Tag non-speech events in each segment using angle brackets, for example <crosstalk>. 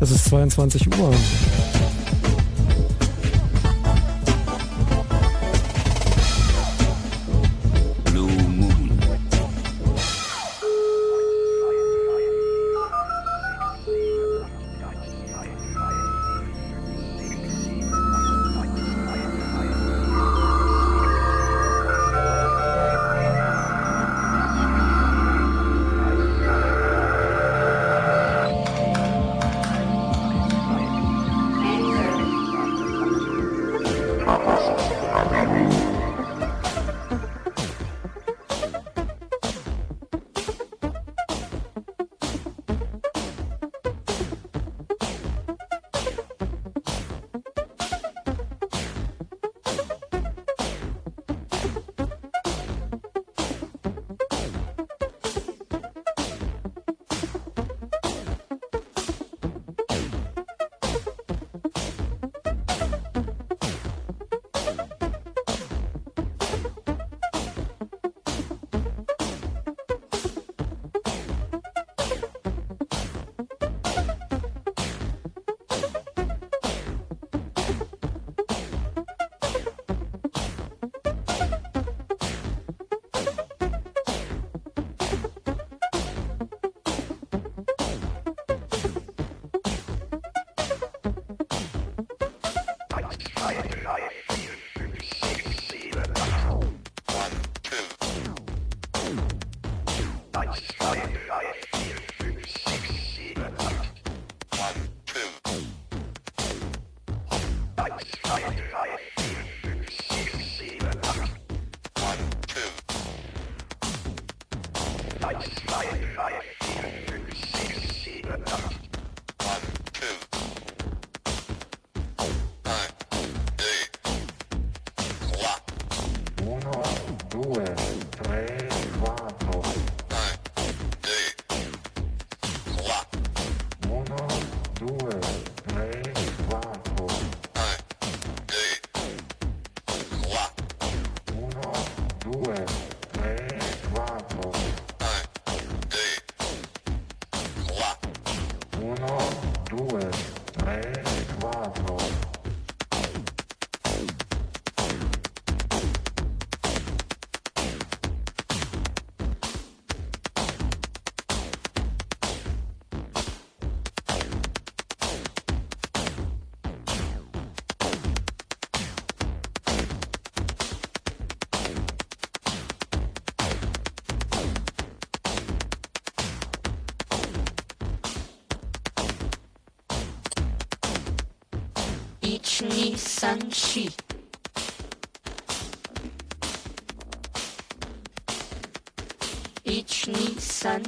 Es ist 22 Uhr.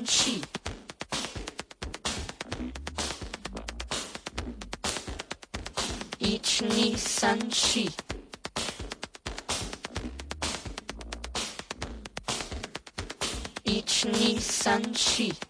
sheep. Each Nissan sheep. Each Nissan sheep.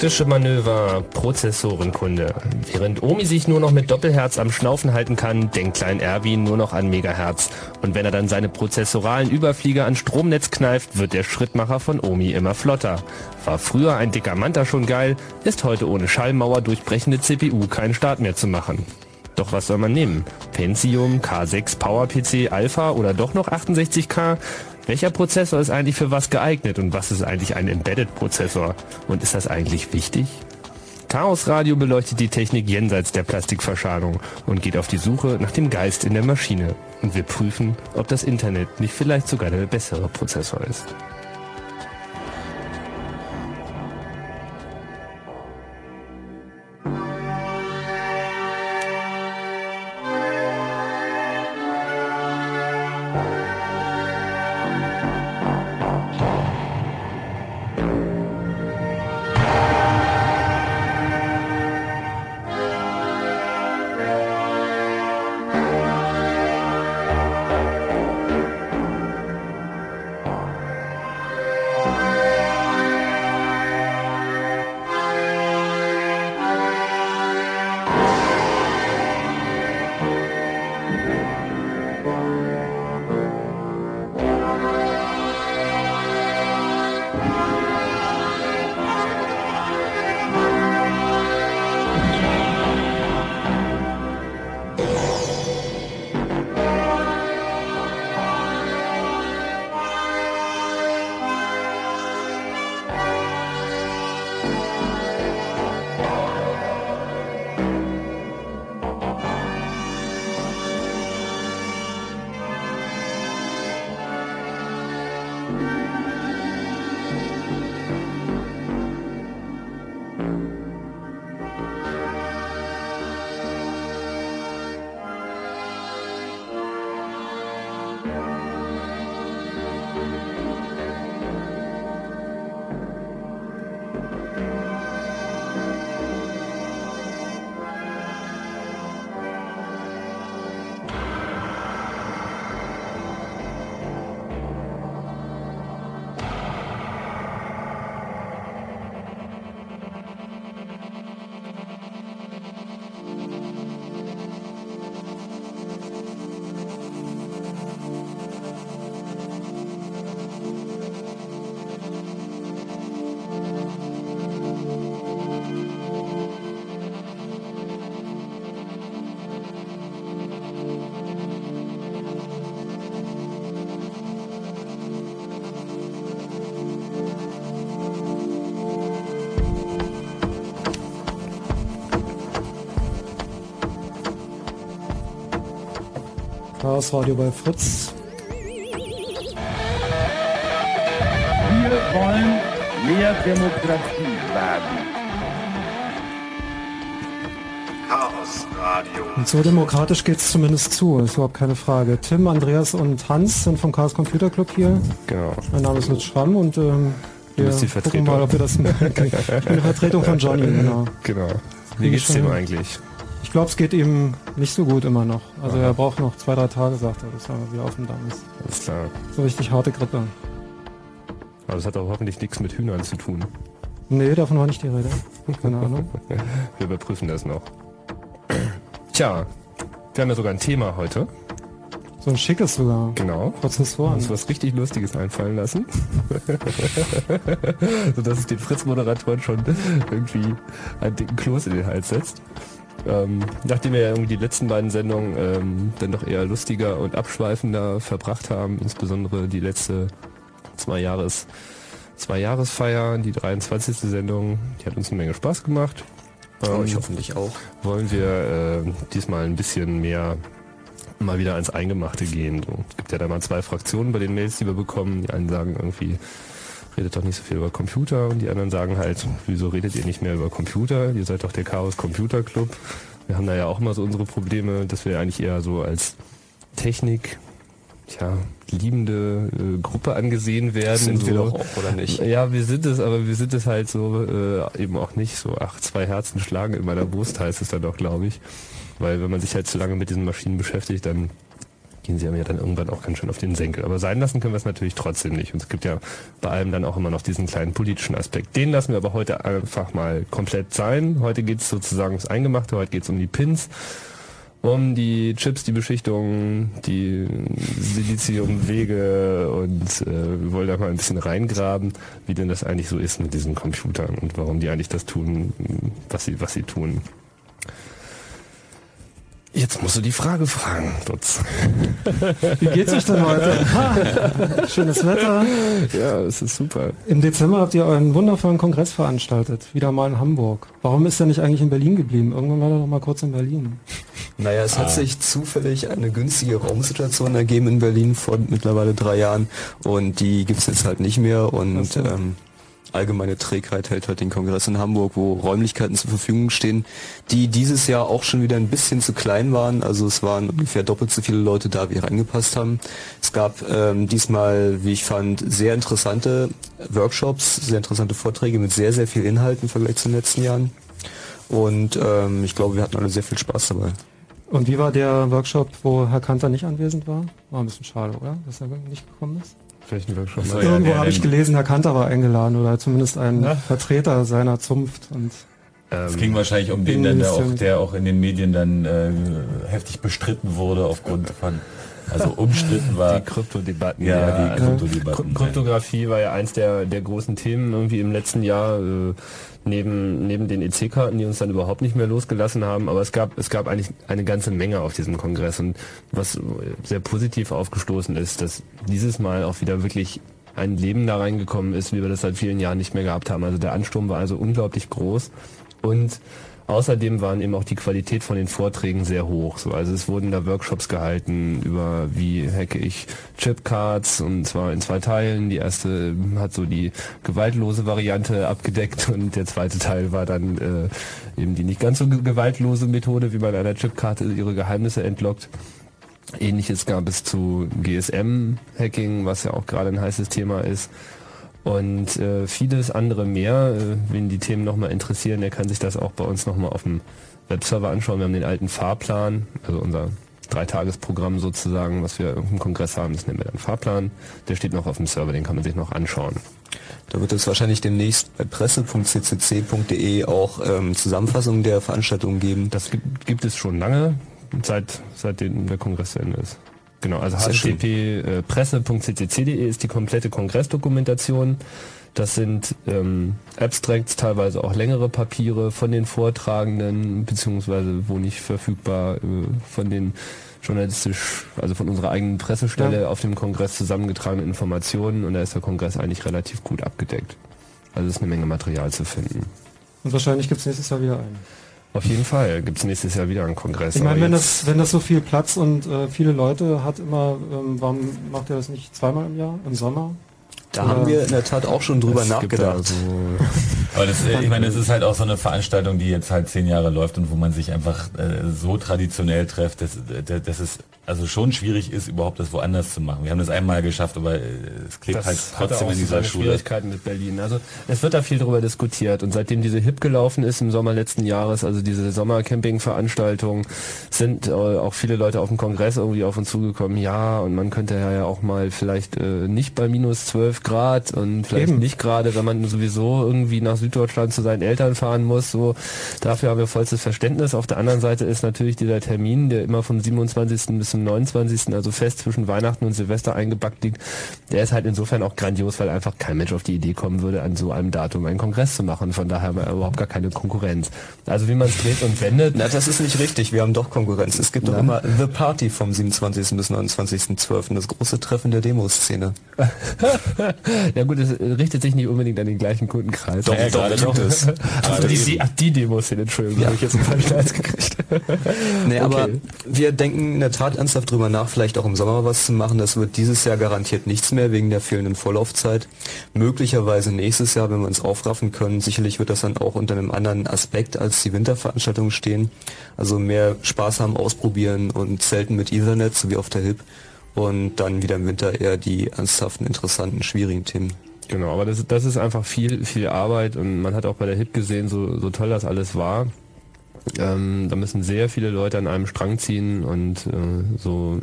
Taktische Manöver, Prozessorenkunde. Während Omi sich nur noch mit Doppelherz am Schnaufen halten kann, denkt Klein Erwin nur noch an Megahertz. Und wenn er dann seine prozessoralen Überflieger an Stromnetz kneift, wird der Schrittmacher von Omi immer flotter. War früher ein dicker Manta schon geil, ist heute ohne Schallmauer durchbrechende CPU kein Start mehr zu machen. Doch was soll man nehmen? Pentium, K6 PowerPC Alpha oder doch noch 68K? Welcher Prozessor ist eigentlich für was geeignet und was ist eigentlich ein Embedded-Prozessor? Und ist das eigentlich wichtig? Chaos Radio beleuchtet die Technik jenseits der Plastikverschadung und geht auf die Suche nach dem Geist in der Maschine. Und wir prüfen, ob das Internet nicht vielleicht sogar der bessere Prozessor ist. Chaos Radio bei Fritz. Wir wollen mehr Demokratie wagen. Chaos Radio. Und so demokratisch geht es zumindest zu, ist überhaupt keine Frage. Tim, Andreas und Hans sind vom Chaos Computer Club hier. Genau. Mein Name ist Lutz Schramm und ähm, wir bist die gucken Vertretung. mal, ob wir das merken. Ich bin die Vertretung von Johnny, genau. Genau. Wie geht's hin. eigentlich? Ich glaube, es geht ihm nicht so gut immer noch. Also er braucht noch zwei, drei Tage, sagt er, bis er wieder auf dem Damm ist. Alles klar. So richtig harte Grippe. Aber das hat auch hoffentlich nichts mit Hühnern zu tun. Nee, davon war nicht die Rede. Keine Ahnung. <laughs> Wir überprüfen das noch. Tja, wir haben ja sogar ein Thema heute. So ein schickes sogar. Genau. Prozessoren. uns was richtig Lustiges einfallen lassen. <laughs> Sodass es den Fritz-Moderatoren schon irgendwie einen dicken Kloß in den Hals setzt. Ähm, nachdem wir ja irgendwie die letzten beiden Sendungen ähm, dann doch eher lustiger und abschweifender verbracht haben, insbesondere die letzte zwei Jahres zwei Jahresfeier, die 23. Sendung, die hat uns eine Menge Spaß gemacht. Oh, ich Ähm, hoffentlich auch. wollen wir äh, diesmal ein bisschen mehr mal wieder ans Eingemachte gehen. So. Es gibt ja da mal zwei Fraktionen bei den Mails, die wir bekommen. Die einen sagen irgendwie, redet doch nicht so viel über Computer und die anderen sagen halt, wieso redet ihr nicht mehr über Computer? Ihr seid doch der Chaos Computer Club. Wir haben da ja auch immer so unsere Probleme, dass wir eigentlich eher so als Technik, tja, liebende äh, Gruppe angesehen werden. Sind so. wir doch auch, oder nicht? Ja, wir sind es, aber wir sind es halt so äh, eben auch nicht so. Ach, zwei Herzen schlagen in meiner Brust heißt es dann doch, glaube ich. Weil wenn man sich halt zu lange mit diesen Maschinen beschäftigt, dann gehen sie ja dann irgendwann auch ganz schön auf den Senkel. Aber sein lassen können wir es natürlich trotzdem nicht. Und es gibt ja bei allem dann auch immer noch diesen kleinen politischen Aspekt. Den lassen wir aber heute einfach mal komplett sein. Heute geht es sozusagen ums Eingemachte, heute geht es um die Pins um die Chips, die Beschichtung, die Siliziumwege und äh, wir wollen da mal ein bisschen reingraben, wie denn das eigentlich so ist mit diesen Computern und warum die eigentlich das tun, was sie, was sie tun. Jetzt musst du die Frage fragen, Dutz. Wie geht's euch denn heute? <laughs> Schönes Wetter. Ja, es ist super. Im Dezember habt ihr euren wundervollen Kongress veranstaltet. Wieder mal in Hamburg. Warum ist er nicht eigentlich in Berlin geblieben? Irgendwann war er doch mal kurz in Berlin. Naja, es hat Ah. sich zufällig eine günstige Raumsituation ergeben in Berlin vor mittlerweile drei Jahren und die gibt's jetzt halt nicht mehr und Ach so. ähm, allgemeine Trägheit hält halt den Kongress in Hamburg, wo Räumlichkeiten zur Verfügung stehen, die dieses Jahr auch schon wieder ein bisschen zu klein waren. Also es waren ungefähr doppelt so viele Leute da, wie reingepasst haben. Es gab ähm, diesmal, wie ich fand, sehr interessante Workshops, sehr interessante Vorträge mit sehr, sehr viel Inhalt im Vergleich zu den letzten Jahren. Und ähm, ich glaube, wir hatten alle sehr viel Spaß dabei. Und wie war der Workshop, wo Herr Kanter nicht anwesend war? War ein bisschen schade, oder? Dass er nicht gekommen ist? Vielleicht ein Workshop. So, mal. ja, Irgendwo habe ich gelesen, Herr Kanter war eingeladen oder zumindest ein Na? Vertreter seiner Zunft. Und Es Ähm, ging wahrscheinlich um den, dann, der, auch, der auch in den Medien dann äh, heftig bestritten wurde aufgrund von, also umstritten war. die Kryptodebatten. ja, die also Kryptodebatten. Kry- Kryptographie war ja eins der, der großen Themen irgendwie im letzten Jahr, äh, neben, neben den EC-Karten, die uns dann überhaupt nicht mehr losgelassen haben. Aber es gab, es gab eigentlich eine ganze Menge auf diesem Kongress. Und was sehr positiv aufgestoßen ist, dass dieses Mal auch wieder wirklich ein Leben da reingekommen ist, wie wir das seit vielen Jahren nicht mehr gehabt haben. Also der Ansturm war also unglaublich groß. Und Außerdem waren eben auch die Qualität von den Vorträgen sehr hoch. So, also es wurden da Workshops gehalten über wie hacke ich Chipcards und zwar in zwei Teilen. Die erste hat so die gewaltlose Variante abgedeckt und der zweite Teil war dann äh, eben die nicht ganz so ge- gewaltlose Methode, wie man einer Chipkarte ihre Geheimnisse entlockt. Ähnliches gab es zu GSM-Hacking, was ja auch gerade ein heißes Thema ist. Und äh, vieles andere mehr. Äh, wen die Themen nochmal interessieren, der kann sich das auch bei uns nochmal auf dem Webserver anschauen. Wir haben den alten Fahrplan, also unser Dreitagesprogramm sozusagen, was wir im Kongress haben, das nennen wir dann Fahrplan. Der steht noch auf dem Server, den kann man sich noch anschauen. Da wird es wahrscheinlich demnächst bei presse.ccc.de auch ähm, Zusammenfassungen der Veranstaltungen geben. Das gibt, gibt es schon lange, seit seitdem der Kongress zu Ende ist. Genau, also Sehr schön. http äh, ist die komplette Kongressdokumentation. Das sind ähm, Abstracts, teilweise auch längere Papiere von den Vortragenden, beziehungsweise wo nicht verfügbar, äh, von den journalistisch, also von unserer eigenen Pressestelle Ja. auf dem Kongress zusammengetragenen Informationen und da ist der Kongress eigentlich relativ gut abgedeckt. Also es ist eine Menge Material zu finden. Und wahrscheinlich gibt es nächstes Jahr wieder einen. Auf jeden Fall gibt es nächstes Jahr wieder einen Kongress. Ich meine, wenn das, wenn das so viel Platz und äh, viele Leute hat immer, ähm, warum macht ihr das nicht zweimal im Jahr? Im Sommer? Da haben wir in der Tat auch schon drüber nachgedacht. so <laughs> Aber das, äh, ich meine, es ist halt auch so eine Veranstaltung, die jetzt halt zehn Jahre läuft und wo man sich einfach äh, so traditionell trifft, dass, äh, dass es also schon schwierig ist, überhaupt das woanders zu machen. Wir haben das einmal geschafft, aber äh, es klebt Das halt trotzdem auch in dieser Schule. Schwierigkeiten mit Berlin. Also es wird da viel darüber diskutiert und seitdem diese HIP gelaufen ist im Sommer letzten Jahres, also diese Sommercamping-Veranstaltung, sind äh, auch viele Leute auf dem Kongress irgendwie auf uns zugekommen. Ja, und man könnte ja, ja auch mal vielleicht äh, nicht bei minus 12 Grad und vielleicht Eben. nicht gerade, wenn man sowieso irgendwie nach Süddeutschland zu seinen Eltern fahren muss. So dafür haben wir vollstes Verständnis. Auf der anderen Seite ist natürlich dieser Termin, der immer vom 27. bis zum 29. also fest zwischen Weihnachten und Silvester eingebackt liegt, der ist halt insofern auch grandios, weil einfach kein Mensch auf die Idee kommen würde, an so einem Datum einen Kongress zu machen. Von daher haben wir überhaupt gar keine Konkurrenz. Also wie man es dreht und wendet, Na, das ist nicht richtig. Wir haben doch Konkurrenz. Es gibt doch immer The Party vom 27. bis 29.12. Das große Treffen der Demoszene. <laughs> ja gut, es richtet sich nicht unbedingt an den gleichen Kundenkreis. Doch, ja, doch, es. Ach, <laughs> Gerade die, ach, die Demos, Entschuldigung, habe ich jetzt einen falschen Hals <laughs> gekriegt. Nee, aber Okay. wir denken in der Tat ernsthaft drüber nach, vielleicht auch im Sommer was zu machen. Das wird dieses Jahr garantiert nichts mehr wegen der fehlenden Vorlaufzeit. Möglicherweise nächstes Jahr, wenn wir uns aufraffen können. Sicherlich wird das dann auch unter einem anderen Aspekt als die Winterveranstaltung stehen. Also mehr Spaß haben, ausprobieren und Zelten mit Ethernet, so wie auf der HIP. Und dann wieder im Winter eher die ernsthaften, interessanten, schwierigen Themen. Genau, aber das, das ist einfach viel, viel Arbeit und man hat auch bei der HIP gesehen, so, so toll das alles war. Ähm, da müssen sehr viele Leute an einem Strang ziehen und äh, so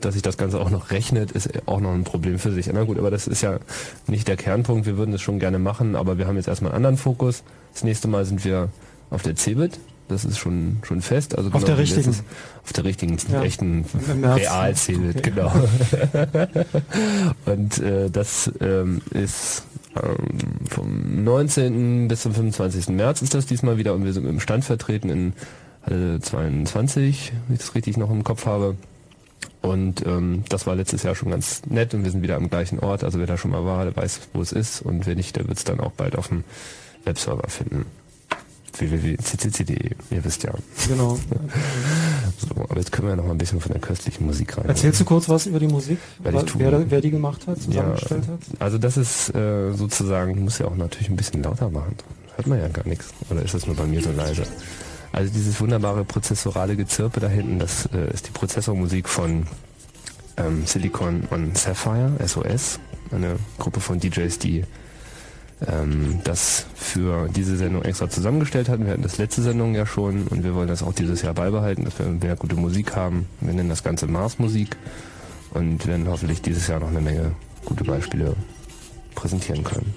dass sich das Ganze auch noch rechnet, ist auch noch ein Problem für sich. Na gut, aber das ist ja nicht der Kernpunkt. Wir würden es schon gerne machen, aber wir haben jetzt erstmal einen anderen Fokus. Das nächste Mal sind wir auf der CeBIT. Das ist schon schon fest. Also Auf der wie richtigen. letztes- auf der richtigen, Ja. echten real Okay. genau. <laughs> Und äh, das ähm, ist ähm, vom 19. bis zum 25. März ist das diesmal wieder und wir sind im Stand vertreten in Halle 22, wenn ich das richtig noch im Kopf habe. Und ähm, das war letztes Jahr schon ganz nett und wir sind wieder am gleichen Ort. Also wer da schon mal war, der weiß, wo es ist und wer nicht, der wird es dann auch bald auf dem Webserver finden. www.ccc.de, ihr wisst ja. Genau. <laughs> So, aber jetzt können wir noch mal ein bisschen von der köstlichen Musik rein. Erzählst du kurz was über die Musik? Tun. wer, wer die gemacht hat, zusammengestellt hat? Also das ist äh, sozusagen, muss ja auch natürlich ein bisschen lauter machen. Hört man ja gar nichts. Oder ist das nur bei mir so leise? Also dieses wunderbare prozessorale Gezirpe da hinten, das äh, ist die Prozessormusik von ähm, Silicon on Sapphire, SOS, eine Gruppe von DJs, die ähm, das für diese Sendung extra zusammengestellt hatten. Wir hatten das letzte Sendung ja schon und wir wollen das auch dieses Jahr beibehalten, dass wir mehr gute Musik haben. Wir nennen das Ganze Mars-Musik und werden hoffentlich dieses Jahr noch eine Menge gute Beispiele präsentieren können.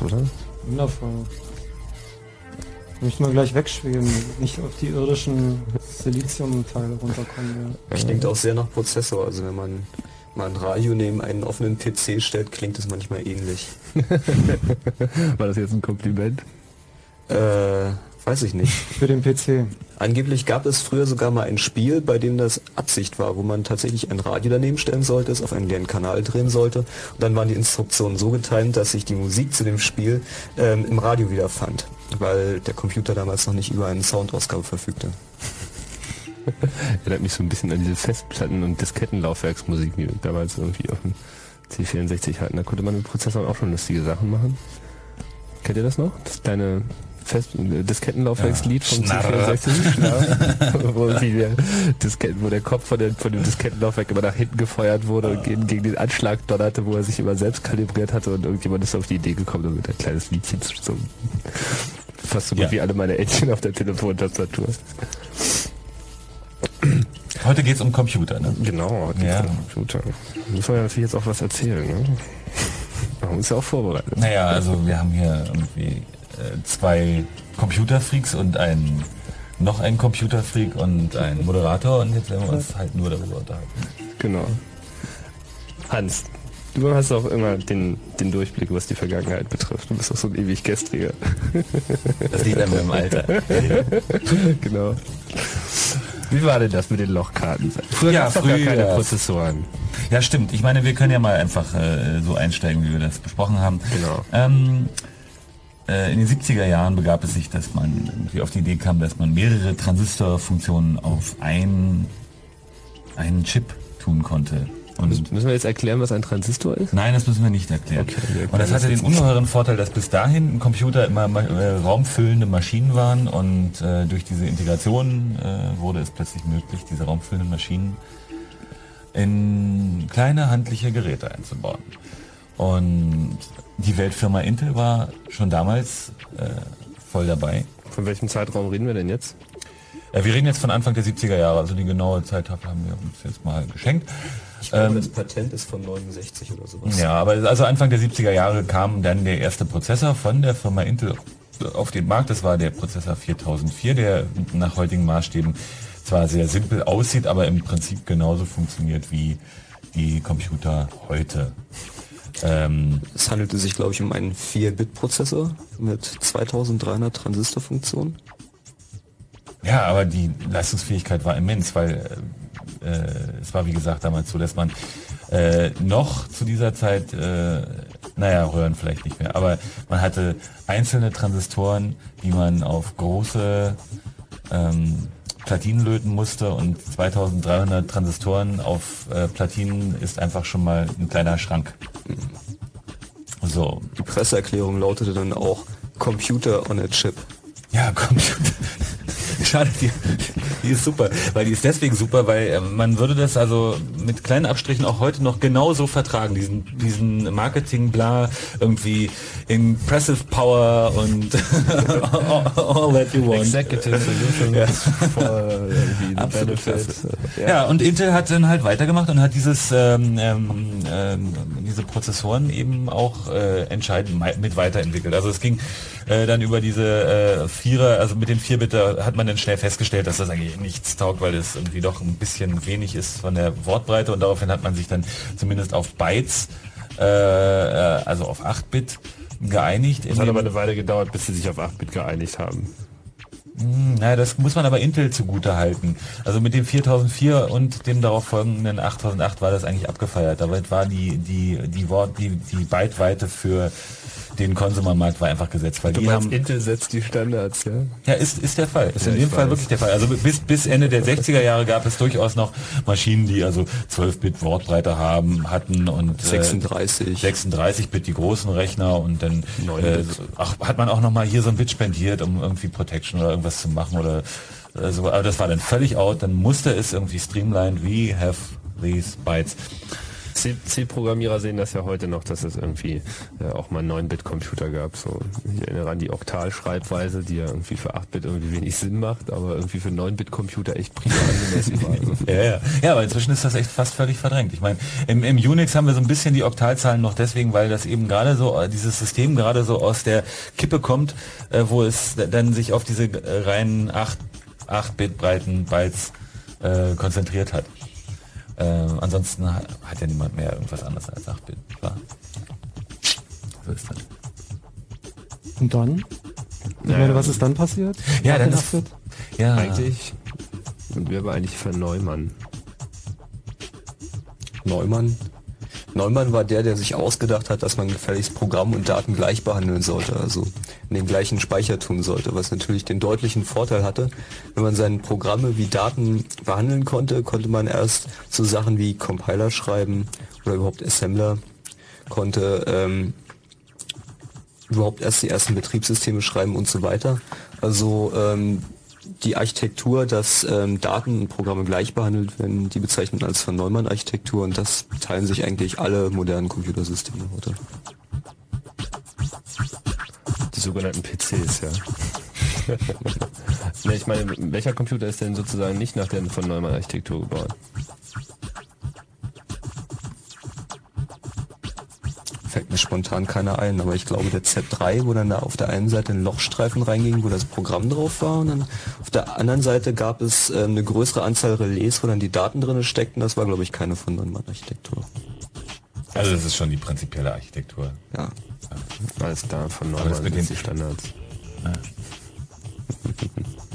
Mars, oder? Wundervoll. Möchte man gleich wegschweben, nicht auf die irdischen Siliziumteile runterkommen. Ja. Klingt auch sehr nach Prozessor. Also wenn man mal ein Radio neben einen offenen PC stellt, klingt es manchmal ähnlich. <laughs> War das jetzt ein Kompliment? Äh, weiß ich nicht. Für den PC. Angeblich gab es früher sogar mal ein Spiel, bei dem das Absicht war, wo man tatsächlich ein Radio daneben stellen sollte, es auf einen leeren Kanal drehen sollte. Und dann waren die Instruktionen so getimt, dass sich die Musik zu dem Spiel ähm, im Radio wiederfand, weil der Computer damals noch nicht über eine Soundausgabe verfügte. <laughs> Erinnert mich so ein bisschen an diese Festplatten- und Diskettenlaufwerksmusik, die wir damals irgendwie auf dem C64 hatten. Da konnte man mit Prozessoren auch schon lustige Sachen machen. Kennt ihr das noch? Das kleine Fest äh, Diskettenlaufwerkslied vom Schnarr. C64? Schnarr. <laughs> wo, der Disketten, wo der Kopf von, der, von dem Diskettenlaufwerk immer nach hinten gefeuert wurde und gegen, gegen den Anschlag donnerte, wo er sich immer selbst kalibriert hatte und irgendjemand ist auf die Idee gekommen, damit ein kleines Liedchen zu singen. Fast so gut Ja. wie alle meine Entchen auf der Telefontastatur. Heute geht's um Computer, ne? Genau, die Ja. Computer. Müssen wir ja natürlich jetzt auch was erzählen, ne? Haben uns ja auch vorbereitet. Naja, also wir haben hier irgendwie zwei Computerfreaks und einen noch einen Computerfreak und einen Moderator und jetzt werden wir uns halt nur darüber unterhalten. Genau. Hans, du hast auch immer den, den Durchblick, was die Vergangenheit betrifft. Du bist auch so ein ewig gestriger. Das liegt an meinem Alter. <laughs> genau. Wie war denn das mit den Lochkarten? Früher Ja, gab's doch gar keine Prozessoren. Ja, stimmt. Ich meine, wir können ja mal einfach äh, so einsteigen, wie wir das besprochen haben. Genau. Ähm, äh, in den 70er Jahren begab es sich, dass man irgendwie auf die Idee kam, dass man mehrere Transistorfunktionen auf ein, einen Chip tun konnte. Und Müssen wir jetzt erklären, was ein Transistor ist? Nein, das müssen wir nicht erklären. Okay, wir und das hatte den ungeheuren Vorteil, dass bis dahin ein Computer immer ma- äh, raumfüllende Maschinen waren und äh, durch diese Integration äh, wurde es plötzlich möglich, diese raumfüllenden Maschinen in kleine handliche Geräte einzubauen. Und die Weltfirma Intel war schon damals äh, voll dabei. Von welchem Zeitraum reden wir denn jetzt? Äh, wir reden jetzt von Anfang der 70er Jahre, also die genaue Zeit haben wir uns jetzt mal geschenkt. Ich glaube, Ähm, das Patent ist von 69 oder sowas. Ja, aber also Anfang der 70er Jahre kam dann der erste Prozessor von der Firma Intel auf den Markt. Das war der Prozessor 4004, der nach heutigen Maßstäben zwar sehr simpel aussieht, aber im Prinzip genauso funktioniert wie die Computer heute. Ähm, Es handelte sich, glaube ich, um einen 4-Bit-Prozessor mit 2300 Transistorfunktionen. Ja, aber die Leistungsfähigkeit war immens, weil äh, äh, es war wie gesagt damals so, dass man äh, noch zu dieser Zeit, äh, naja, Röhren vielleicht nicht mehr, aber man hatte einzelne Transistoren, die man auf große ähm, Platinen löten musste und 2300 Transistoren auf äh, Platinen ist einfach schon mal ein kleiner Schrank. So, Die Presseerklärung lautete dann auch Computer on a Chip. Ja, <laughs> Computer. Schade, die, die ist super. Weil die ist deswegen super, weil äh, man würde das also mit kleinen Abstrichen auch heute noch genauso vertragen. Diesen, diesen Marketing-Bla, irgendwie Impressive Power und <laughs> all that you want. Executive Solutions for irgendwie the <laughs> Absolut benefits. Ja. und Intel hat dann halt weitergemacht und hat dieses ähm, ähm, ähm, diese Prozessoren eben auch äh, entscheidend mit weiterentwickelt. Also es ging äh, dann über diese äh, Vierer, also mit den 4-Bit da hat man dann schnell festgestellt, dass das eigentlich nichts taugt, weil es irgendwie doch ein bisschen wenig ist von der Wortbreite und daraufhin hat man sich dann zumindest auf Bytes, äh, äh, also auf 8-Bit geeinigt. in Es hat aber eine Weile gedauert, bis sie sich auf 8-Bit geeinigt haben. naja, das muss man aber Intel zugute halten. Also mit dem 4004 und dem darauf folgenden 8008 war das eigentlich abgefeiert. Damit war die, die, die Wort, die, die Byteweite für den Konsumermarkt war einfach gesetzt, weil Du die haben, Intel setzt die Standards, ja? ja, ist, ist der Fall. Ist Ja, in dem Fall weiß. wirklich der Fall. Also bis, bis Ende der 60er Jahre gab es durchaus noch Maschinen, die also 12-Bit Wortbreite haben, hatten und, äh, 36. 36-Bit die großen Rechner und dann äh, ach, hat man auch noch mal hier so ein Bit spendiert, um irgendwie Protection oder irgendwas zu machen oder äh, so. Aber das war dann völlig out. Dann musste es irgendwie streamlined. We have these bytes. C-Programmierer sehen das ja heute noch, dass es irgendwie äh, auch mal 9-Bit-Computer gab. So, ich erinnere an die Oktal-Schreibweise, die ja irgendwie für 8-Bit irgendwie wenig Sinn macht, aber irgendwie für 9-Bit-Computer echt prima angemessen war. Also, <laughs> Ja, ja. ja, aber inzwischen ist das echt fast völlig verdrängt. Ich meine, im, im Unix haben wir so ein bisschen die Oktalzahlen noch deswegen, weil das eben gerade so, äh, dieses System gerade so aus der Kippe kommt, äh, wo es dann sich auf diese äh, reinen 8, 8-Bit breiten Bytes äh, konzentriert hat. Äh, ansonsten ha- hat ja niemand mehr irgendwas anderes als 8-Bit. Klar. So ist das. Und dann? Ich meine, was ist dann passiert? Ja, Nach dann ist, 8-Bit? ja, Eigentlich sind wir aber eigentlich für Neumann. Neumann. Neumann war der, der sich ausgedacht hat, dass man gefälligst Programm und Daten gleich behandeln sollte, also in den gleichen Speicher tun sollte, was natürlich den deutlichen Vorteil hatte, wenn man seine Programme wie Daten behandeln konnte, konnte man erst so Sachen wie Compiler schreiben oder überhaupt Assembler, konnte ähm, überhaupt erst die ersten Betriebssysteme schreiben und so weiter. Also ähm, die Architektur, dass ähm, Daten und Programme gleich behandelt werden, die bezeichnet man als von Neumann-Architektur und das teilen sich eigentlich alle modernen Computersysteme heute. Die sogenannten PCs, ja. <laughs> ne, ich meine, welcher Computer ist denn sozusagen nicht nach der von Neumann Architektur gebaut? Fällt mir spontan keiner ein, aber ich glaube der Z3, wo dann da auf der einen Seite ein Lochstreifen reinging, wo das Programm drauf war und dann auf der anderen Seite gab es ähm, eine größere Anzahl Relais, wo dann die Daten drin steckten. Das war glaube ich keine von Neumann-Architektur. also das ist schon die prinzipielle Architektur. Ja. Alles klar, von Aber das Neumann mit sind den- die Standards. <laughs>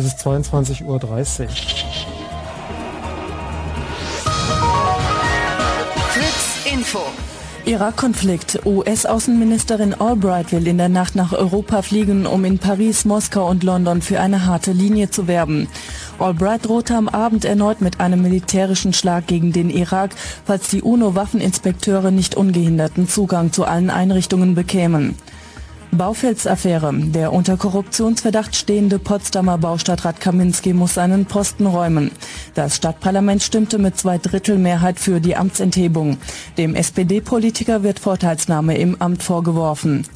Es ist 22.30 Uhr. Fritz Info. Irak-Konflikt. US-Außenministerin Albright will in der Nacht nach Europa fliegen, um in Paris, Moskau und London für eine harte Linie zu werben. Albright drohte am Abend erneut mit einem militärischen Schlag gegen den Irak, falls die UNO-Waffeninspekteure nicht ungehinderten Zugang zu allen Einrichtungen bekämen. Baufels-Affäre. Der unter Korruptionsverdacht stehende Potsdamer Baustadtrat Kaminski muss seinen Posten räumen. Das Stadtparlament stimmte mit zwei Drittel Mehrheit für die Amtsenthebung. Dem SPD-Politiker wird Vorteilsnahme im Amt vorgeworfen.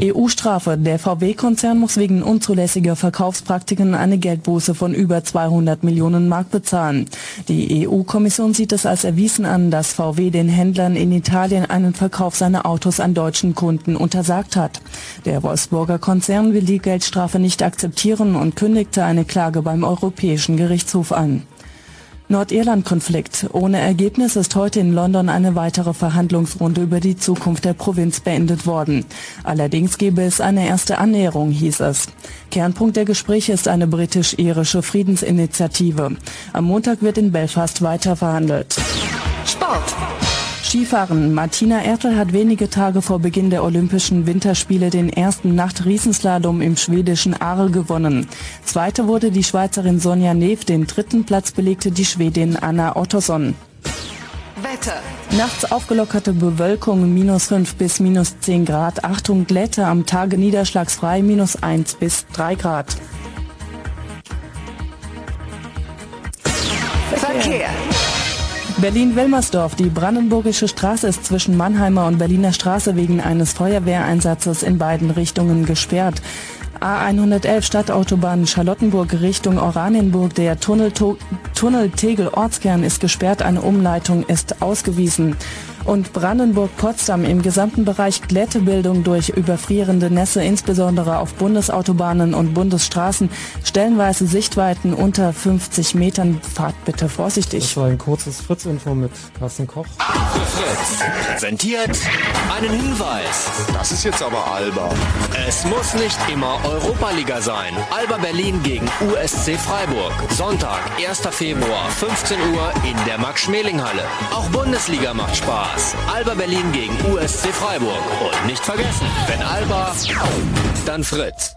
EU-Strafe. Der VW-Konzern muss wegen unzulässiger Verkaufspraktiken eine Geldbuße von über 200 Millionen Mark bezahlen. Die EU-Kommission sieht es als erwiesen an, dass VW den Händlern in Italien einen Verkauf seiner Autos an deutschen Kunden untersagt hat. Der Wolfsburger Konzern will die Geldstrafe nicht akzeptieren und kündigte eine Klage beim Europäischen Gerichtshof an. Nordirland-Konflikt. Ohne Ergebnis ist heute in London eine weitere Verhandlungsrunde über die Zukunft der Provinz beendet worden. Allerdings gebe es eine erste Annäherung, hieß es. Kernpunkt der Gespräche ist eine britisch-irische Friedensinitiative. Am Montag wird in Belfast weiter verhandelt. Sport. Skifahren. Martina Ertel hat wenige Tage vor Beginn der Olympischen Winterspiele den ersten Nacht-Riesenslalom im schwedischen Aarl gewonnen. Zweite wurde die Schweizerin Sonja Neef, den dritten Platz belegte die Schwedin Anna Ottosson. Wetter. Nachts aufgelockerte Bewölkung minus 5 bis minus 10 Grad. Achtung Glätte am Tage niederschlagsfrei minus 1 bis 3 Grad. Verkehr. Berlin-Wilmersdorf. Die Brandenburgische Straße ist zwischen Mannheimer und Berliner Straße wegen eines Feuerwehreinsatzes in beiden Richtungen gesperrt. A111 Stadtautobahn Charlottenburg Richtung Oranienburg. Der Tunnel, Tunnel Tegel Ortskern ist gesperrt. Eine Umleitung ist ausgewiesen. Und Brandenburg-Potsdam im gesamten Bereich Glättebildung durch überfrierende Nässe, insbesondere auf Bundesautobahnen und Bundesstraßen, stellenweise Sichtweiten unter 50 Metern. Fahrt bitte vorsichtig. Das war ein kurzes Fritz-Info mit Carsten Koch. Fritz präsentiert einen Hinweis. Das ist jetzt aber Alba. Es muss nicht immer Europaliga sein. Alba Berlin gegen USC Freiburg. Sonntag, 1. Februar, 15 Uhr in der Max-Schmeling-Halle. Auch Bundesliga macht Spaß. Alba Berlin gegen USC Freiburg. Und nicht vergessen, wenn Alba, dann Fritz.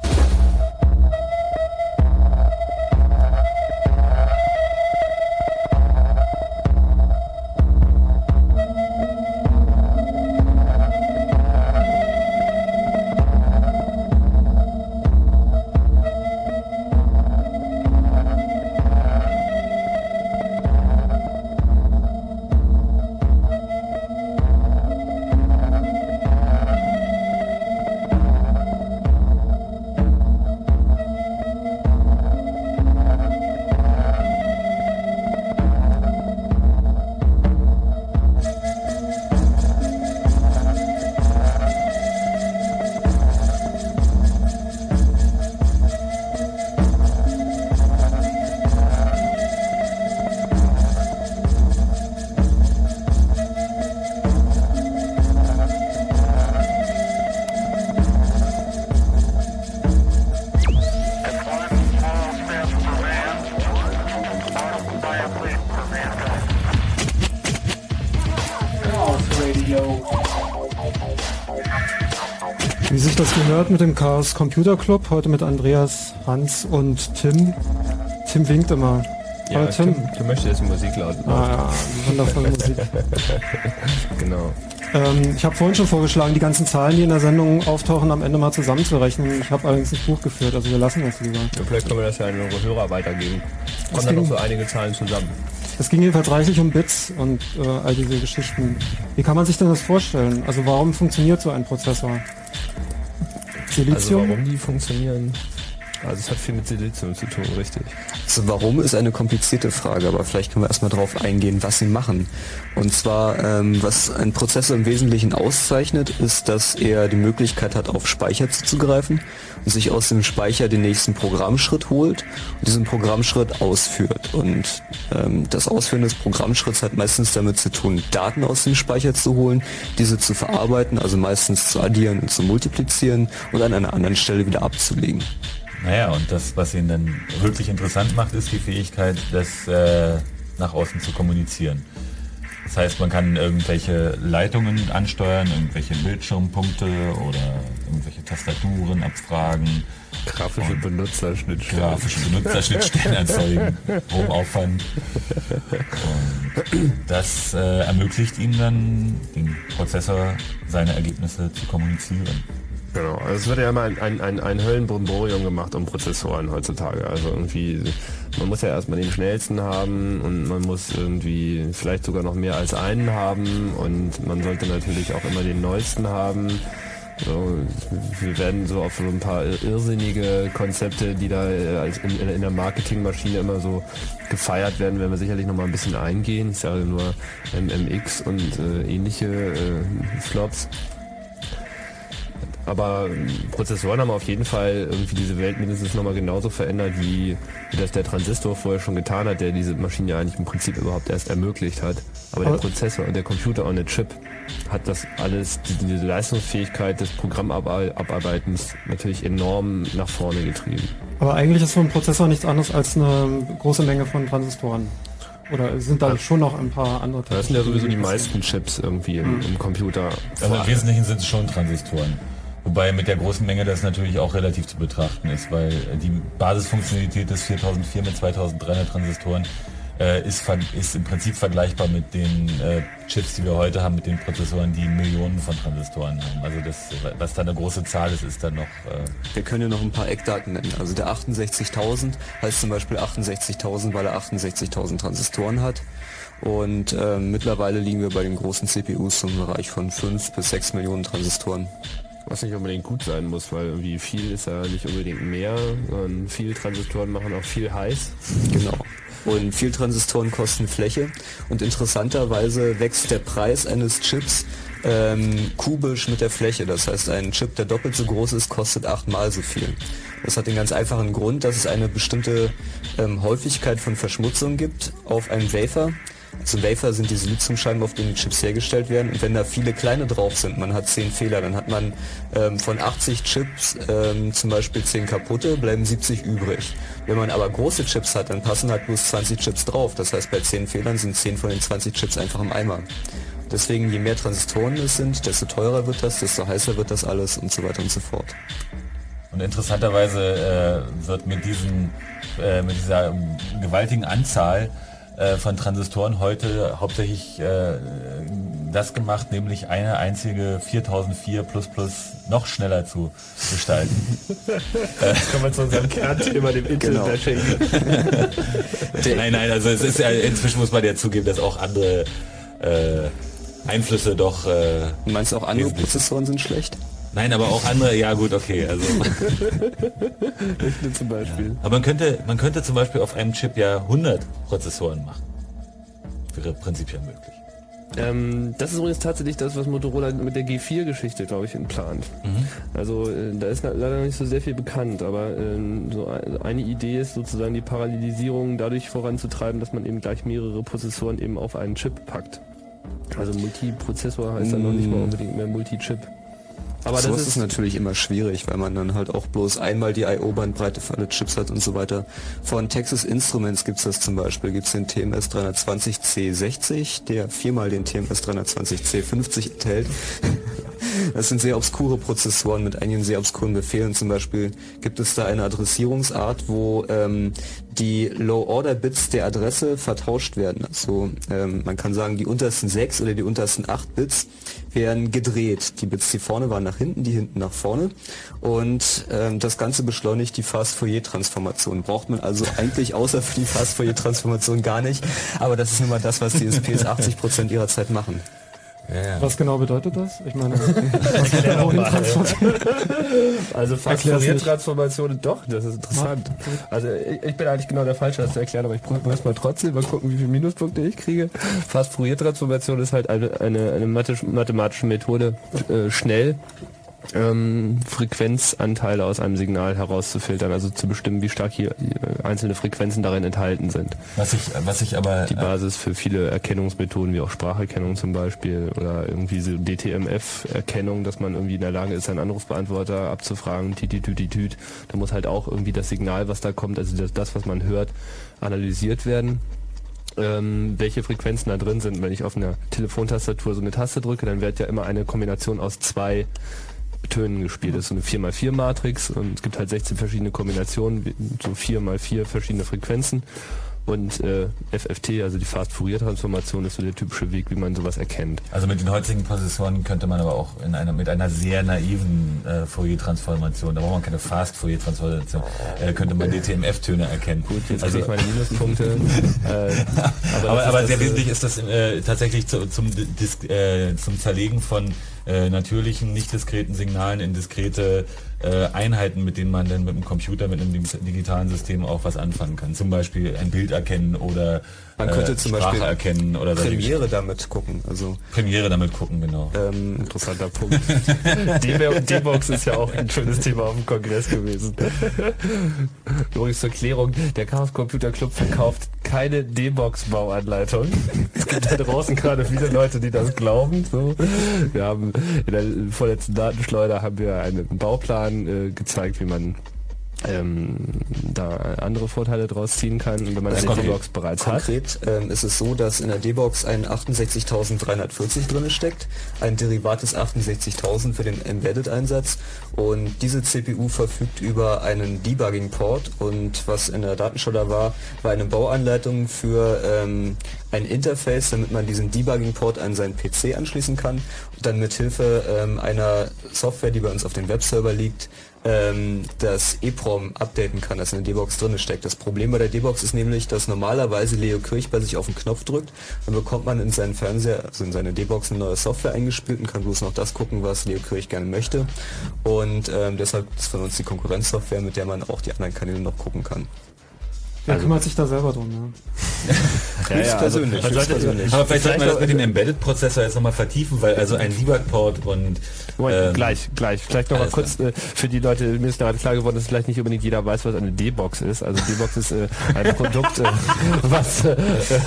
Gehört mit dem Chaos Computer Club, heute mit Andreas, Hans und Tim. Tim winkt immer. Ja, Hallo Tim. Tim, Tim möchte jetzt Musik laut. Ah ja, wundervolle Musik. <laughs> Genau. Ähm, ich habe vorhin schon vorgeschlagen, die ganzen Zahlen, die in der Sendung auftauchen, am Ende mal zusammenzurechnen. Ich habe allerdings nicht Buch geführt, also wir lassen das lieber. Ja, vielleicht können wir das ja an unsere Hörer weitergeben. Kommen dann noch so einige Zahlen zusammen. Es ging jedenfalls reichlich um Bits und äh, all diese Geschichten. Wie kann man sich denn das vorstellen? Also warum funktioniert so ein Prozessor? Also Silizium? warum die funktionieren? Also es hat viel mit Silizium zu tun, richtig. Also warum ist eine komplizierte Frage, aber vielleicht können wir erstmal darauf eingehen, was sie machen. Und zwar, ähm, was ein Prozessor im Wesentlichen auszeichnet, ist, dass er die Möglichkeit hat, auf Speicher zuzugreifen und sich aus dem Speicher den nächsten Programmschritt holt und diesen Programmschritt ausführt. Und ähm, das Ausführen des Programmschritts hat meistens damit zu tun, Daten aus dem Speicher zu holen, diese zu verarbeiten, also meistens zu addieren und zu multiplizieren und an einer anderen Stelle wieder abzulegen. Naja, und das, was ihn dann wirklich interessant macht, ist die Fähigkeit, das äh, nach außen zu kommunizieren. Das heißt, man kann irgendwelche Leitungen ansteuern, irgendwelche Bildschirmpunkte oder irgendwelche Tastaturen abfragen. Grafische Benutzerschnittstellen. Grafische Benutzerschnittstellen erzeugen, hohem Aufwand. Und das äh, ermöglicht ihm dann, dem Prozessor, seine Ergebnisse zu kommunizieren. Genau, also es wird ja immer ein, ein, ein, ein Höllenbrimborium gemacht um Prozessoren heutzutage. Also irgendwie, man muss ja erstmal den schnellsten haben und man muss irgendwie vielleicht sogar noch mehr als einen haben und man sollte natürlich auch immer den neuesten haben. So, wir werden so auf so ein paar irrsinnige Konzepte, die da äh, als in, in der Marketingmaschine immer so gefeiert werden, werden wir sicherlich noch mal ein bisschen eingehen. Ich sage nur MMX und äh, ähnliche äh, Flops. Aber ähm, Prozessoren haben auf jeden Fall irgendwie diese Welt mindestens nochmal genauso verändert, wie, wie das der Transistor vorher schon getan hat, der diese Maschine ja eigentlich im Prinzip überhaupt erst ermöglicht hat. Aber der Prozessor und der Computer on a Chip hat das alles, die, diese Leistungsfähigkeit des Programmabarbeitens natürlich enorm nach vorne getrieben. Aber eigentlich ist so ein Prozessor nichts anderes als eine große Menge von Transistoren. Oder sind da schon noch ein paar andere Das sind ja sowieso die meisten Chips irgendwie im, im Computer. Also im Wesentlichen sind es schon Transistoren. Wobei mit der großen Menge das natürlich auch relativ zu betrachten ist, weil die Basisfunktionalität des 4004 mit 2300 Transistoren äh, ist, ist im Prinzip vergleichbar mit den äh, Chips, die wir heute haben, mit den Prozessoren, die Millionen von Transistoren haben. Also das, was da eine große Zahl ist, ist dann noch... Äh wir können ja noch ein paar Eckdaten nennen. Also der 68.000 heißt zum Beispiel 68.000, weil er 68.000 Transistoren hat. Und äh, mittlerweile liegen wir bei den großen CPUs im Bereich von 5 bis 6 Millionen Transistoren. Was nicht unbedingt gut sein muss, weil irgendwie viel ist ja nicht unbedingt mehr, sondern viel Transistoren machen auch viel heiß. Genau. Und viel Transistoren kosten Fläche. Und interessanterweise wächst der Preis eines Chips ähm, kubisch mit der Fläche. Das heißt, ein Chip, der doppelt so groß ist, kostet achtmal so viel. Das hat den ganz einfachen Grund, dass es eine bestimmte ähm, Häufigkeit von Verschmutzung gibt auf einem Wafer, also Wafer sind die Siliziumscheiben, auf denen die Chips hergestellt werden. Und wenn da viele kleine drauf sind, man hat 10 Fehler, dann hat man ähm, von 80 Chips ähm, zum Beispiel 10 kaputte, bleiben 70 übrig. Wenn man aber große Chips hat, dann passen halt bloß 20 Chips drauf. Das heißt, bei 10 Fehlern sind 10 von den 20 Chips einfach im Eimer. Deswegen, je mehr Transistoren es sind, desto teurer wird das, desto heißer wird das alles und so weiter und so fort. Und interessanterweise äh, wird mit, diesen, äh, mit dieser gewaltigen Anzahl äh, von Transistoren heute hauptsächlich äh, das gemacht, nämlich eine einzige 4004 plus plus noch schneller zu gestalten. <laughs> Jetzt kommen wir zu unserem Kernthema, dem Intel-Bashing. Genau. <laughs> nein, nein, also es ist ja, inzwischen muss man ja zugeben, dass auch andere äh, Einflüsse doch... Äh, Meinst du auch andere Prozessoren sind schlecht? Nein, aber auch andere, ja gut, okay. Also. <laughs> zum Beispiel. Ja. Aber man könnte, man könnte zum Beispiel auf einem Chip ja 100 Prozessoren machen. Wäre prinzipiell möglich. Ähm, das ist übrigens tatsächlich das, was Motorola mit der G4-Geschichte, glaube ich, plant. Mhm. Also äh, da ist leider nicht so sehr viel bekannt, aber äh, so eine Idee ist sozusagen die Parallelisierung dadurch voranzutreiben, dass man eben gleich mehrere Prozessoren eben auf einen Chip packt. Also Multiprozessor heißt dann noch nicht mal Mm. unbedingt mehr Multichip. Aber so das ist, ist natürlich immer schwierig, weil man dann halt auch bloß einmal die I.O.-Bandbreite für alle Chips hat und so weiter. Von Texas Instruments gibt's das zum Beispiel, gibt's den TMS 320C60, der viermal den TMS 320C50 enthält. Das sind sehr obskure Prozessoren mit einigen sehr obskuren Befehlen. Zum Beispiel gibt es da eine Adressierungsart, wo ähm, die Low-Order-Bits der Adresse vertauscht werden. Also ähm, man kann sagen, die untersten sechs oder die untersten acht Bits werden gedreht. Die Bits, die vorne waren nach hinten, die hinten nach vorne. Und ähm, das Ganze beschleunigt die Fast-Fourier-Transformation. Braucht man also eigentlich außer für die Fast-Fourier-Transformation gar nicht. Aber das ist nun mal das, was die SPs 80% <laughs> ihrer Zeit machen. Ja. Was genau bedeutet das? Ich meine, <laughs> <laughs> also Fast-Fourier-Transformation, doch, das ist interessant. Also ich, ich, bin eigentlich genau der Falsche, das zu erklären, aber ich probiere es mal trotzdem, mal gucken, wie viele Minuspunkte ich kriege. Fast-Fourier-Transformation ist halt eine, eine, eine mathematische Methode, äh, schnell ähm, Frequenzanteile aus einem Signal herauszufiltern, also zu bestimmen, wie stark hier äh, einzelne Frequenzen darin enthalten sind. Was ich, was ich aber Die Basis für viele Erkennungsmethoden, wie auch Spracherkennung zum Beispiel oder irgendwie so DTMF-Erkennung, dass man irgendwie in der Lage ist, einen Anrufbeantworter abzufragen, tititütitüt. Da muss halt auch irgendwie das Signal, was da kommt, also das, das was man hört, analysiert werden. Ähm, welche Frequenzen da drin sind. Wenn ich auf einer Telefontastatur so eine Taste drücke, dann wird ja immer eine Kombination aus zwei Tönen gespielt. Das ist so eine 4x4 Matrix und es gibt halt 16 verschiedene Kombinationen, so 4x4 verschiedene Frequenzen. Und äh, FFT, also die Fast-Fourier-Transformation, ist so der typische Weg, wie man sowas erkennt. Also mit den heutigen Prozessoren könnte man aber auch in einer mit einer sehr naiven äh, Fourier-Transformation, da braucht man keine Fast-Fourier-Transformation, äh, könnte man DTMF-Töne erkennen. Gut, Jetzt kriege ich meine Minuspunkte. <laughs> äh, aber, aber, aber sehr äh, wesentlich ist das äh, tatsächlich zu, zum, Dis zum Zerlegen von natürlichen, nicht diskreten Signalen in diskrete äh, Einheiten, mit denen man dann mit dem Computer, mit einem dig- digitalen System auch was anfangen kann. Zum Beispiel ein Bild erkennen oder Man könnte äh, zum Sprache Beispiel erkennen oder Premiere damit gucken. Also Premiere damit gucken, genau. ähm, Interessanter Punkt. <laughs> D-Box ist ja auch ein schönes Thema auf dem Kongress gewesen. Übrigens zur Klärung, der Chaos Computer Club verkauft keine D-Box-Bauanleitung. Es gibt da draußen gerade viele Leute, die das glauben. So. Wir haben in der vorletzten Datenschleuder haben wir einen Bauplan äh, gezeigt, wie man ähm, da andere Vorteile draus ziehen kann, wenn man Also eine konkret- D-Box bereits hat. Konkret ähm, ist es so, dass in der D-Box ein 68340 drin steckt, ein Derivat des 68000 für den Embedded-Einsatz und diese CPU verfügt über einen Debugging-Port und was in der Datenschleuder war, war eine Bauanleitung für ähm, ein Interface, damit man diesen Debugging-Port an seinen PC anschließen kann und dann mit Hilfe ähm, einer Software, die bei uns auf dem Webserver liegt, ähm, das EEPROM updaten kann, das in der D-Box drin steckt. Das Problem bei der D-Box ist nämlich, dass normalerweise Leo Kirch bei sich auf den Knopf drückt, dann bekommt man in seinen Fernseher, also in seine D-Box eine neue Software eingespielt und kann bloß noch das gucken, was Leo Kirch gerne möchte. Und ähm, deshalb ist von uns die Konkurrenzsoftware, mit der man auch die anderen Kanäle noch gucken kann. Wer kümmert sich da selber drum? Ja? <laughs> Ja, ja, also, persönlich, man sollte- höchstpersönlich. Aber vielleicht sollte man das mit dem Embedded-Prozessor jetzt nochmal vertiefen, weil also ein Debug-Port und Moment, ähm, gleich, gleich. Vielleicht noch mal alles kurz äh, für die Leute, mir ist gerade klar geworden, dass vielleicht nicht unbedingt jeder weiß, was eine D-Box ist. Also D-Box ist äh, ein Produkt, äh, <laughs> was äh,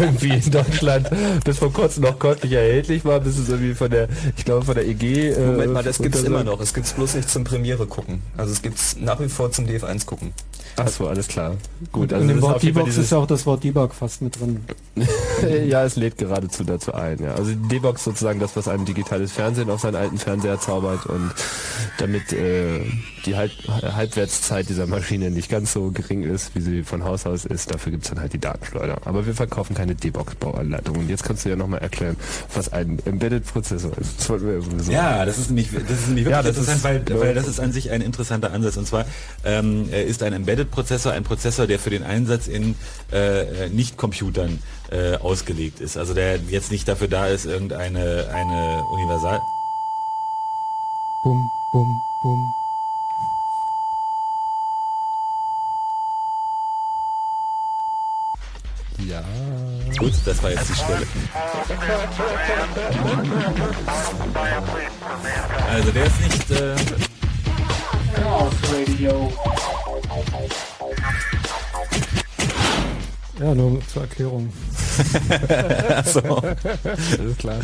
irgendwie in Deutschland bis vor kurzem noch käuflich erhältlich war, bis es irgendwie von der, ich glaube von der EG. Äh, Moment mal, das gibt's unter- immer noch. Es gibt's bloß nicht zum Premiere gucken. Also es gibt's nach wie vor zum DF1 gucken. Ach so, alles klar. Gut, also Wort dieses, ist ja auch das Wort Debug fast mit drin. <laughs> ja, es lädt geradezu dazu ein. Ja. Also die D-Box sozusagen das, was ein digitales Fernsehen auf seinen alten Fernseher zaubert und damit äh, die Halb Halbwertszeit dieser Maschine nicht ganz so gering ist, wie sie von Haus aus ist, dafür gibt's dann halt die Datenschleuder. Aber wir verkaufen keine D-Box-Bauanleitung. Und jetzt kannst du ja nochmal erklären, was ein Embedded-Prozessor ist. Das wollten wir sowieso. Ja, das ist nämlich, das ist nämlich wirklich Ja, das interessant, ist- weil, weil das ist an sich ein interessanter Ansatz. Und zwar ähm, äh, ist ein Embedded-Prozessor ein Prozessor, der für den Einsatz in äh, Nicht-Computern äh, ausgelegt ist. Also der jetzt nicht dafür da ist, irgendeine eine Universal... Bum, bum, bum. ja. Gut, das war jetzt die Stelle. Also der ist nicht... Äh, Ja, nur zur Erklärung. <laughs> so. Alles klar.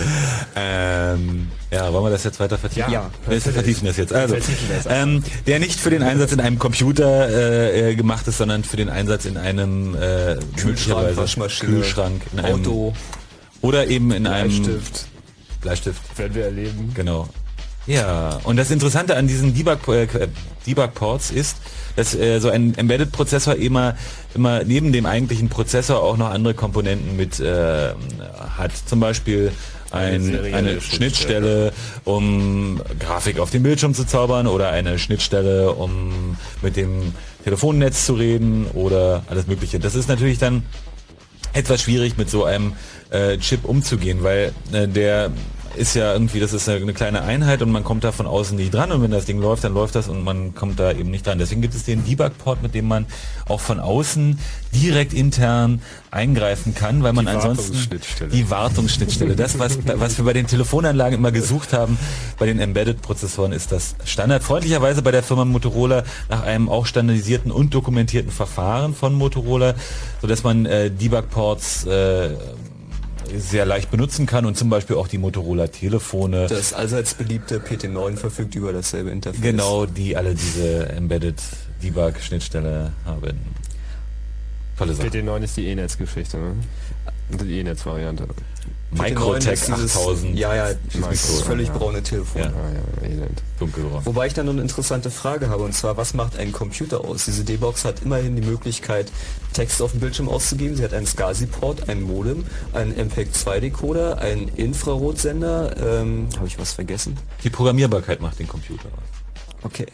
Ähm, ja, wollen wir das jetzt weiter vertiefen? Ja. wir vertiefen das jetzt. Also, das. ähm, der nicht für den Einsatz in einem Computer äh, äh, gemacht ist, sondern für den Einsatz in einem äh, Kühlschrank, möglicherweise Waschmaschine, Kühlschrank, in einem Auto. oder eben in einem Bleistift. Bleistift. Werden wir erleben. Genau. Ja, und das Interessante an diesen Debug, äh, Debug Ports ist, dass äh, so ein Embedded-Prozessor immer, immer neben dem eigentlichen Prozessor auch noch andere Komponenten mit äh, hat. Zum Beispiel ein, serielle eine Schnittstelle, um Grafik auf dem Bildschirm zu zaubern oder eine Schnittstelle, um mit dem Telefonnetz zu reden oder alles Mögliche. Das ist natürlich dann etwas schwierig mit so einem äh, Chip umzugehen, weil äh, der ist ja irgendwie, das ist eine kleine Einheit und man kommt da von außen nicht dran und wenn das Ding läuft, dann läuft das und man kommt da eben nicht dran. Deswegen gibt es den Debug-Port, mit dem man auch von außen direkt intern eingreifen kann, weil man Die ansonsten Wartungsschnittstelle. die Wartungsschnittstelle, das was, was wir bei den Telefonanlagen immer gesucht haben, bei den Embedded-Prozessoren ist das Standard. Freundlicherweise bei der Firma Motorola nach einem auch standardisierten und dokumentierten Verfahren von Motorola, sodass man äh, Debug-Ports äh, sehr leicht benutzen kann und zum Beispiel auch die Motorola-Telefone. Das allseits beliebte PT9 verfügt über dasselbe Interface. Genau, die alle diese Embedded Debug-Schnittstelle haben. Tolle Sache. PT9 ist die E-Netz-Geschichte, ne? Also Die E-Netz-Variante. Microtech ist dieses- 8000. Ja, ja, dieses völlig ja. braune Telefon. Ja. Ja, Elend. Dunkelbraun. Wobei ich dann noch eine interessante Frage habe, und zwar, was macht ein Computer aus? Diese D-Box hat immerhin die Möglichkeit, Text auf dem Bildschirm auszugeben. Sie hat einen SCSI-Port, ein Modem, einen MPEG-2-Decoder, einen Infrarotsender. Ähm, habe ich was vergessen? Die Programmierbarkeit macht den Computer aus. Okay.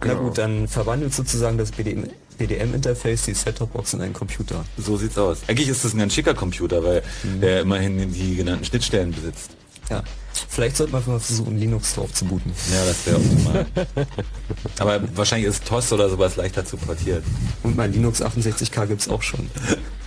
Genau. Na gut, dann verwandelt sozusagen das BDM BDM-Interface die Set-Top-Box in einen Computer. So sieht's aus. Eigentlich ist das ein ganz schicker Computer, weil der immerhin die genannten Schnittstellen besitzt. Ja. Vielleicht sollte man mal versuchen, Linux drauf zu booten. Ja, das wäre optimal. <laughs> Aber wahrscheinlich ist TOS oder sowas leichter zu portieren. Und mein Linux 68K gibt's auch schon. <laughs>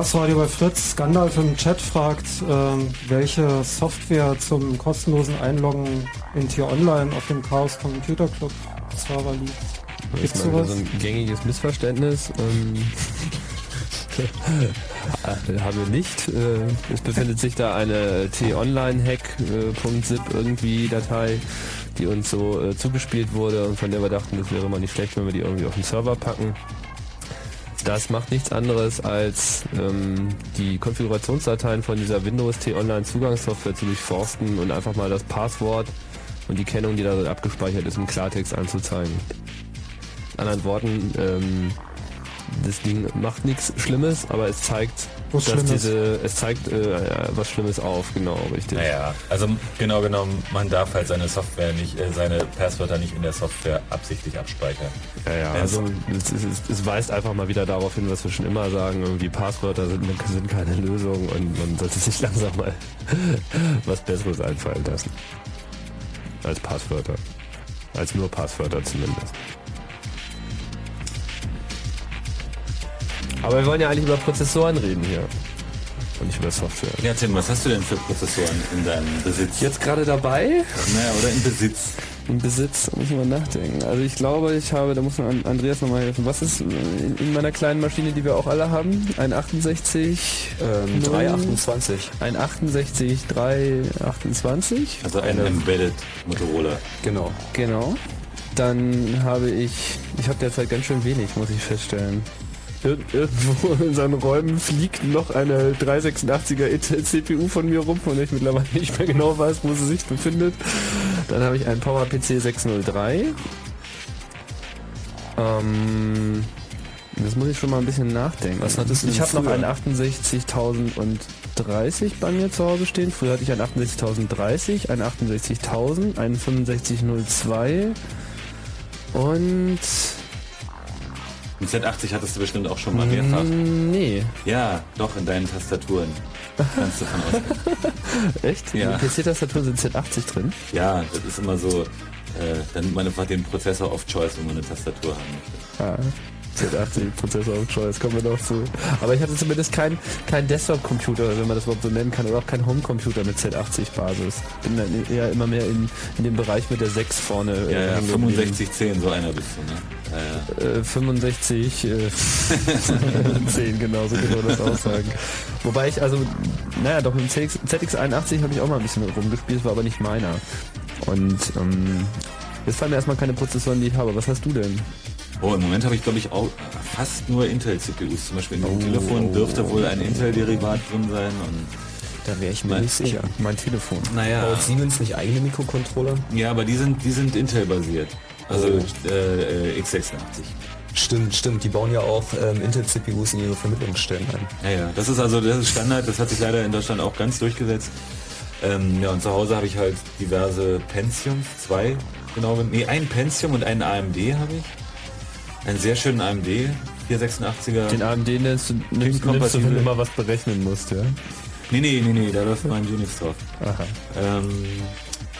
Chaos Radio bei Fritz. Gandalf im Chat fragt, ähm, welche Software zum kostenlosen Einloggen in Tier Online auf dem Chaos Computer Club Server liegt. Gibt's sowas? so ein gängiges Missverständnis. Ähm, <laughs> äh, haben wir nicht. Äh, es befindet sich da eine t-online-hack.zip irgendwie Datei, die uns so äh, zugespielt wurde und von der wir dachten, das wäre mal nicht schlecht, wenn wir die irgendwie auf den Server packen. Das macht nichts anderes als ähm, die Konfigurationsdateien von dieser Windows T-Online Zugangssoftware zu durchforsten und einfach mal das Passwort und die Kennung, die darin abgespeichert ist, im Klartext anzuzeigen. In anderen Worten, ähm, das Ding macht nichts Schlimmes, aber es zeigt, Was dass Schlimmes? diese, es zeigt äh, was Schlimmes auf, genau, richtig. Naja, also genau genommen, man darf halt seine Software nicht, äh, seine Passwörter nicht in der Software absichtlich abspeichern. Ja, ja, Wenn es- also es, es, es, es weist einfach mal wieder darauf hin, was wir schon immer sagen, irgendwie Passwörter sind, sind keine Lösung und man sollte sich <laughs> langsam mal was Besseres einfallen lassen. Als Passwörter. Als nur Passwörter zumindest. Aber wir wollen ja eigentlich über Prozessoren reden hier. Und nicht über Software. Ja, Tim, was hast du denn für Prozessoren in deinem Besitz? Jetzt gerade dabei? Naja, oder in Besitz? Im Besitz, da muss man nachdenken. Also ich glaube, ich habe, da muss man an- Andreas nochmal helfen. Was ist in, in meiner kleinen Maschine, die wir auch alle haben? Ein 68? Ähm, 328. Ein 68 328? Also ein Embedded Motorola. Genau. Genau. Dann habe ich, ich habe derzeit ganz schön wenig, muss ich feststellen. Ir irgendwo in unseren Räumen fliegt noch eine 386er Intel CPU von mir rum, von der ich mittlerweile nicht mehr genau weiß, wo sie sich befindet. Dann habe ich einen PowerPC 603. Ähm, das muss ich schon mal ein bisschen nachdenken. Was hattest du ich habe noch einen 68030 bei mir zu Hause stehen. Früher hatte ich einen 68030, einen 68000, einen 6502 und Ein Z80 hattest du bestimmt auch schon mal mehrfach. Nee. Ja, doch, in deinen Tastaturen. Kannst du von ausgehen. <laughs> Echt? Ja. In PC-Tastaturen sind Z80 drin? Ja, das ist immer so, äh, dann nimmt man einfach den Prozessor of Choice, wenn man eine Tastatur haben möchte. Ah, Z80 Prozessor of Choice, kommen wir noch zu. Aber ich hatte zumindest keinen kein Desktop-Computer, wenn man das überhaupt so nennen kann, oder auch keinen Home-Computer mit Z80-Basis. Bin dann eher immer mehr in, in dem Bereich mit der 6 vorne. äh, Ja, ja, hängen geblieben. 6510, so einer bist du, ne? Ja, ja. Äh, 65, äh, <laughs> 10, genau, so genau das aussagen. Wobei ich also, naja, doch im ZX, ZX81 habe ich auch mal ein bisschen rumgespielt, war aber nicht meiner. Und ähm, jetzt fallen mir erstmal keine Prozessoren, die ich habe. Was hast du denn? Oh, im Moment habe ich glaube ich auch fast nur Intel-CPUs. Zum Beispiel in dem Telefon dürfte wohl ein Intel-Derivat drin sein und Da wäre ich mir Mein- nicht sicher. Mein Telefon. naja. Baut Siemens nicht eigene Mikrocontroller? Ja, aber die sind, die sind Intel-basiert. Also Oh. äh, äh, x86. Stimmt, stimmt. Die bauen ja auch ähm, Intel-CPUs in ihre Vermittlungsstellen ein. Ja, ja, das ist also das ist Standard, das hat sich leider in Deutschland auch ganz durchgesetzt. Ähm, ja, und zu Hause habe ich halt diverse Pentiums, zwei, genau, nee, ein Pentium und einen AMD habe ich. Einen sehr schönen AMD, 486er. Den AMD nennst du, nimmst, nimmst du, kompatibel. wenn du mal was berechnen musst, ja? Nee, nee, nee, nee, da läuft mein Unix drauf. Aha. Ähm,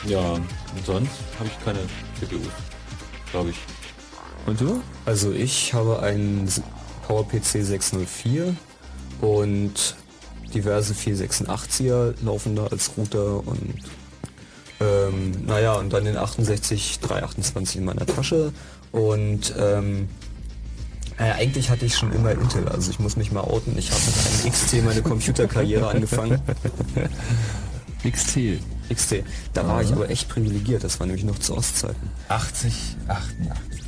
ja, und sonst habe ich keine CPUs, glaube ich. Und du? Also ich habe einen PowerPC 604 und diverse 486er laufen da als Router und ähm, naja, und dann den 68 328 in meiner Tasche und ähm, naja, eigentlich hatte ich schon immer Intel, also ich muss mich mal outen. Ich habe mit einem XT meine Computerkarriere <laughs> angefangen. XT. XT. Da war ich aber echt privilegiert, das war nämlich noch zu Ostzeiten. 80, 88.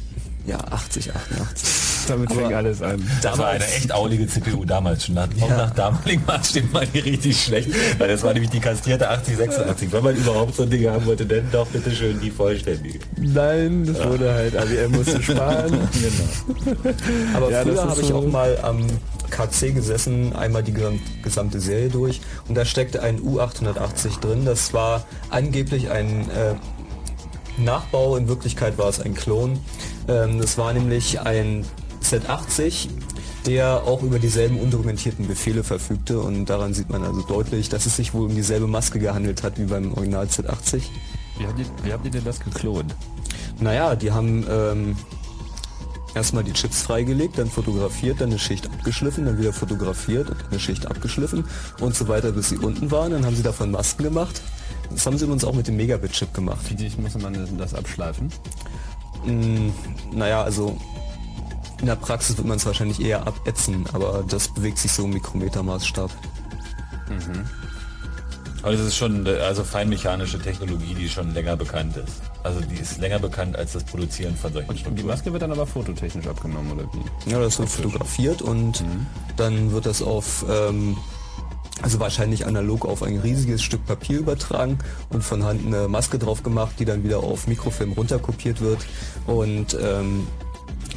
Ja, 80, 88. Damit fing alles an. Das war eine echt aulige CPU damals schon. Nach, Auch nach damaligen Maßstäben war die richtig schlecht. Weil das war nämlich die kastrierte 8086. Wenn man überhaupt so ein Ding haben wollte, dann doch bitte schön die vollständige. Nein, das wurde halt, ABM musste <laughs> sparen. Genau. Aber Ja, früher habe ich auch mal am KC gesessen, einmal die gesam- gesamte Serie durch und da steckte ein U880 drin. Das war angeblich ein äh, Nachbau, in Wirklichkeit war es ein Klon. Ähm, das war nämlich ein Z80, der auch über dieselben undokumentierten Befehle verfügte und daran sieht man also deutlich, dass es sich wohl um dieselbe Maske gehandelt hat wie beim Original Z80. Wie habt ihr, wie habt ihr denn das geklont? Naja, die haben ähm, erstmal die Chips freigelegt, dann fotografiert, dann eine Schicht abgeschliffen, dann wieder fotografiert und eine Schicht abgeschliffen und so weiter, bis sie unten waren. Dann haben sie davon Masken gemacht. Das haben sie uns auch mit dem Megabit-Chip gemacht. Wie dicht muss man das abschleifen? Naja, also in der Praxis wird man es wahrscheinlich eher abätzen, aber das bewegt sich so im Mikrometermaßstab. Mhm. Aber das ist schon also feinmechanische Technologie, die schon länger bekannt ist. Also die ist länger bekannt als das Produzieren von solchen Und die Maske wird dann aber fototechnisch abgenommen, oder wie? Ja, das wird fotografiert und Mhm. dann wird das auf, ähm, also wahrscheinlich analog auf ein riesiges Stück Papier übertragen und von Hand eine Maske drauf gemacht, die dann wieder auf Mikrofilm runterkopiert wird und ähm,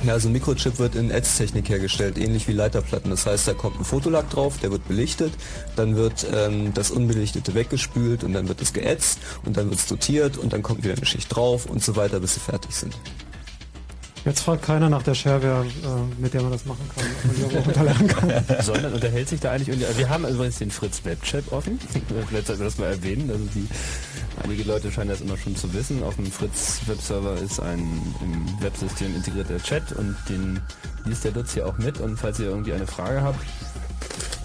ja, also ein Mikrochip wird in Ätztechnik hergestellt, ähnlich wie Leiterplatten. Das heißt, da kommt ein Fotolack drauf, der wird belichtet, dann wird ähm, das Unbelichtete weggespült und dann wird es geätzt und dann wird es dotiert und dann kommt wieder eine Schicht drauf und so weiter, bis sie fertig sind. Jetzt fragt keiner nach der Shareware, äh, mit der man das machen kann, ob man die runterladen kann. <laughs> Sondern unterhält sich da eigentlich irgendwie. Wir haben übrigens den Fritz Webchat offen. Vielleicht sollten wir das mal erwähnen. Also die, einige Leute scheinen das immer schon zu wissen. Auf dem Fritz Webserver ist ein im Websystem integrierter Chat und den liest der Lutz hier auch mit. Und falls ihr irgendwie eine Frage habt,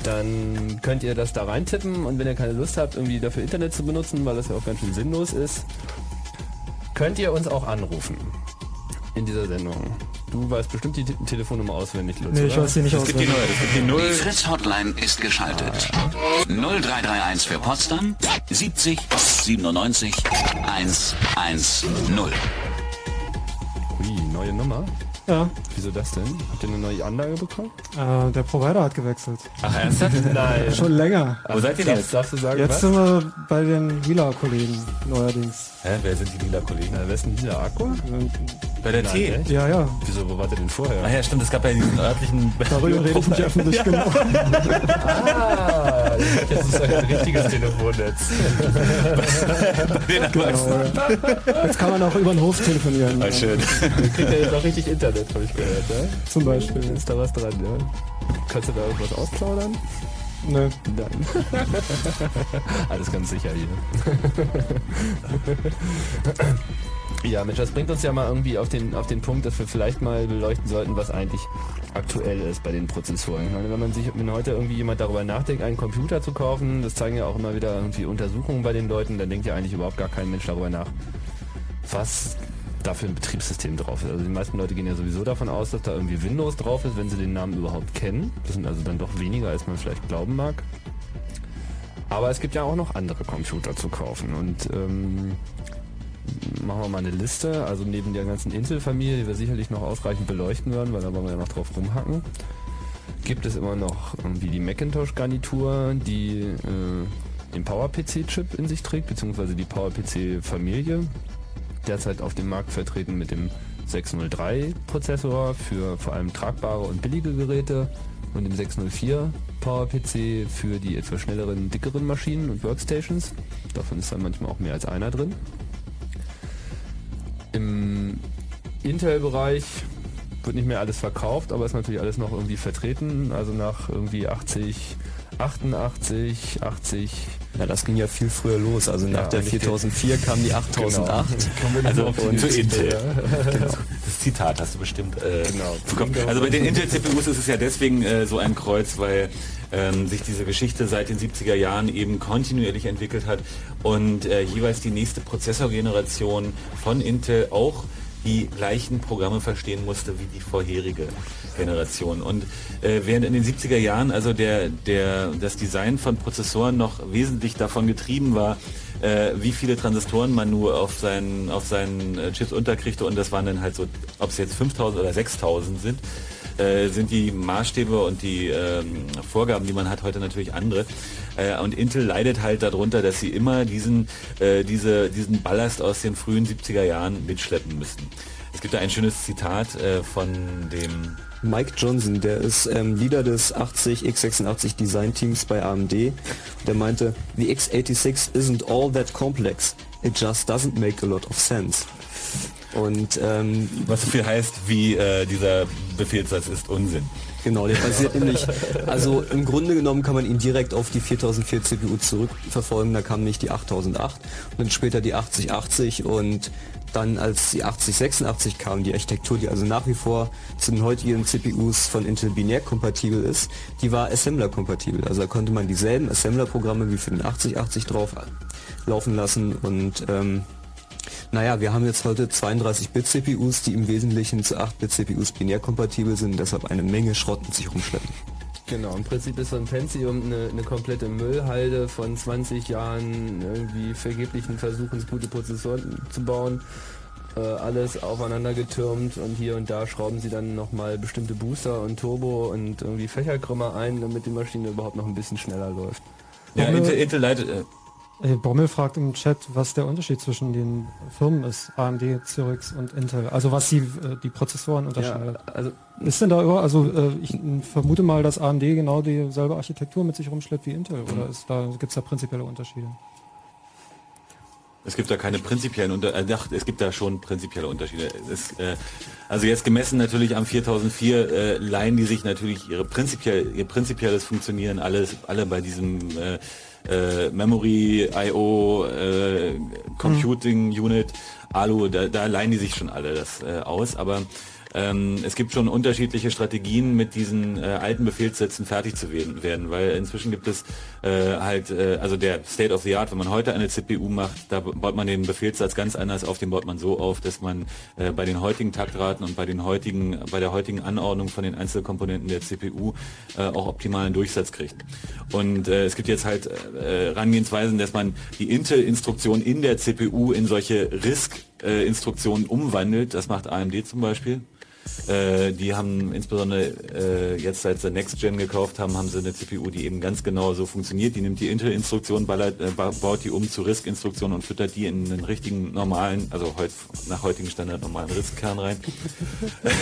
dann könnt ihr das da reintippen und wenn ihr keine Lust habt, irgendwie dafür Internet zu benutzen, weil das ja auch ganz schön sinnlos ist, könnt ihr uns auch anrufen in dieser Sendung. Du weißt bestimmt die Te Telefonnummer auswendig, Lutz. Nee, ich weiß sie nicht Es gibt die auswendig. neue, es gibt die Null. Die Fritz Hotline ist geschaltet. 0331 für Potsdam 70 97 110. Ui, neue Nummer. Ja, Wieso das denn? Habt ihr eine neue Anlage bekommen? äh, der Provider hat gewechselt. Ach, ernsthaft? <laughs> Nein. Schon länger. Wo seid ihr denn jetzt? Darfst du sagen, Jetzt was? sind wir bei den Lila-Kollegen neuerdings. Hä, wer sind die lila Kollegen? Na, wer ist denn dieser Aqua? Bei der Nein, T. echt? Ja, ja, Wieso, wo wart ihr denn vorher? Ach ja, stimmt, es gab ja diesen örtlichen... <laughs> darüber redet nicht öffentlich genug. Ah, das ist ein richtiges Telefonnetz. Jetzt kann man auch über den Hof telefonieren. Ah, schön. Ihr kriegt ja jetzt auch richtig Internet, habe ich gehört, ja? Zum Beispiel. Ist da was dran, ja? Kannst du da irgendwas ausplaudern? Nö. Nein. <laughs> Alles ganz sicher hier. <laughs> Ja, Mensch, das bringt uns ja mal irgendwie auf den, auf den Punkt, dass wir vielleicht mal beleuchten sollten, was eigentlich aktuell ist bei den Prozessoren. Ich meine, wenn man sich, wenn heute irgendwie jemand darüber nachdenkt, einen Computer zu kaufen, das zeigen ja auch immer wieder irgendwie Untersuchungen bei den Leuten, dann denkt ja eigentlich überhaupt gar kein Mensch darüber nach, was da für ein Betriebssystem drauf ist. Also die meisten Leute gehen ja sowieso davon aus, dass da irgendwie Windows drauf ist, wenn sie den Namen überhaupt kennen. Das sind also dann doch weniger, als man vielleicht glauben mag. Aber es gibt ja auch noch andere Computer zu kaufen und ähm, machen wir mal eine Liste. Also neben der ganzen Intel-Familie, die wir sicherlich noch ausreichend beleuchten werden, weil da wollen wir ja noch drauf rumhacken, gibt es immer noch irgendwie die Macintosh-Garnitur, die äh, den PowerPC-Chip in sich trägt, beziehungsweise die PowerPC-Familie. Derzeit auf dem Markt vertreten mit dem 603-Prozessor für vor allem tragbare und billige Geräte und dem 604 PowerPC für die etwas schnelleren, dickeren Maschinen und Workstations. Davon ist dann manchmal auch mehr als einer drin. Im Intel-Bereich wird nicht mehr alles verkauft, aber ist natürlich alles noch irgendwie vertreten. Also nach irgendwie 80, 88, 80. Ja, das ging ja viel früher los. Also nach Ja, der eigentlich 4004 kam die 8008. Also auf für die Intel. Ja. Genau. Das Zitat hast du bestimmt äh, Genau. bekommen. Also bei den Intel-CPUs ist es ja deswegen äh, so ein Kreuz, weil ähm, sich diese Geschichte seit den 70er Jahren eben kontinuierlich entwickelt hat und äh, jeweils die nächste Prozessorgeneration von Intel auch die gleichen Programme verstehen musste wie die vorherige Generation. Und äh, während in den 70er Jahren also der, der, das Design von Prozessoren noch wesentlich davon getrieben war, äh, wie viele Transistoren man nur auf seinen, auf seinen äh, Chips unterkriegte und das waren dann halt so, ob es jetzt 5000 oder 6000 sind, äh, sind die Maßstäbe und die ähm, Vorgaben, die man hat, heute natürlich andere. Äh, und Intel leidet halt darunter, dass sie immer diesen, äh, diese, diesen Ballast aus den frühen 70er Jahren mitschleppen müssen. Es gibt da ein schönes Zitat äh, von dem Mike Johnson, der ist ähm, Leader des 80 x86 Design Teams bei AMD. Der meinte, the x86 isn't all that complex. It just doesn't make a lot of sense. Und ähm, was so viel heißt, wie äh, dieser Befehlssatz ist Unsinn. Genau, der basiert nämlich, also im Grunde genommen kann man ihn direkt auf die 4004 CPU zurückverfolgen, da kam nicht die 8008 und dann später die 8080 und Dann als die 8086 kam, die Architektur, die also nach wie vor zu den heutigen CPUs von Intel binär kompatibel ist, die war Assembler kompatibel. Also da konnte man dieselben Assembler-Programme wie für den 8080 drauf laufen lassen und ähm, naja, wir haben jetzt heute 32-Bit-CPUs, die im Wesentlichen zu 8-Bit-CPUs binär kompatibel sind, deshalb eine Menge Schrott mit sich rumschleppen. Genau, im Prinzip ist so ein Pentium eine, eine komplette Müllhalde von 20 Jahren irgendwie vergeblichen Versuchen, gute Prozessoren zu bauen. Äh, alles aufeinander getürmt und hier und da schrauben sie dann nochmal bestimmte Booster und Turbo und irgendwie Fächerkrümmer ein, damit die Maschine überhaupt noch ein bisschen schneller läuft. Ja, Intel, Intel leitet, äh, Bommel fragt im Chat, was der Unterschied zwischen den Firmen ist, AMD, Cyrix und Intel. Also was die, äh, die Prozessoren unterscheidet. also ist denn da über, also äh, ich äh, vermute mal, dass AMD genau dieselbe Architektur mit sich rumschleppt wie Intel, oder ist da, gibt es da prinzipielle Unterschiede? Es gibt da keine prinzipiellen Unter äh, es gibt da schon prinzipielle Unterschiede. Es, äh, also jetzt gemessen natürlich am 4004 äh, leihen die sich natürlich ihre prinzipiell ihr prinzipielles Funktionieren alles alle bei diesem äh, äh, Memory IO äh, Computing Unit Alu da, da leihen die sich schon alle das äh, aus, aber ähm, es gibt schon unterschiedliche Strategien, mit diesen äh, alten Befehlssätzen fertig zu werden, weil inzwischen gibt es äh, halt, äh, also der State of the Art, wenn man heute eine CPU macht, da baut man den Befehlssatz ganz anders auf, den baut man so auf, dass man äh, bei den heutigen Taktraten und bei den heutigen, bei der heutigen Anordnung von den Einzelkomponenten der CPU äh, auch optimalen Durchsatz kriegt. Und äh, es gibt jetzt halt äh, Herangehensweisen, dass man die Intel-Instruktion in der CPU in solche RISC-Instruktionen umwandelt. Das macht AMD zum Beispiel. Äh, die haben insbesondere äh, jetzt seit sie Next Gen gekauft haben, haben sie eine CPU, die eben ganz genau so funktioniert. Die nimmt die Intel-Instruktion, äh, baut die um zu RISC-Instruktionen und füttert die in einen richtigen normalen, also heut, nach heutigem Standard normalen RISC-Kern rein. <laughs> das,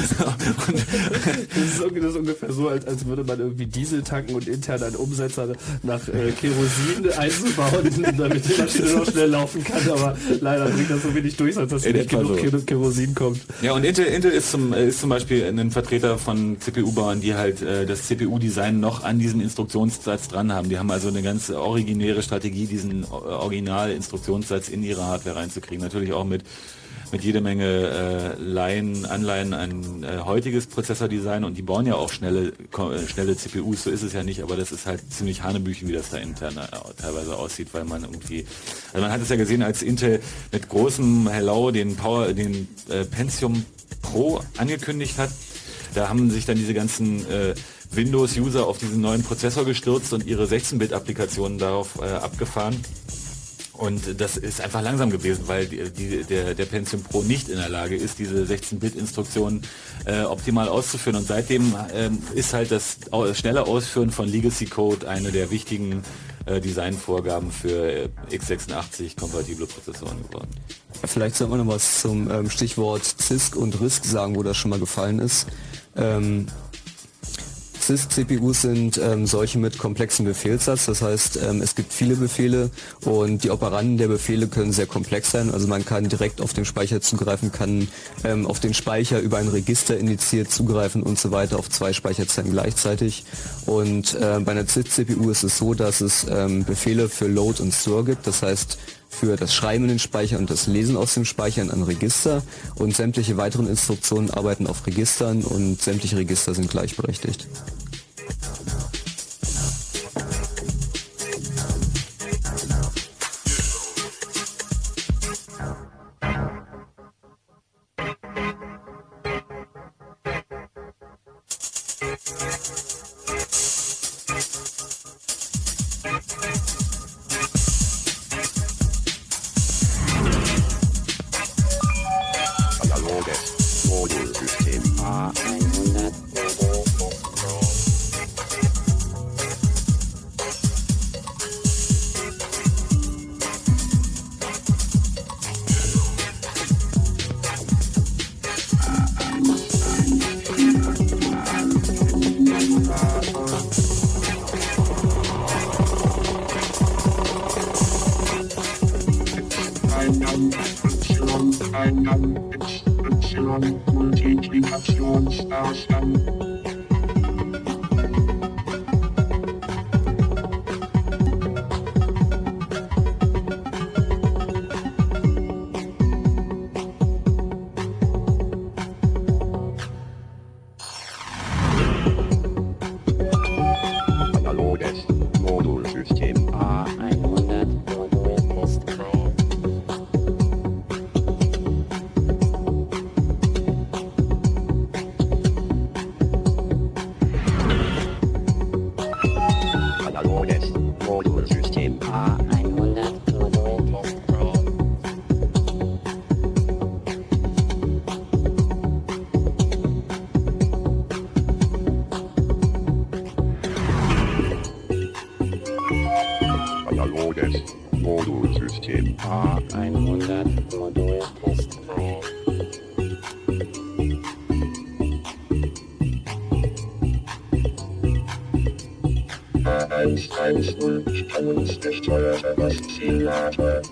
ist, das, ist, ungefähr so, als, als würde man irgendwie Diesel tanken und intern einen Umsetzer nach äh, Kerosin einzubauen, <laughs> damit die Maschine noch schnell laufen kann, aber leider bringt das so wenig durch, als dass nicht genug so. Kerosin kommt. Ja, und Intel, Intel ist zum, äh, ist zum Beispiel ein Vertreter von CPU-Bauern, die halt äh, das CPU-Design noch an diesen Instruktionssatz dran haben. Die haben also eine ganz originäre Strategie, diesen Original-Instruktionssatz in ihre Hardware reinzukriegen. Natürlich auch mit mit jede Menge äh, Laien, Anleihen an äh, heutiges Prozessordesign und die bauen ja auch schnelle, äh, schnelle CPUs, so ist es ja nicht, aber das ist halt ziemlich Hanebüchen, wie das da intern äh, teilweise aussieht, weil man irgendwie, also man hat es ja gesehen, als Intel mit großem Hello den Power, den äh, Pentium Pro angekündigt hat. Da haben sich dann diese ganzen äh, Windows-User auf diesen neuen Prozessor gestürzt und ihre 16-Bit-Applikationen darauf äh, abgefahren. Und das ist einfach langsam gewesen, weil die, die, der, der Pentium Pro nicht in der Lage ist, diese 16-Bit-Instruktionen äh, optimal auszuführen. Und seitdem ähm, ist halt das schnelle Ausführen von Legacy Code eine der wichtigen äh, Designvorgaben für äh, x86-kompatible Prozessoren geworden. Vielleicht soll man noch was zum ähm, Stichwort CISC und RISC sagen, wo das schon mal gefallen ist. Ähm, CISC-CPUs sind ähm, solche mit komplexem Befehlssatz, das heißt, ähm, es gibt viele Befehle und die Operanden der Befehle können sehr komplex sein. Also man kann direkt auf den Speicher zugreifen, kann ähm, auf den Speicher über ein Register indiziert zugreifen und so weiter auf zwei Speicherzellen gleichzeitig. Und äh, bei einer CISC-CPU ist es so, dass es ähm, Befehle für Load und Store gibt, das heißt, für das Schreiben in den Speicher und das Lesen aus dem Speicher in ein Register und sämtliche weiteren Instruktionen arbeiten auf Registern und sämtliche Register sind gleichberechtigt. uns nicht teurer, was sie laber.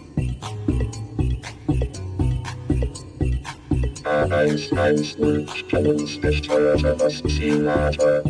A110 stimmt uns nicht teurer, was sie laber.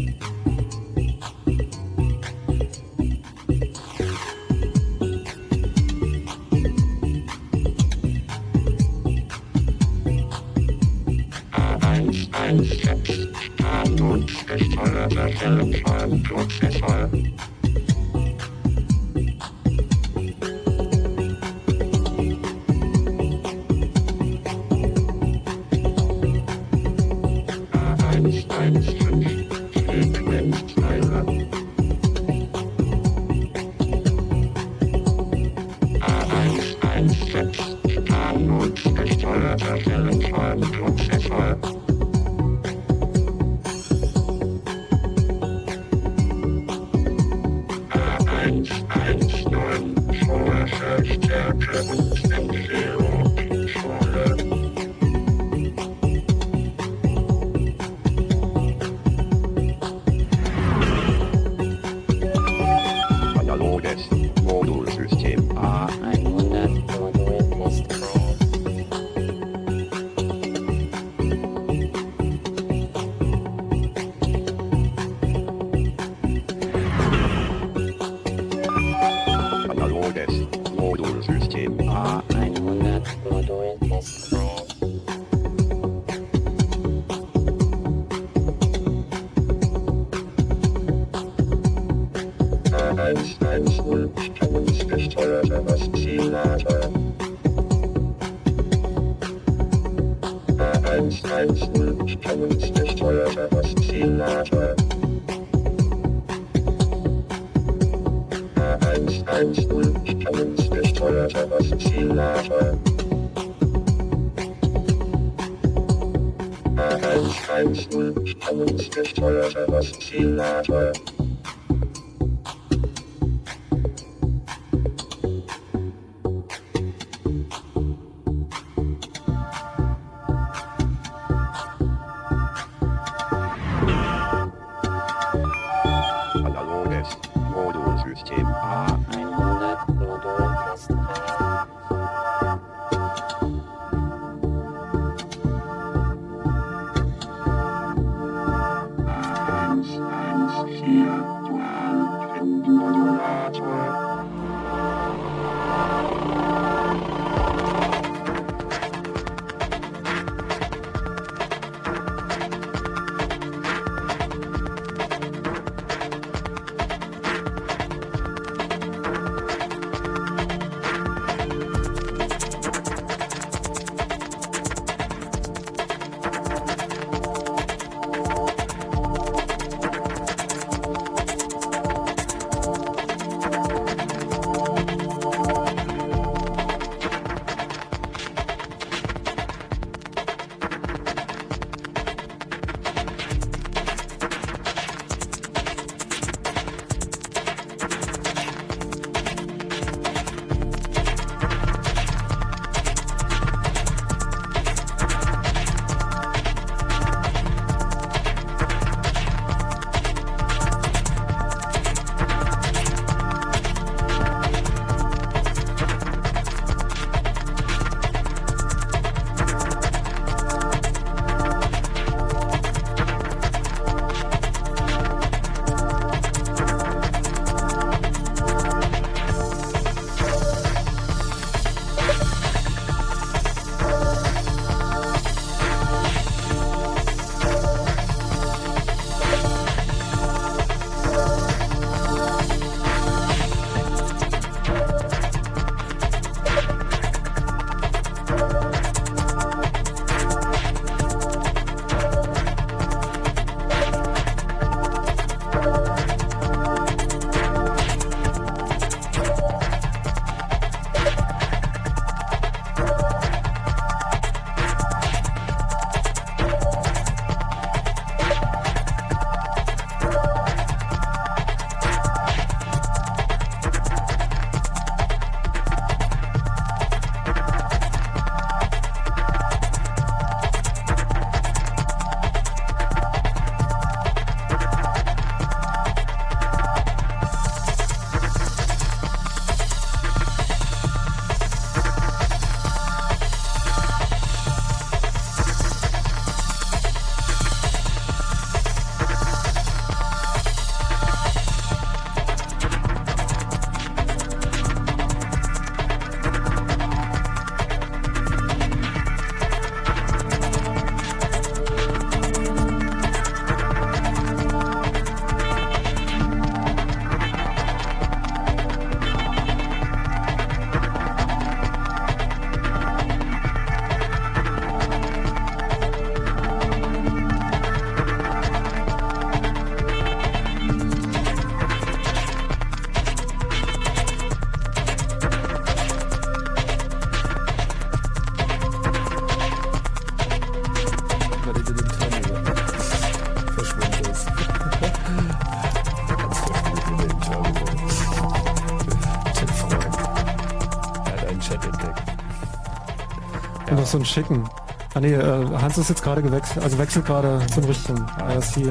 Noch so einen schicken. Ah nee, äh, Hans ist jetzt gerade gewechselt, also wechselt gerade zum richtigen ein bisschen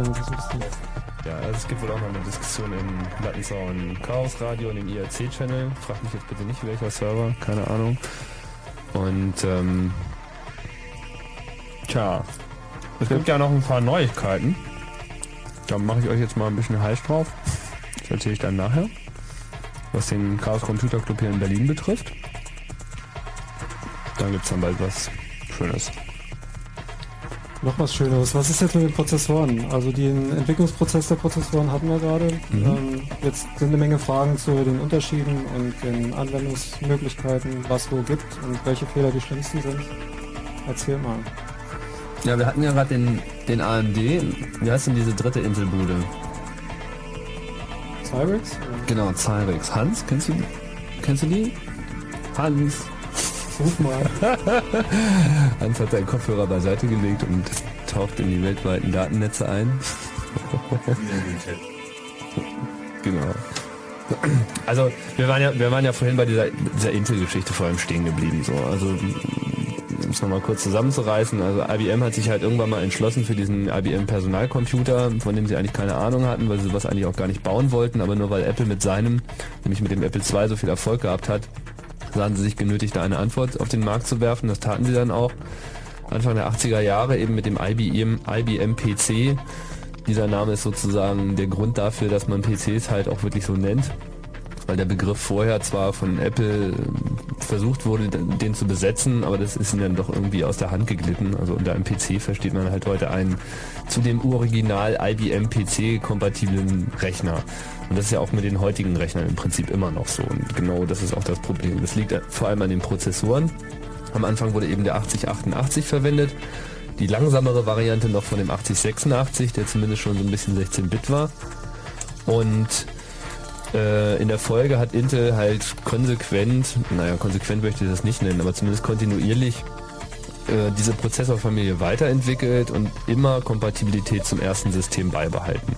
Ja, es gibt wohl auch noch eine Diskussion im Lattenzaun Chaos Radio und im IRC-Channel. Frag mich jetzt bitte nicht, welcher Server, keine Ahnung. Und ähm, tja, es gibt ja noch ein paar Neuigkeiten. Da mache ich euch jetzt mal ein bisschen heiß drauf. Das erzähle ich dann nachher. Was den Chaos Computer Club hier in Berlin betrifft. Dann gibt es dann bald was Schönes. Noch was Schöneres. Was ist jetzt mit den Prozessoren? Also den Entwicklungsprozess der Prozessoren hatten wir gerade. Mhm. Ähm, jetzt sind eine Menge Fragen zu den Unterschieden und den Anwendungsmöglichkeiten, was wo gibt und welche Fehler die schlimmsten sind. Erzähl mal. Ja, wir hatten ja gerade den, den AMD. Wie heißt denn diese dritte Inselbude? Cyrix? Genau, Cyrix. Hans, kennst du, kennst du die? Hans. Ruf mal. <laughs> Hans hat seinen Kopfhörer beiseite gelegt und taucht in die weltweiten Datennetze ein. <laughs> genau. Also wir waren ja, wir waren ja vorhin bei dieser, dieser Intel-Geschichte vor allem stehen geblieben. So. Also um es nochmal kurz zusammenzureißen, also IBM hat sich halt irgendwann mal entschlossen für diesen IBM Personalcomputer, von dem sie eigentlich keine Ahnung hatten, weil sie sowas eigentlich auch gar nicht bauen wollten, aber nur weil Apple mit seinem, nämlich mit dem Apple II so viel Erfolg gehabt hat, sahen sie sich genötigt, eine Antwort auf den Markt zu werfen. Das taten sie dann auch. Anfang der 80er Jahre eben mit dem IBM, IBM PC. Dieser Name ist sozusagen der Grund dafür, dass man PCs halt auch wirklich so nennt. Weil der Begriff vorher zwar von Apple versucht wurde, den zu besetzen, aber das ist ihnen dann doch irgendwie aus der Hand geglitten. Also unter einem PC versteht man halt heute einen zu dem Original IBM PC kompatiblen Rechner. Und das ist ja auch mit den heutigen Rechnern im Prinzip immer noch so. Und genau das ist auch das Problem. Das liegt vor allem an den Prozessoren. Am Anfang wurde eben der 8088 verwendet. Die langsamere Variante noch von dem 8086, der zumindest schon so ein bisschen 16-Bit war. Und äh, in der Folge hat Intel halt konsequent, naja, konsequent möchte ich das nicht nennen, aber zumindest kontinuierlich äh, diese Prozessorfamilie weiterentwickelt und immer Kompatibilität zum ersten System beibehalten.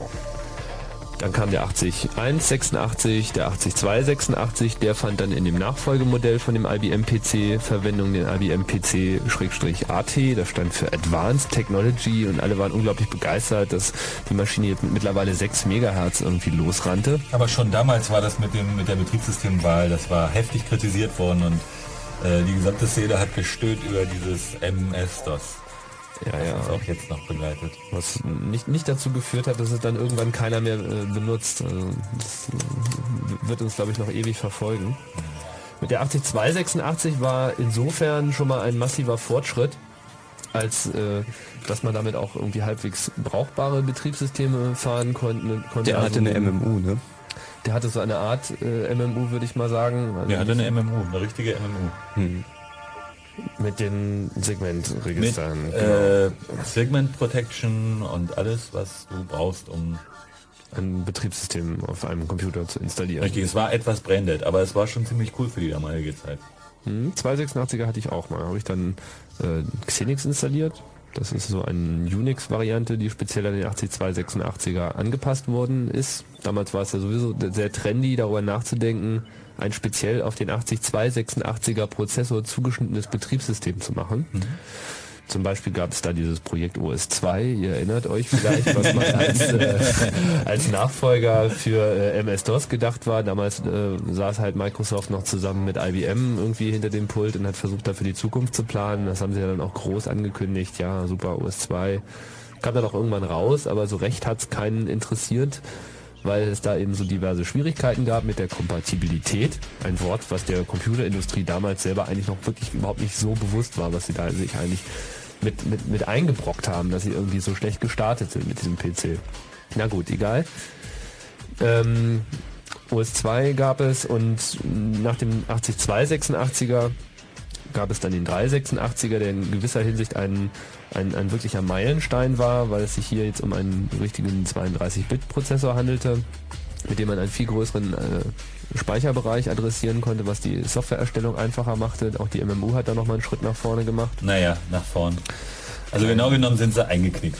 Dann kam der 80186, der 80286, der fand dann in dem Nachfolgemodell von dem IBM PC Verwendung, den IBM PC-AT, das stand für Advanced Technology und alle waren unglaublich begeistert, dass die Maschine jetzt mit mittlerweile 6 Megahertz irgendwie losrannte. Aber schon damals war das mit dem mit der Betriebssystemwahl, das war heftig kritisiert worden und äh, die gesamte Szene hat gestöhnt über dieses MS-DOS. Ja, was ja. uns auch jetzt noch begleitet. Was nicht, nicht dazu geführt hat, dass es dann irgendwann keiner mehr äh, benutzt. Also das äh, wird uns, glaube ich, noch ewig verfolgen. Mit der 80286 war insofern schon mal ein massiver Fortschritt, als äh, dass man damit auch irgendwie halbwegs brauchbare Betriebssysteme fahren konnte. konnte Der hatte eine Also, MMU, ne? Der hatte so eine Art äh, MMU, würde ich mal sagen. Also Der hatte eine MMU, eine richtige MMU. Hm. Mit den Mit Segmentregistern. genau. äh, Segment Protection und alles, was du brauchst, um ein Betriebssystem auf einem Computer zu installieren. Richtig, es war etwas branded, aber es war schon ziemlich cool für die damalige Zeit. Hm, 286er hatte ich auch mal. Habe ich dann äh, Xenix installiert. Das ist so eine Unix-Variante, die speziell an den 80286er angepasst worden ist. Damals war es ja sowieso sehr trendy, darüber nachzudenken, ein speziell auf den 80286er Prozessor zugeschnittenes Betriebssystem zu machen. Zum Beispiel gab es da dieses Projekt OS2, ihr erinnert euch vielleicht, was mal als, äh, als Nachfolger für äh, MS-DOS gedacht war. Damals äh, saß halt Microsoft noch zusammen mit IBM irgendwie hinter dem Pult und hat versucht, da für die Zukunft zu planen. Das haben sie ja dann auch groß angekündigt. Ja, super OS2. Kam dann auch irgendwann raus, aber so recht hat es keinen interessiert weil es da eben so diverse Schwierigkeiten gab mit der Kompatibilität. Ein Wort, was der Computerindustrie damals selber eigentlich noch wirklich überhaupt nicht so bewusst war, was sie da sich eigentlich mit, mit, mit eingebrockt haben, dass sie irgendwie so schlecht gestartet sind mit diesem PC. Na gut, egal. Ähm, OS2 gab es und nach dem 80286er gab es dann den 386er, der in gewisser Hinsicht ein, ein, ein wirklicher Meilenstein war, weil es sich hier jetzt um einen richtigen 32-Bit-Prozessor handelte, mit dem man einen viel größeren äh, Speicherbereich adressieren konnte, was die Softwareerstellung einfacher machte. Auch die MMU hat da nochmal einen Schritt nach vorne gemacht. Naja, nach vorn. Also genau genommen sind sie eingeknickt.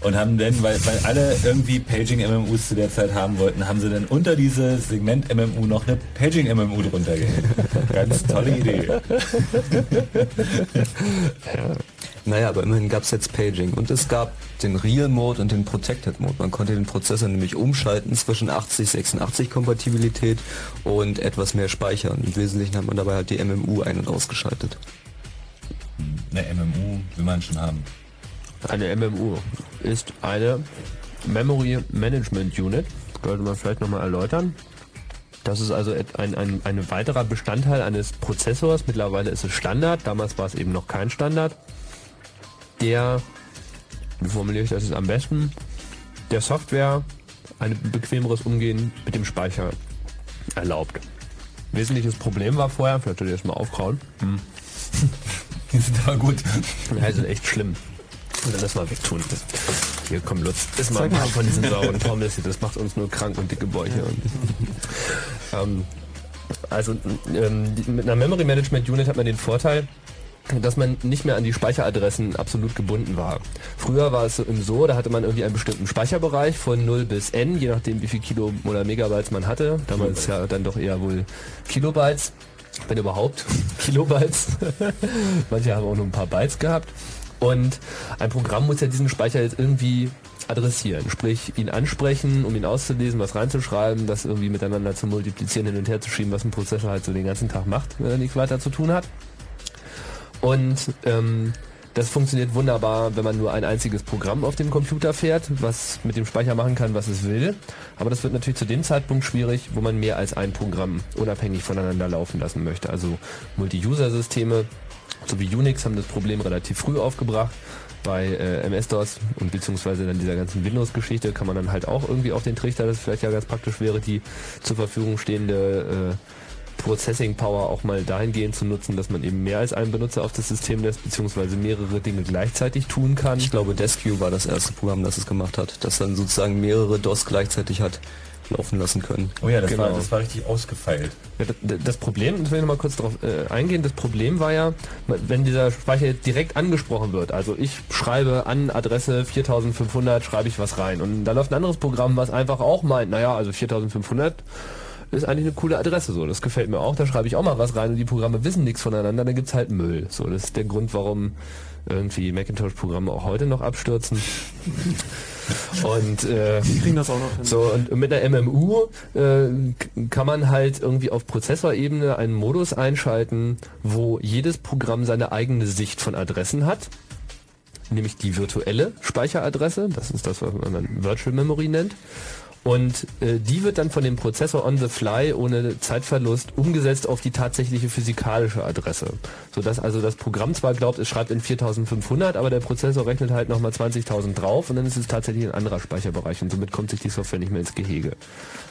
und haben dann, weil, weil alle irgendwie Paging-MMUs zu der Zeit haben wollten, haben sie dann unter dieses Segment MMU noch eine Paging-MMU drunter gehängt. Ganz tolle Idee. <laughs> <laughs> Naja, aber immerhin gab es jetzt Paging und es gab den Real Mode und den Protected Mode. Man konnte den Prozessor nämlich umschalten zwischen 80-86 Kompatibilität und etwas mehr speichern. Im Wesentlichen hat man dabei halt die MMU ein- und ausgeschaltet. Eine MMU will man schon haben. Eine MMU ist eine Memory Management Unit. Sollte man vielleicht nochmal erläutern. Das ist also ein, ein, ein weiterer Bestandteil eines Prozessors. Mittlerweile ist es Standard. Damals war es eben noch kein Standard. Der, wie formuliere ich das jetzt am besten, der Software ein bequemeres Umgehen mit dem Speicher erlaubt. Wesentliches Problem war vorher, vielleicht soll ich das mal aufkrauen. Hm. <laughs> Die sind aber gut. Ja, die sind echt schlimm. Und dann das mal wegtun. Das, hier, komm, Lutz, ist mal ein paar von diesen sauren Pommes hier. Das macht uns nur krank und dicke Bäuche. Ähm, also ähm, mit einer Memory Management Unit hat man den Vorteil, dass man nicht mehr an die Speicheradressen absolut gebunden war. Früher war es im so, da hatte man irgendwie einen bestimmten Speicherbereich von 0 bis n, je nachdem wie viel Kilo oder Megabytes man hatte. Damals ja dann doch eher wohl Kilobytes, wenn überhaupt <laughs> Kilobytes. <laughs> Manche haben auch nur ein paar Bytes gehabt. Und ein Programm muss ja diesen Speicher jetzt irgendwie adressieren, sprich ihn ansprechen, um ihn auszulesen, was reinzuschreiben, das irgendwie miteinander zu multiplizieren, hin und her zu schieben, was ein Prozessor halt so den ganzen Tag macht, wenn er nichts weiter zu tun hat. Und ähm, das funktioniert wunderbar, wenn man nur ein einziges Programm auf dem Computer fährt, was mit dem Speicher machen kann, was es will. Aber das wird natürlich zu dem Zeitpunkt schwierig, wo man mehr als ein Programm unabhängig voneinander laufen lassen möchte. Also Multi-User-Systeme, so wie Unix, haben das Problem relativ früh aufgebracht. Bei äh, MS-DOS und beziehungsweise dann dieser ganzen Windows-Geschichte kann man dann halt auch irgendwie auf den Trichter, das vielleicht ja ganz praktisch wäre, die zur Verfügung stehende äh, Processing Power auch mal dahingehend zu nutzen, dass man eben mehr als einen Benutzer auf das System lässt, beziehungsweise mehrere Dinge gleichzeitig tun kann. Ich glaube, DeskView war das erste Programm, das es gemacht hat, das dann sozusagen mehrere DOS gleichzeitig hat laufen lassen können. Oh ja, das, Genau. war, das war richtig ausgefeilt. Ja, das, das Problem, das will ich noch mal kurz darauf äh, eingehen, das Problem war ja, wenn dieser Speicher jetzt direkt angesprochen wird, also ich schreibe an Adresse 4500, schreibe ich was rein und da läuft ein anderes Programm, was einfach auch meint, naja, also 4500 ist eigentlich eine coole Adresse so, das gefällt mir auch, da schreibe ich auch mal was rein und die Programme wissen nichts voneinander, dann gibt's halt Müll. So, das ist der Grund, warum irgendwie Macintosh-Programme auch heute noch abstürzen. Und äh, Die kriegen das auch noch hin. so, und mit einer MMU äh, kann man halt irgendwie auf Prozessorebene einen Modus einschalten, wo jedes Programm seine eigene Sicht von Adressen hat. Nämlich die virtuelle Speicheradresse, das ist das, was man dann Virtual Memory nennt. Und äh, die wird dann von dem Prozessor on the fly ohne Zeitverlust umgesetzt auf die tatsächliche physikalische Adresse. Sodass also das Programm zwar glaubt, es schreibt in 4500, aber der Prozessor rechnet halt nochmal 20.000 drauf und dann ist es tatsächlich ein anderer Speicherbereich und somit kommt sich die Software nicht mehr ins Gehege.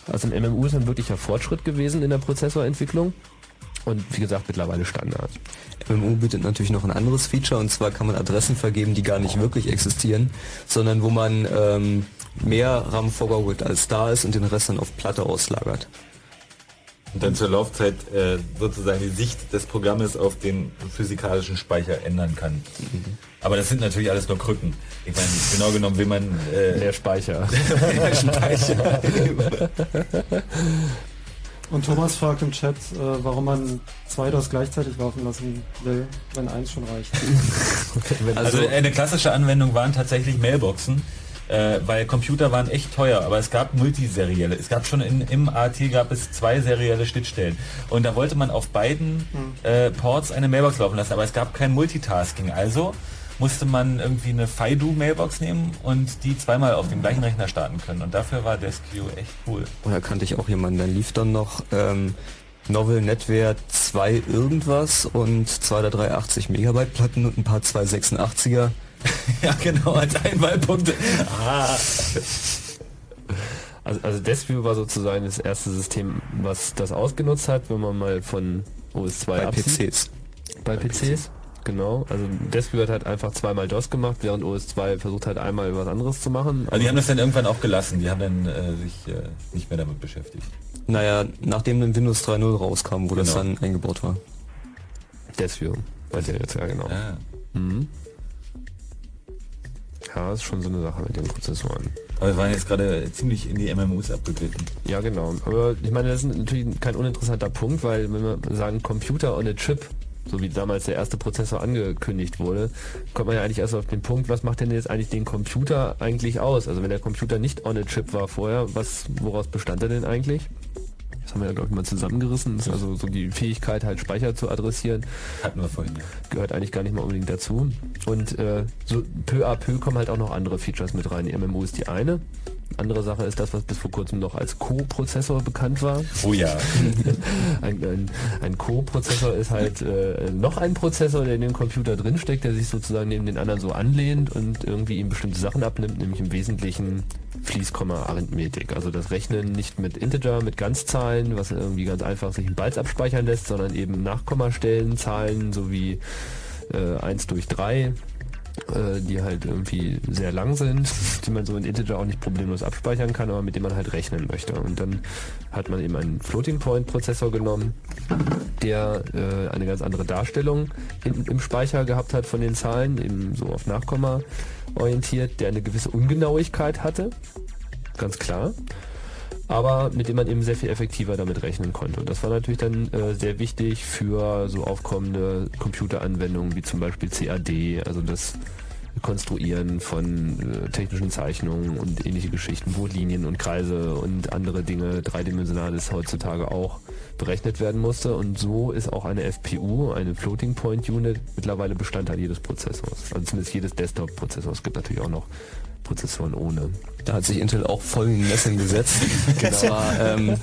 Also ein MMU ist ein wirklicher Fortschritt gewesen in der Prozessorentwicklung und wie gesagt mittlerweile Standard. MMU bietet natürlich noch ein anderes Feature und zwar kann man Adressen vergeben, die gar nicht wirklich existieren, sondern wo man ähm, mehr RAM vorgaukelt als da ist und den Rest dann auf Platte auslagert. Und dann zur Laufzeit äh, sozusagen die Sicht des Programmes auf den physikalischen Speicher ändern kann. Aber das sind natürlich alles nur Krücken. Ich meine, genau genommen will man äh, Der Speicher. <laughs> der Speicher. <laughs> Und Thomas fragt im Chat, äh, warum man zwei DOS gleichzeitig laufen lassen will, wenn eins schon reicht. <laughs> Also eine klassische Anwendung waren tatsächlich Mailboxen, äh, weil Computer waren echt teuer, aber es gab multiserielle. Es gab schon in, im AT gab es zwei serielle Schnittstellen und da wollte man auf beiden äh, Ports eine Mailbox laufen lassen, aber es gab kein Multitasking. Also musste man irgendwie eine FIDO-Mailbox nehmen und die zweimal auf dem gleichen Rechner starten können. Und dafür war DeskView echt cool. Oder kannte ich auch jemanden, dann lief dann noch ähm, Novel Netware 2 irgendwas und zwei oder drei 80 Megabyte Platten und ein paar 286er. <laughs> ja, genau, als Einwahlpunkte. Ah. Also, also DeskView war sozusagen das erste System, was das ausgenutzt hat, wenn man mal von OS 2 Bei absieht. PCs. Bei PCs, genau. Also DeskView hat halt einfach zweimal DOS gemacht, während OS 2 versucht hat einmal was anderes zu machen. Also die haben das dann irgendwann auch gelassen. Die haben dann äh, sich äh, nicht mehr damit beschäftigt. Naja, nachdem dann Windows 3.0 rauskam, wo das Genau. dann eingebaut war. DeskView. Weiß ich jetzt ja genau. Ja. Mhm. Ja. Ist schon so eine Sache mit den Prozessoren. Aber wir waren jetzt gerade ziemlich in die MMUs abgeglitten. Ja, genau. Aber ich meine, das ist natürlich kein uninteressanter Punkt, weil wenn wir sagen Computer on a Chip, so wie damals der erste Prozessor angekündigt wurde, kommt man ja eigentlich erst auf den Punkt, was macht denn jetzt eigentlich den Computer eigentlich aus? Also wenn der Computer nicht on a Chip war vorher, was, woraus bestand er denn eigentlich? Das haben wir ja, glaube ich, mal zusammengerissen. Das ist also so die Fähigkeit, halt Speicher zu adressieren. Hatten wir vorhin. Ja. Gehört eigentlich gar nicht mal unbedingt dazu. Und äh, so peu à peu kommen halt auch noch andere Features mit rein. Die MMO ist die eine. Andere Sache ist das, was bis vor kurzem noch als Co-Prozessor bekannt war. Oh ja. <laughs> ein ein, ein Co-Prozessor ist halt äh, noch ein Prozessor, der in dem Computer drinsteckt, der sich sozusagen neben den anderen so anlehnt und irgendwie ihm bestimmte Sachen abnimmt, nämlich im Wesentlichen Fließkomma-Arithmetik. Also das Rechnen nicht mit Integer, mit Ganzzahlen, was irgendwie ganz einfach sich in Bytes abspeichern lässt, sondern eben Nachkommastellen, Zahlen sowie äh, 1 durch 3 äh, die halt irgendwie sehr lang sind, <laughs> die man so in Integer auch nicht problemlos abspeichern kann, aber mit dem man halt rechnen möchte. Und dann hat man eben einen Floating Point Prozessor genommen, der äh, eine ganz andere Darstellung in, im Speicher gehabt hat von den Zahlen, eben so auf Nachkomma orientiert, der eine gewisse Ungenauigkeit hatte, ganz klar aber mit dem man eben sehr viel effektiver damit rechnen konnte. Und das war natürlich dann äh, sehr wichtig für so aufkommende Computeranwendungen wie zum Beispiel CAD, also das Konstruieren von äh, technischen Zeichnungen und ähnliche Geschichten, wo Linien und Kreise und andere Dinge, dreidimensionales heutzutage auch berechnet werden musste. Und so ist auch eine FPU, eine Floating Point Unit, mittlerweile Bestandteil jedes Prozessors. Also zumindest jedes Desktop-Prozessors. Es gibt natürlich auch noch Prozessoren ohne. Da hat sich Intel auch voll in den Nesseln gesetzt. <laughs> Genau. Aber, ähm,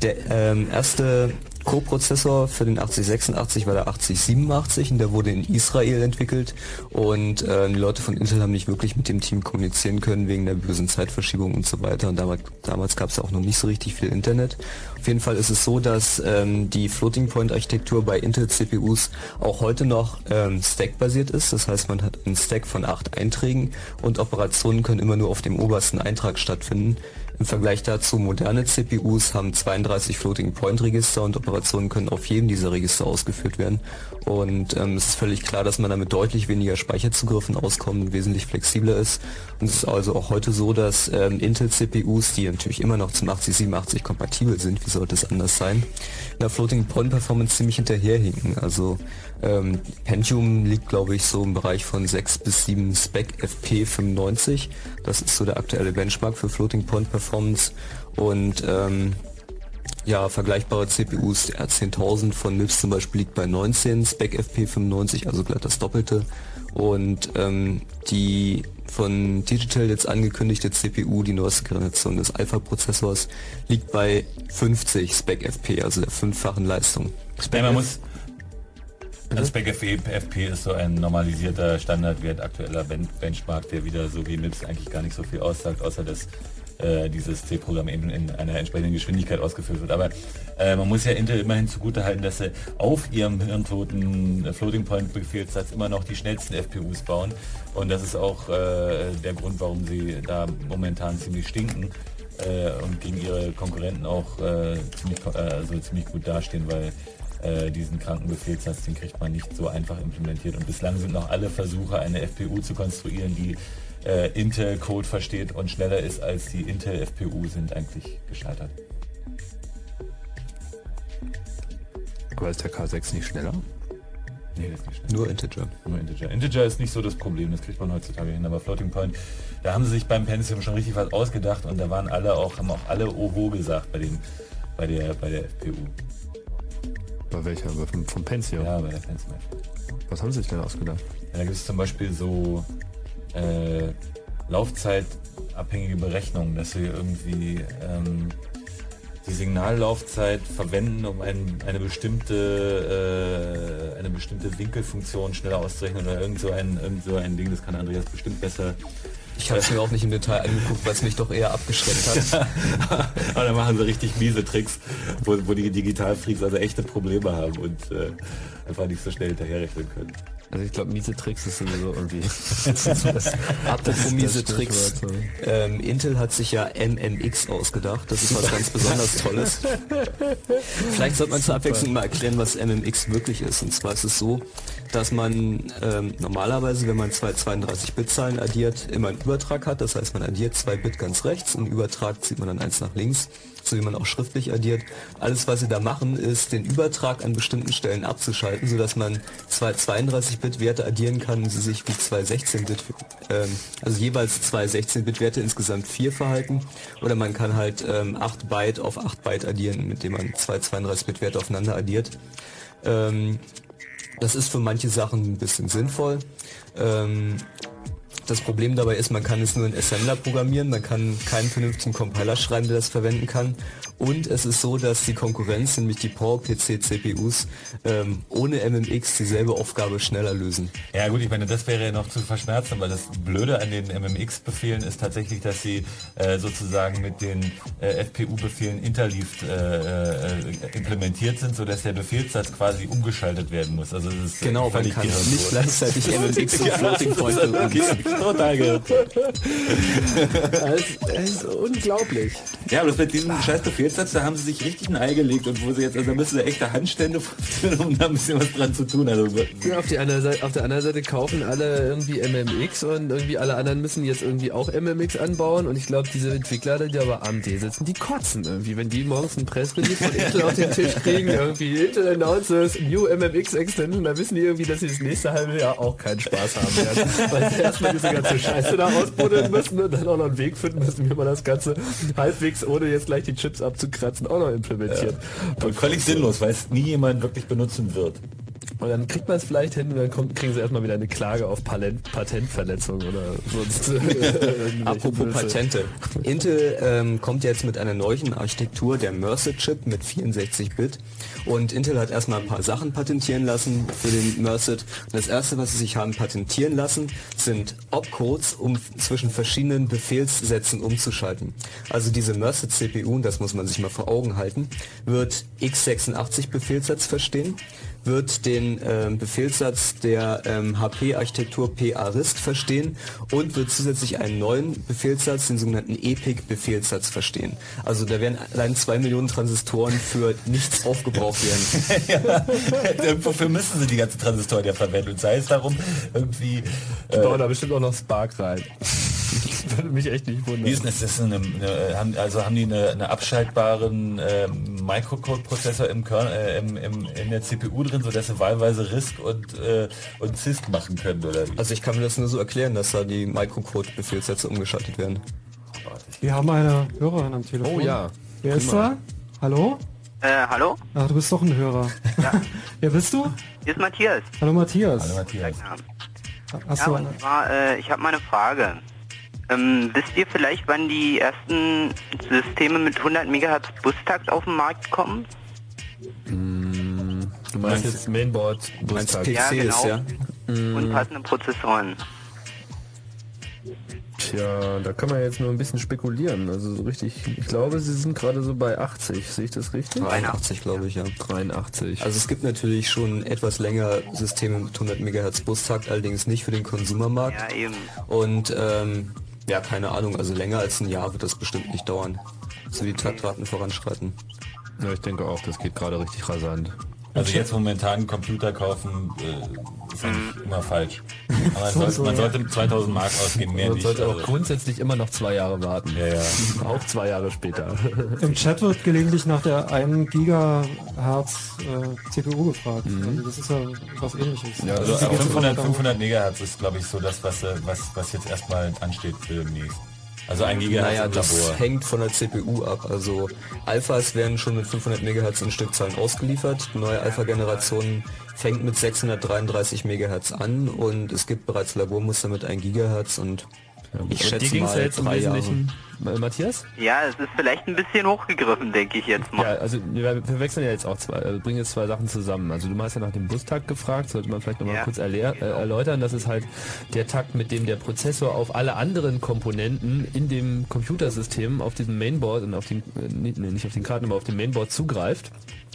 der ähm, erste Co-Prozessor für den 8086 war der 8087 und der wurde in Israel entwickelt und äh, die Leute von Intel haben nicht wirklich mit dem Team kommunizieren können wegen der bösen Zeitverschiebung und so weiter und damals, damals gab es auch noch nicht so richtig viel Internet. Auf jeden Fall ist es so, dass ähm, die Floating Point Architektur bei Intel CPUs auch heute noch ähm, Stack-basiert ist. Das heißt, man hat einen Stack von acht Einträgen und Operationen können immer nur auf dem obersten Eintrag stattfinden. Im Vergleich dazu moderne CPUs haben 32 Floating Point Register und Operationen können auf jedem dieser Register ausgeführt werden. Und ähm, es ist völlig klar, dass man damit deutlich weniger Speicherzugriffen auskommt und wesentlich flexibler ist. Und es ist also auch heute so, dass ähm, Intel CPUs, die natürlich immer noch zum 8087 kompatibel sind, wie sollte es anders sein, in der Floating Point Performance ziemlich hinterherhinken. Also ähm, Pentium liegt, glaube ich, so im Bereich von 6 bis 7 Spec FP95. Das ist so der aktuelle Benchmark für Floating Point Performance. Und ähm, ja, vergleichbare CPUs, der R10000 von MIPS zum Beispiel liegt bei 19 Spec FP95, also glatt das Doppelte. Und ähm, die von Digital jetzt angekündigte CPU, die neueste Generation des Alpha-Prozessors, liegt bei 50 Spec FP, also der fünffachen Leistung. Ja, man muss also Spec FP, FP ist so ein normalisierter Standardwert, aktueller Ben Benchmark, der wieder so wie MIPS eigentlich gar nicht so viel aussagt, außer dass äh, dieses C-Programm eben in einer entsprechenden Geschwindigkeit ausgeführt wird. Aber äh, man muss ja Intel immerhin zugutehalten, dass sie auf ihrem hirntoten äh, Floating Point Befehlssatz immer noch die schnellsten FPUs bauen. Und das ist auch äh, der Grund, warum sie da momentan ziemlich stinken und gegen ihre Konkurrenten auch ziemlich, also ziemlich gut dastehen, weil diesen kranken Befehlssatz, den kriegt man nicht so einfach implementiert. Und bislang sind noch alle Versuche, eine FPU zu konstruieren, die äh, Intel-Code versteht und schneller ist als die Intel-FPU, sind eigentlich gescheitert. Aber ist der K6 nicht schneller? Nee, das ist nicht schneller. Nur Integer. Nur Integer. Integer ist nicht so das Problem, das kriegt man heutzutage hin, aber Floating Point, da haben sie sich beim Pentium schon richtig was ausgedacht und da waren alle auch, haben auch alle Oho gesagt bei dem, bei der, bei der FPU. Bei welcher? Vom, vom Pentium? Ja, bei der Pentium. Was haben sie sich denn ausgedacht? Ja, da gibt es zum Beispiel so äh, laufzeitabhängige Berechnungen, dass wir irgendwie ähm, die Signallaufzeit verwenden, um ein, eine bestimmte äh, eine bestimmte Winkelfunktion schneller auszurechnen oder irgend so ein irgend so ein Ding, das kann Andreas bestimmt besser. Ich habe es mir auch nicht im Detail angeguckt, weil es mich doch eher abgeschreckt hat. <laughs> Aber da machen sie richtig miese Tricks, wo, wo die Digitalfreaks also echte Probleme haben und äh, einfach nicht so schnell hinterherrechnen können. Also ich glaube, miese Tricks ist sowieso irgendwie. <laughs> Apropos miese Tricks. Ähm, Intel hat sich ja MMX ausgedacht. Das ist was ganz besonders Tolles. Vielleicht sollte man zur Abwechslung mal erklären, was MMX wirklich ist. Und zwar ist es so, dass man ähm, normalerweise, wenn man zwei 32-Bit-Zahlen addiert, immer einen Übertrag hat. Das heißt, man addiert zwei Bit ganz rechts und Übertrag zieht man dann eins nach links, so wie man auch schriftlich addiert. Alles, was sie da machen, ist den Übertrag an bestimmten Stellen abzuschalten, sodass man zwei 32-Bit-Werte addieren kann und sie sich wie zwei 16-Bit, ähm, also jeweils zwei 16-Bit-Werte insgesamt vier verhalten. Oder man kann halt ähm, 8 Byte auf 8 Byte addieren, indem man zwei 32-Bit-Werte aufeinander addiert. Ähm, das ist für manche Sachen ein bisschen sinnvoll. Ähm, das Problem dabei ist, man kann es nur in Assembler programmieren, man kann keinen vernünftigen Compiler schreiben, der das verwenden kann. Und es ist so, dass die Konkurrenz, nämlich die PowerPC-CPUs, ähm, ohne MMX dieselbe Aufgabe schneller lösen. Ja gut, ich meine, das wäre ja noch zu verschmerzen, weil das Blöde an den MMX-Befehlen ist tatsächlich, dass sie äh, sozusagen mit den äh, FPU-Befehlen interleaved äh, äh, implementiert sind, sodass der Befehlssatz quasi umgeschaltet werden muss. Also das ist Genau, man kann nicht gleichzeitig <laughs> MMX und Floating Point <laughs> benutzen. Total gehört. Das ist unglaublich. Ja, aber das mit diesem scheiß Befehlssatz, da haben sie sich richtig ein Ei gelegt und wo sie jetzt, also da müssen sie echte Handstände <laughs> führen, um da ein bisschen was dran zu tun. Also Ja, auf, die andere Seite, auf der anderen Seite kaufen alle irgendwie MMX und irgendwie alle anderen müssen jetzt irgendwie auch MMX anbauen und ich glaube, diese Entwickler, die aber AMD sitzen, die kotzen irgendwie, wenn die morgens einen Pressrelease von Intel auf den Tisch kriegen, irgendwie Intel announces New MMX Extension, da wissen die irgendwie, dass sie das nächste halbe Jahr auch keinen Spaß haben werden, weil sie erstmal diese ganze Scheiße da ausbuddeln müssen und dann auch noch einen Weg finden müssen, wie man das Ganze halbwegs, ohne jetzt gleich die Chips abzukratzen, auch noch implementiert. und völlig sinnlos, weil es nie jemand wirklich benutzen wird. Und dann kriegt man es vielleicht hin und dann kommt, kriegen sie erstmal wieder eine Klage auf Patent, Patentverletzung oder sonst. <laughs> Apropos Blödsinn. Patente. Intel ähm, kommt jetzt mit einer neuen Architektur, der Merced-Chip mit 64-Bit. Und Intel hat erstmal ein paar Sachen patentieren lassen für den Merced. Und das erste, was sie sich haben patentieren lassen, sind Opcodes, um zwischen verschiedenen Befehlssätzen umzuschalten. Also diese Merced-CPU, und das muss man sich mal vor Augen halten, wird x86-Befehlssatz verstehen wird den ähm, Befehlssatz der ähm, HP-Architektur PA-RISC verstehen und wird zusätzlich einen neuen Befehlssatz, den sogenannten EPIC-Befehlssatz verstehen. Also da werden allein zwei Millionen Transistoren für nichts aufgebraucht werden. <laughs> ja, wofür müssen sie die ganzen Transistoren ja verwenden? Und sei es darum, irgendwie... Die bauen da bestimmt auch noch Spark rein. Würde mich echt nicht wundern. Wie ist denn das? Ist eine, eine, haben, also haben die eine, eine abschaltbaren äh, Microcode-Prozessor im Kern, äh, im, im, in der CPU drin, sodass sie wahlweise RISC und, äh, und CISC machen können, oder wie? Also ich kann mir das nur so erklären, dass da die Microcode-Befehlssätze umgeschaltet werden. Wir haben eine Hörerin am Telefon. Oh ja. Wer ist da? Hallo? Äh, hallo? Ach, du bist doch ein Hörer. <laughs> Wer bist du? Hier ist Matthias. Hallo Matthias. Hallo Matthias. Hast ja, du eine? zwar, äh, ich habe mal eine Frage. Ähm, wisst ihr vielleicht, wann die ersten Systeme mit 100 MHz Bustakt auf den Markt kommen? Du meinst jetzt Mainboard, Meinst Bustag. PCs, Ja, genau. ja? Und passende Prozessoren. Tja, da kann man jetzt nur ein bisschen spekulieren. Also so richtig, ich glaube, sie sind gerade so bei 80. Sehe ich das richtig? 83 glaube ich, ja. 83. Also es gibt natürlich schon etwas länger Systeme mit 100 MHz Bustakt, allerdings nicht für den Konsumermarkt. Ja, eben. Und ähm, ja, keine Ahnung, also länger als ein Jahr wird das bestimmt nicht dauern. So die Taktraten voranschreiten. Ja, ich denke auch, das geht gerade richtig rasant. Also jetzt momentan einen Computer kaufen äh, ist eigentlich immer falsch. <laughs> Aber man, So, sollte, so, man ja. sollte 2000 Mark ausgeben, mehr Man nicht. sollte auch Also, grundsätzlich immer noch zwei Jahre warten. ja, ja. <laughs> Auch zwei Jahre später. Im Chat wird gelegentlich nach der 1 Gigahertz äh, CPU gefragt. Also das ist ja was ähnliches. Ja, Also Die geht's 500, immer 500 Megahertz ist, glaube ich, so das, was, äh, was, was jetzt erstmal ansteht für demnächst. Also ein Gigahertz Naja, das Labor. hängt von der CPU ab. Also Alphas werden schon mit 500 MHz in Stückzahlen ausgeliefert. Die neue Alpha-Generation fängt mit 633 MHz an und es gibt bereits Labormuster mit 1 GHz und ich Und schätze mal ja jetzt im drei Jahre. Äh, Matthias? Ja, es ist vielleicht ein bisschen hochgegriffen, denke ich jetzt mal. Ja, also wir, wechseln ja jetzt auch zwei, äh, bringen jetzt zwei Sachen zusammen. Also du hast ja nach dem Bustakt gefragt, sollte man vielleicht nochmal Ja. kurz erlär, äh, erläutern. Das ist halt der Takt, mit dem der Prozessor auf alle anderen Komponenten in dem Computersystem auf diesem Mainboard und auf den, äh, nee, nicht auf den Karten, aber auf dem Mainboard zugreift.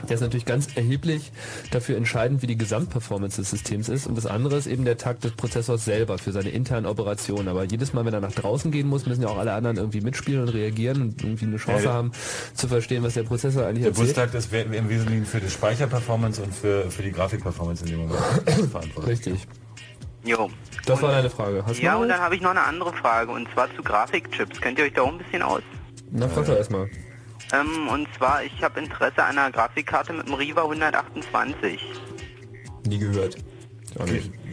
Der ist natürlich ganz erheblich dafür entscheidend, wie die Gesamtperformance des Systems ist. Und das andere ist eben der Takt des Prozessors selber für seine internen Operationen. Aber jedes Mal, wenn er nach draußen gehen muss, müssen ja auch alle anderen irgendwie mitspielen und reagieren und irgendwie eine Chance Ja, haben, zu verstehen, was der Prozessor eigentlich Der erzählt. Bustakt ist we- im Wesentlichen für die Speicherperformance und für, für die Grafikperformance in dem Moment <coughs> verantwortlich. Richtig. Jo. Das war deine Frage. Hast Ja, und dann habe ich noch eine andere Frage, und zwar zu Grafikchips. Kennt ihr euch da auch ein bisschen aus? Na, frag doch erstmal. Ähm, und zwar, ich habe Interesse an einer Grafikkarte mit dem Riva 128. Nie gehört.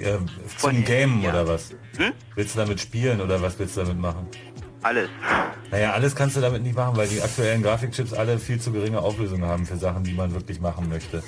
Ja, zum Game oder was? Hm? Willst du damit spielen oder was willst du damit machen? Alles. Naja, alles kannst du damit nicht machen, weil die aktuellen Grafikchips alle viel zu geringe Auflösung haben für Sachen, die man wirklich machen möchte.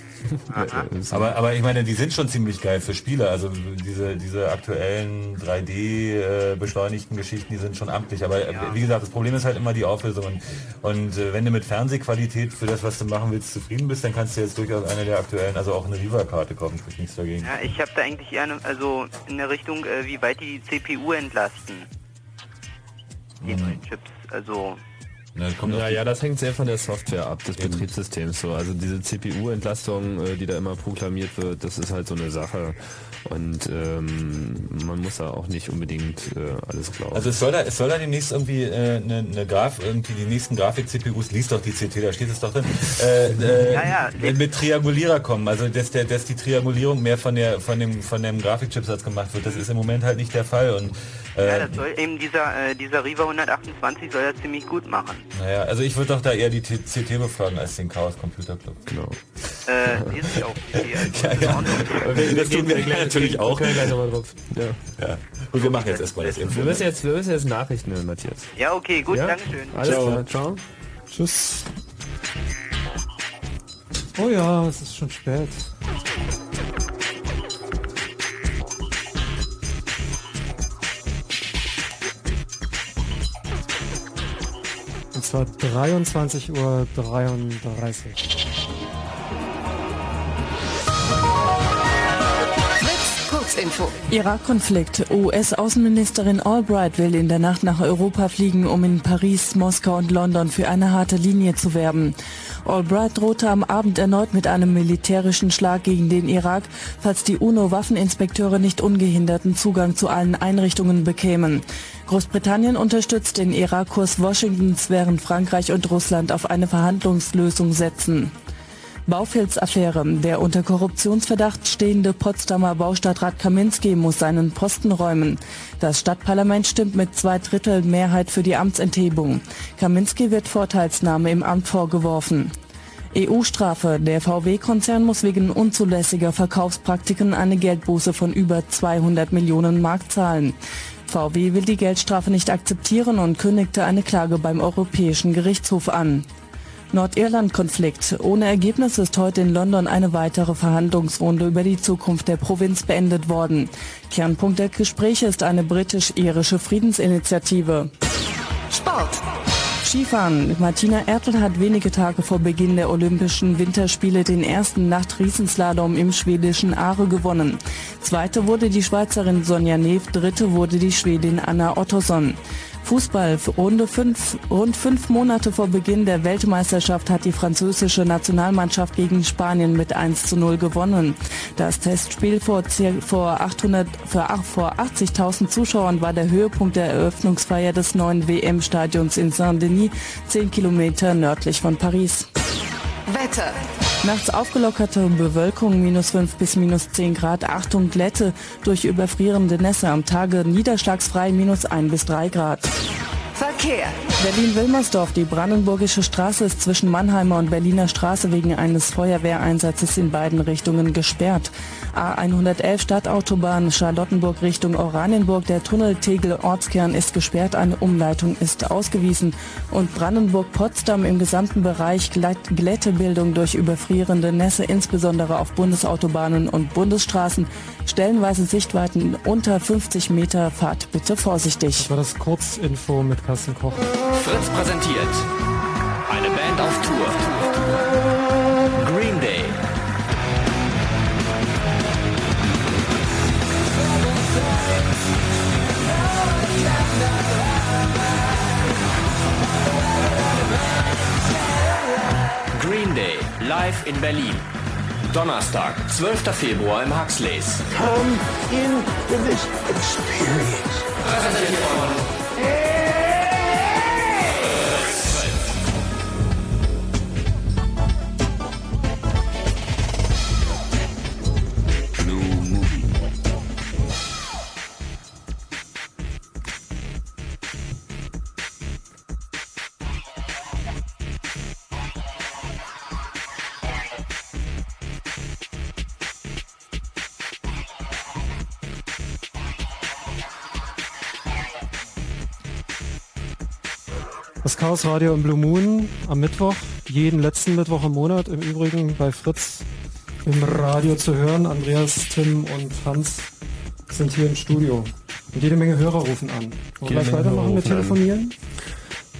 aber, aber ich meine, die sind schon ziemlich geil für Spiele. Also diese, diese aktuellen 3D äh, beschleunigten Geschichten, die sind schon amtlich. Aber äh, wie gesagt, das Problem ist halt immer die Auflösung. Und, und äh, wenn du mit Fernsehqualität für das, was du machen willst, zufrieden bist, dann kannst du jetzt durchaus eine der aktuellen, also auch eine Riva-Karte kaufen, spricht nichts dagegen. Ja, ich habe da eigentlich eher, eine, also in der Richtung, äh, wie weit die CPU entlasten. Die neuen Chips. Also, ja, ja, das hängt sehr von der Software ab, des Betriebssystems. So. Also diese CPU-Entlastung, äh, die da immer proklamiert wird, das ist halt so eine Sache. Und ähm, man muss da auch nicht unbedingt äh, alles glauben. Also es soll da, es soll da demnächst irgendwie äh, eine, eine Graf, irgendwie die nächsten Grafik-CPUs, liest doch die CT, da steht es doch drin, äh, äh, Ja, ja. mit, mit Triangulierer kommen. Also dass der, dass die Triangulierung mehr von der von dem von dem Grafikchipsatz gemacht wird. Das ist im Moment halt nicht der Fall. Und ja, äh, das soll eben dieser, äh, dieser Riva 128 soll das ziemlich gut machen. naja, also ich würde doch da eher die T CT befragen als den Chaos Computer Club. Genau. Äh, die sind ja auch okay. <laughs> Also, Ja, ja. Das tun wir natürlich auch. Okay, gleich nochmal drauf. Ja. Ja. Gut, wir machen jetzt erstmal das Info. Wir müssen jetzt, wir müssen jetzt Nachrichten hören, Matthias. Ja, okay, gut, Ja? Dankeschön. Alles Ciao. klar, ciao. Tschüss. Oh ja, es ist schon spät. Zwar 23.33 Uhr. Kurzinfo. Irak-Konflikt. US-Außenministerin Albright will in der Nacht nach Europa fliegen, um in Paris, Moskau und London für eine harte Linie zu werben. Albright drohte am Abend erneut mit einem militärischen Schlag gegen den Irak, falls die UNO-Waffeninspekteure nicht ungehinderten Zugang zu allen Einrichtungen bekämen. Großbritannien unterstützt den Irak-Kurs Washingtons, während Frankreich und Russland auf eine Verhandlungslösung setzen. Baufilzaffäre. Der unter Korruptionsverdacht stehende Potsdamer Baustadtrat Kaminski muss seinen Posten räumen. Das Stadtparlament stimmt mit zwei Drittel Mehrheit für die Amtsenthebung. Kaminski wird Vorteilsnahme im Amt vorgeworfen. EU-Strafe. Der VW-Konzern muss wegen unzulässiger Verkaufspraktiken eine Geldbuße von über 200 Millionen Mark zahlen. VW will die Geldstrafe nicht akzeptieren und kündigte eine Klage beim Europäischen Gerichtshof an. Nordirland-Konflikt. Ohne Ergebnis ist heute in London eine weitere Verhandlungsrunde über die Zukunft der Provinz beendet worden. Kernpunkt der Gespräche ist eine britisch-irische Friedensinitiative. Sport. Skifahren. Martina Ertl hat wenige Tage vor Beginn der Olympischen Winterspiele den ersten Nacht-Riesenslalom im schwedischen Aare gewonnen. Zweite wurde die Schweizerin Sonja Neff, dritte wurde die Schwedin Anna Ottosson. Fußball. Runde fünf, rund fünf Monate vor Beginn der Weltmeisterschaft hat die französische Nationalmannschaft gegen Spanien mit 1 zu 0 gewonnen. Das Testspiel vor, vor, 800, für ach- vor 80.000 Zuschauern war der Höhepunkt der Eröffnungsfeier des neuen WM-Stadions in Saint-Denis, 10 Kilometer nördlich von Paris. Wetter. Nachts aufgelockerte Bewölkung, minus 5 bis minus 10 Grad. Achtung, Glätte durch überfrierende Nässe. Am Tage niederschlagsfrei, minus 1 bis 3 Grad. Verkehr. Berlin-Wilmersdorf. Die Brandenburgische Straße ist zwischen Mannheimer und Berliner Straße wegen eines Feuerwehreinsatzes in beiden Richtungen gesperrt. A111 Stadtautobahn Charlottenburg Richtung Oranienburg. Der Tunnel Tegel Ortskern ist gesperrt. Eine Umleitung ist ausgewiesen. Und Brandenburg-Potsdam im gesamten Bereich Glättebildung durch überfrierende Nässe, insbesondere auf Bundesautobahnen und Bundesstraßen. Stellenweise Sichtweiten unter 50 Meter. Fahrt bitte vorsichtig. Das war das Kurzinfo mit Carsten Koch. Fritz präsentiert eine Band auf Tour. Live in Berlin. Donnerstag, 12. Februar im Huxleys. Come in to this experience. Das Chaos Radio im Blue Moon am Mittwoch, jeden letzten Mittwoch im Monat im Übrigen bei Fritz im Radio zu hören. Andreas, Tim und Hans sind hier im Studio. Und jede Menge Hörer rufen an. Wollen wir gleich weitermachen mit an. Telefonieren?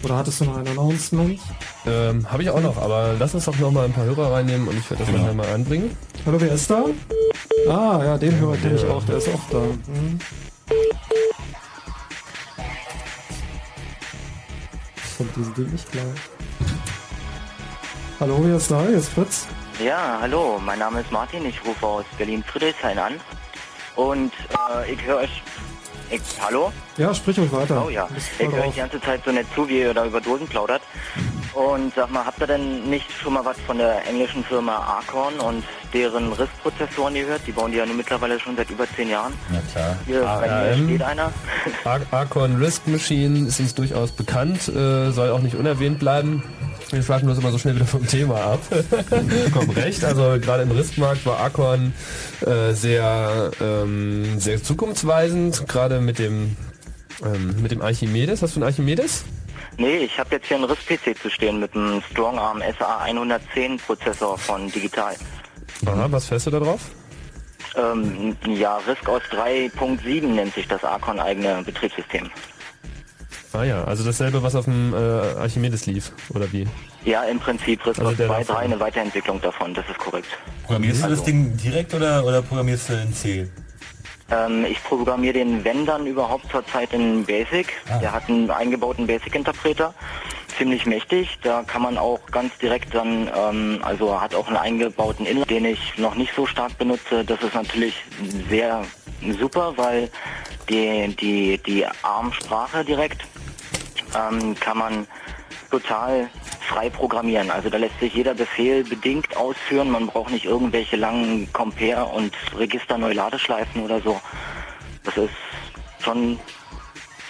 Oder hattest du noch ein Announcement? Ähm, Habe ich auch noch, aber lass uns doch noch mal ein paar Hörer reinnehmen und ich werde das Genau. nachher mal anbringen. Hallo, wer ist da? Ah, ja, den Hörer kenne ich auch, der ist auch da. Hm. Dieses Ding nicht klar. Hallo, wer ist da? Hier ist Fritz. Ja, hallo, mein Name ist Martin, ich rufe aus Berlin-Friedrichshain an. Und äh, ich höre euch. Ich, hallo? Ja, sprich ruhig weiter. Oh ja, ich höre euch die ganze Zeit so nett zu, wie ihr da über Dosen plaudert. Und sag mal, habt ihr denn nicht schon mal was von der englischen Firma Arcorn und deren RISC-Prozessoren gehört? Die bauen die ja nun mittlerweile schon seit über zehn Jahren. Na klar. Hier, bei mir steht einer. <laughs> Ar Archon Risk Machine ist uns durchaus bekannt, äh, soll auch nicht unerwähnt bleiben. Wir schweifen uns immer so schnell wieder vom Thema ab. <laughs> Vollkommen recht. Also gerade im Riskmarkt war Archon äh, sehr, ähm, sehr zukunftsweisend, gerade mit dem ähm, mit dem Archimedes. Hast du einen Archimedes? Nee, ich habe jetzt hier einen RISC-PC zu stehen mit einem Strongarm SA110 Prozessor von Digital. Aha, was fährst du da drauf? Ähm, ja, RISC aus 3.7 nennt sich das Arcon eigene Betriebssystem. Ah ja, also dasselbe, was auf dem äh, Archimedes lief, oder wie? Ja, im Prinzip RISC Also aus der 2.3 davon. eine Weiterentwicklung davon, das ist korrekt. Programmierst du das Also, Ding direkt oder, oder programmierst du in C? Ähm, ich programmiere den Wenn dann überhaupt zurzeit in Basic. Ah. Der hat einen eingebauten Basic-Interpreter, ziemlich mächtig. Da kann man auch ganz direkt dann, ähm, also hat auch einen eingebauten Inline, den ich noch nicht so stark benutze. Das ist natürlich sehr super, weil die, die, die ARM-Sprache direkt ähm, kann man total frei programmieren. Also da lässt sich jeder Befehl bedingt ausführen. Man braucht nicht irgendwelche langen Compare- und Register-Neuladeschleifen oder so. Das ist schon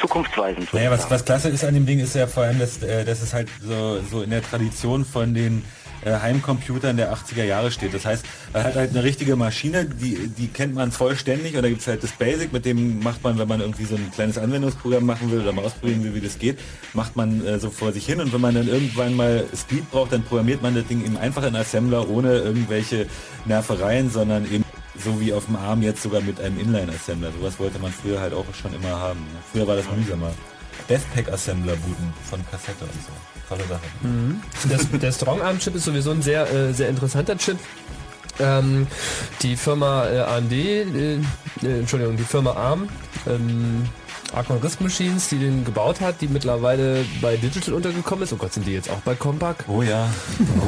zukunftsweisend. Naja, was, was klasse ist an dem Ding, ist ja vor allem, dass, äh, dass es halt so, so in der Tradition von den äh, Heimcomputern der 80er Jahre steht. Das heißt, er hat halt eine richtige Maschine, die, die kennt man vollständig und da gibt es halt das Basic, mit dem macht man, wenn man irgendwie so ein kleines Anwendungsprogramm machen will oder mal ausprobieren will, wie das geht, macht man äh, so vor sich hin und wenn man dann irgendwann mal Speed braucht, dann programmiert man das Ding eben einfach in Assembler ohne irgendwelche Nervereien, sondern eben so wie auf dem Arm jetzt sogar mit einem Inline-Assembler. Sowas wollte man früher halt auch schon immer haben. Früher war das mühsamer. Deathpack-Assembler booten von Kassette und so. Tolle Sache. Mhm. Das, der Strongarm-Chip ist sowieso ein sehr, äh, sehr interessanter Chip. Ähm, die Firma äh, AMD, äh, äh, Entschuldigung, die Firma ARM, ähm, Arcon Risk Machines, die den gebaut hat, die mittlerweile bei Digital untergekommen ist. Oh Gott, sind die jetzt auch bei Compaq? Oh ja.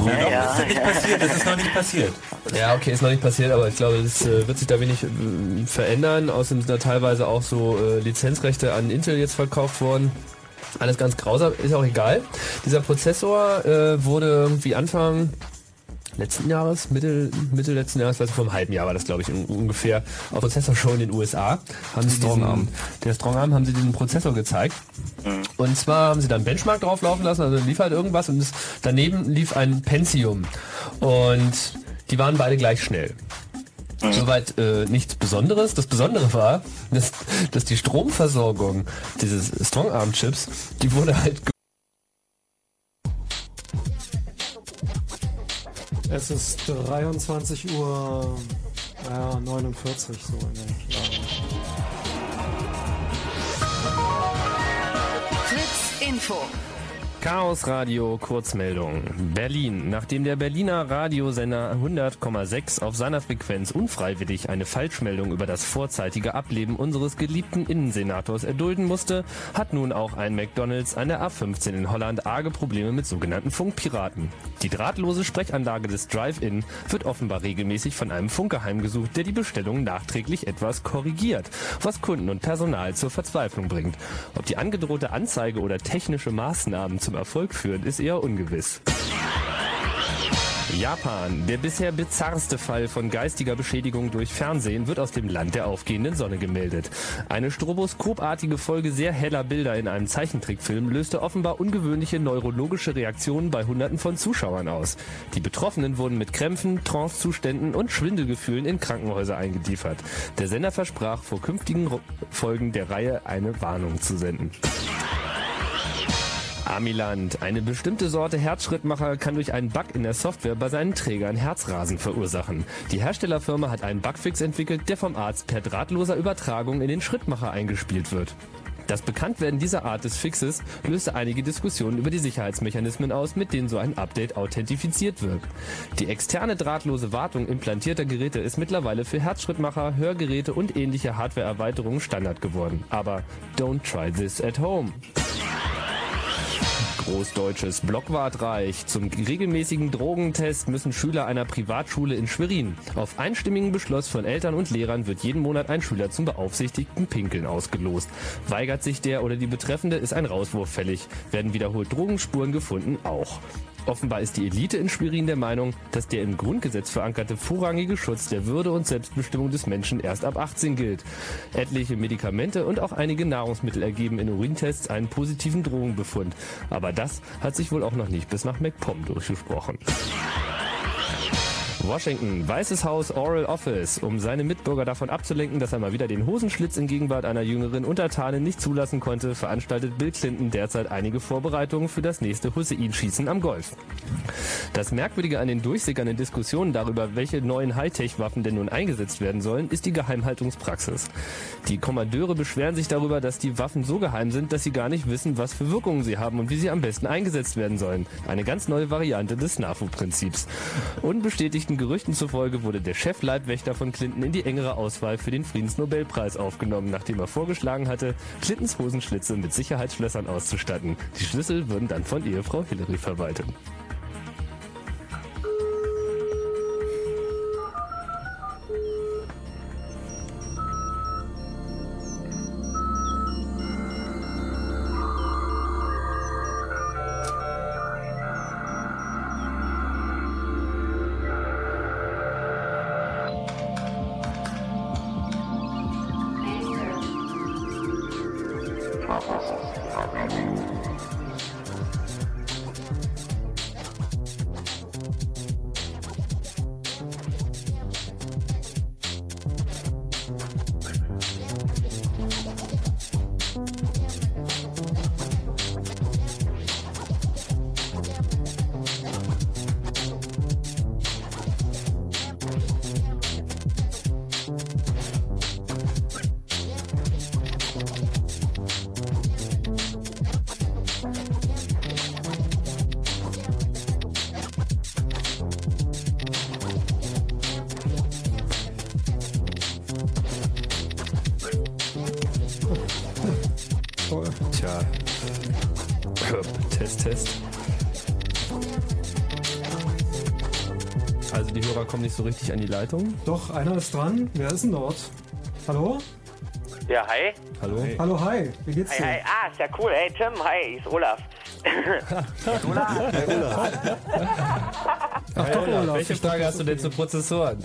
Oh, Ja, ja. Das ist nicht passiert, das ist noch nicht passiert. Ja, okay, ist noch nicht passiert, aber ich glaube, es äh, wird sich da wenig äh, verändern. Außerdem sind da teilweise auch so äh, Lizenzrechte an Intel jetzt verkauft worden. Alles ganz grausam, ist auch egal. Dieser Prozessor äh, wurde irgendwie Anfang letzten Jahres, Mittel, Mitte letzten Jahres, also vor einem halben Jahr war das, glaube ich, un ungefähr, auf Prozessor-Show in den USA. Haben sie diesen, der Strongarm haben sie diesen Prozessor gezeigt. Und zwar haben sie dann Benchmark drauflaufen lassen, also lief halt irgendwas und daneben lief ein Pentium. Und die waren beide gleich schnell. Soweit äh, nichts Besonderes. Das Besondere war, dass, dass die Stromversorgung dieses Strongarm-Chips, die wurde halt ge- Es ist 23 Uhr Ja, 49 so in der. Fritz Info. Chaos Radio Kurzmeldung. Berlin. Nachdem der Berliner Radiosender 100,6 auf seiner Frequenz unfreiwillig eine Falschmeldung über das vorzeitige Ableben unseres geliebten Innensenators erdulden musste, hat nun auch ein McDonalds an der A15 in Holland arge Probleme mit sogenannten Funkpiraten. Die drahtlose Sprechanlage des Drive-In wird offenbar regelmäßig von einem Funker heimgesucht, der die Bestellung nachträglich etwas korrigiert, was Kunden und Personal zur Verzweiflung bringt. Ob die angedrohte Anzeige oder technische Maßnahmen zum Erfolg führen, ist eher ungewiss. Japan. Der bisher bizarrste Fall von geistiger Beschädigung durch Fernsehen wird aus dem Land der aufgehenden Sonne gemeldet. Eine stroboskopartige Folge sehr heller Bilder in einem Zeichentrickfilm löste offenbar ungewöhnliche neurologische Reaktionen bei Hunderten von Zuschauern aus. Die Betroffenen wurden mit Krämpfen, Trancezuständen und Schwindelgefühlen in Krankenhäuser eingeliefert. Der Sender versprach, vor künftigen Folgen der Reihe eine Warnung zu senden. Amiland. Eine bestimmte Sorte Herzschrittmacher kann durch einen Bug in der Software bei seinen Trägern Herzrasen verursachen. Die Herstellerfirma hat einen Bugfix entwickelt, der vom Arzt per drahtloser Übertragung in den Schrittmacher eingespielt wird. Das Bekanntwerden dieser Art des Fixes löste einige Diskussionen über die Sicherheitsmechanismen aus, mit denen so ein Update authentifiziert wird. Die externe drahtlose Wartung implantierter Geräte ist mittlerweile für Herzschrittmacher, Hörgeräte und ähnliche Hardware-Erweiterungen Standard geworden. Aber don't try this at home. Großdeutsches Blockwartreich. Zum regelmäßigen Drogentest müssen Schüler einer Privatschule in Schwerin. Auf einstimmigen Beschluss von Eltern und Lehrern wird jeden Monat ein Schüler zum beaufsichtigten Pinkeln ausgelost. Weigert sich der oder die Betreffende, ist ein Rauswurf fällig. Werden wiederholt Drogenspuren gefunden, auch. Offenbar ist die Elite in Schwerin der Meinung, dass der im Grundgesetz verankerte vorrangige Schutz der Würde und Selbstbestimmung des Menschen erst ab 18 gilt. Etliche Medikamente und auch einige Nahrungsmittel ergeben in Urintests einen positiven Drogenbefund. Aber das hat sich wohl auch noch nicht bis nach MacPom durchgesprochen. Washington, Weißes Haus Oral Office. Um seine Mitbürger davon abzulenken, dass er mal wieder den Hosenschlitz in Gegenwart einer jüngeren Untertanin nicht zulassen konnte, veranstaltet Bill Clinton derzeit einige Vorbereitungen für das nächste Hussein-Schießen am Golf. Das Merkwürdige an den durchsickernden Diskussionen darüber, welche neuen Hightech-Waffen denn nun eingesetzt werden sollen, ist die Geheimhaltungspraxis. Die Kommandeure beschweren sich darüber, dass die Waffen so geheim sind, dass sie gar nicht wissen, was für Wirkungen sie haben und wie sie am besten eingesetzt werden sollen. Eine ganz neue Variante des NAFO-Prinzips. Unbestätigten Gerüchten zufolge wurde der Chefleibwächter von Clinton in die engere Auswahl für den Friedensnobelpreis aufgenommen, nachdem er vorgeschlagen hatte, Clintons Hosenschlitze mit Sicherheitsschlössern auszustatten. Die Schlüssel würden dann von Ehefrau Hillary verwaltet. So richtig an die Leitung. Doch, einer ist dran. Wer ist denn dort? Hallo? Ja, hi. Hallo. Hallo, hi. Wie geht's Hi, dir? hi. Ah, ist ja cool. Hey, Tim, hi, ich ist Olaf. <laughs> Olaf. <laughs> Ach doch, Olaf. Welche Frage hast du denn zu Prozessoren?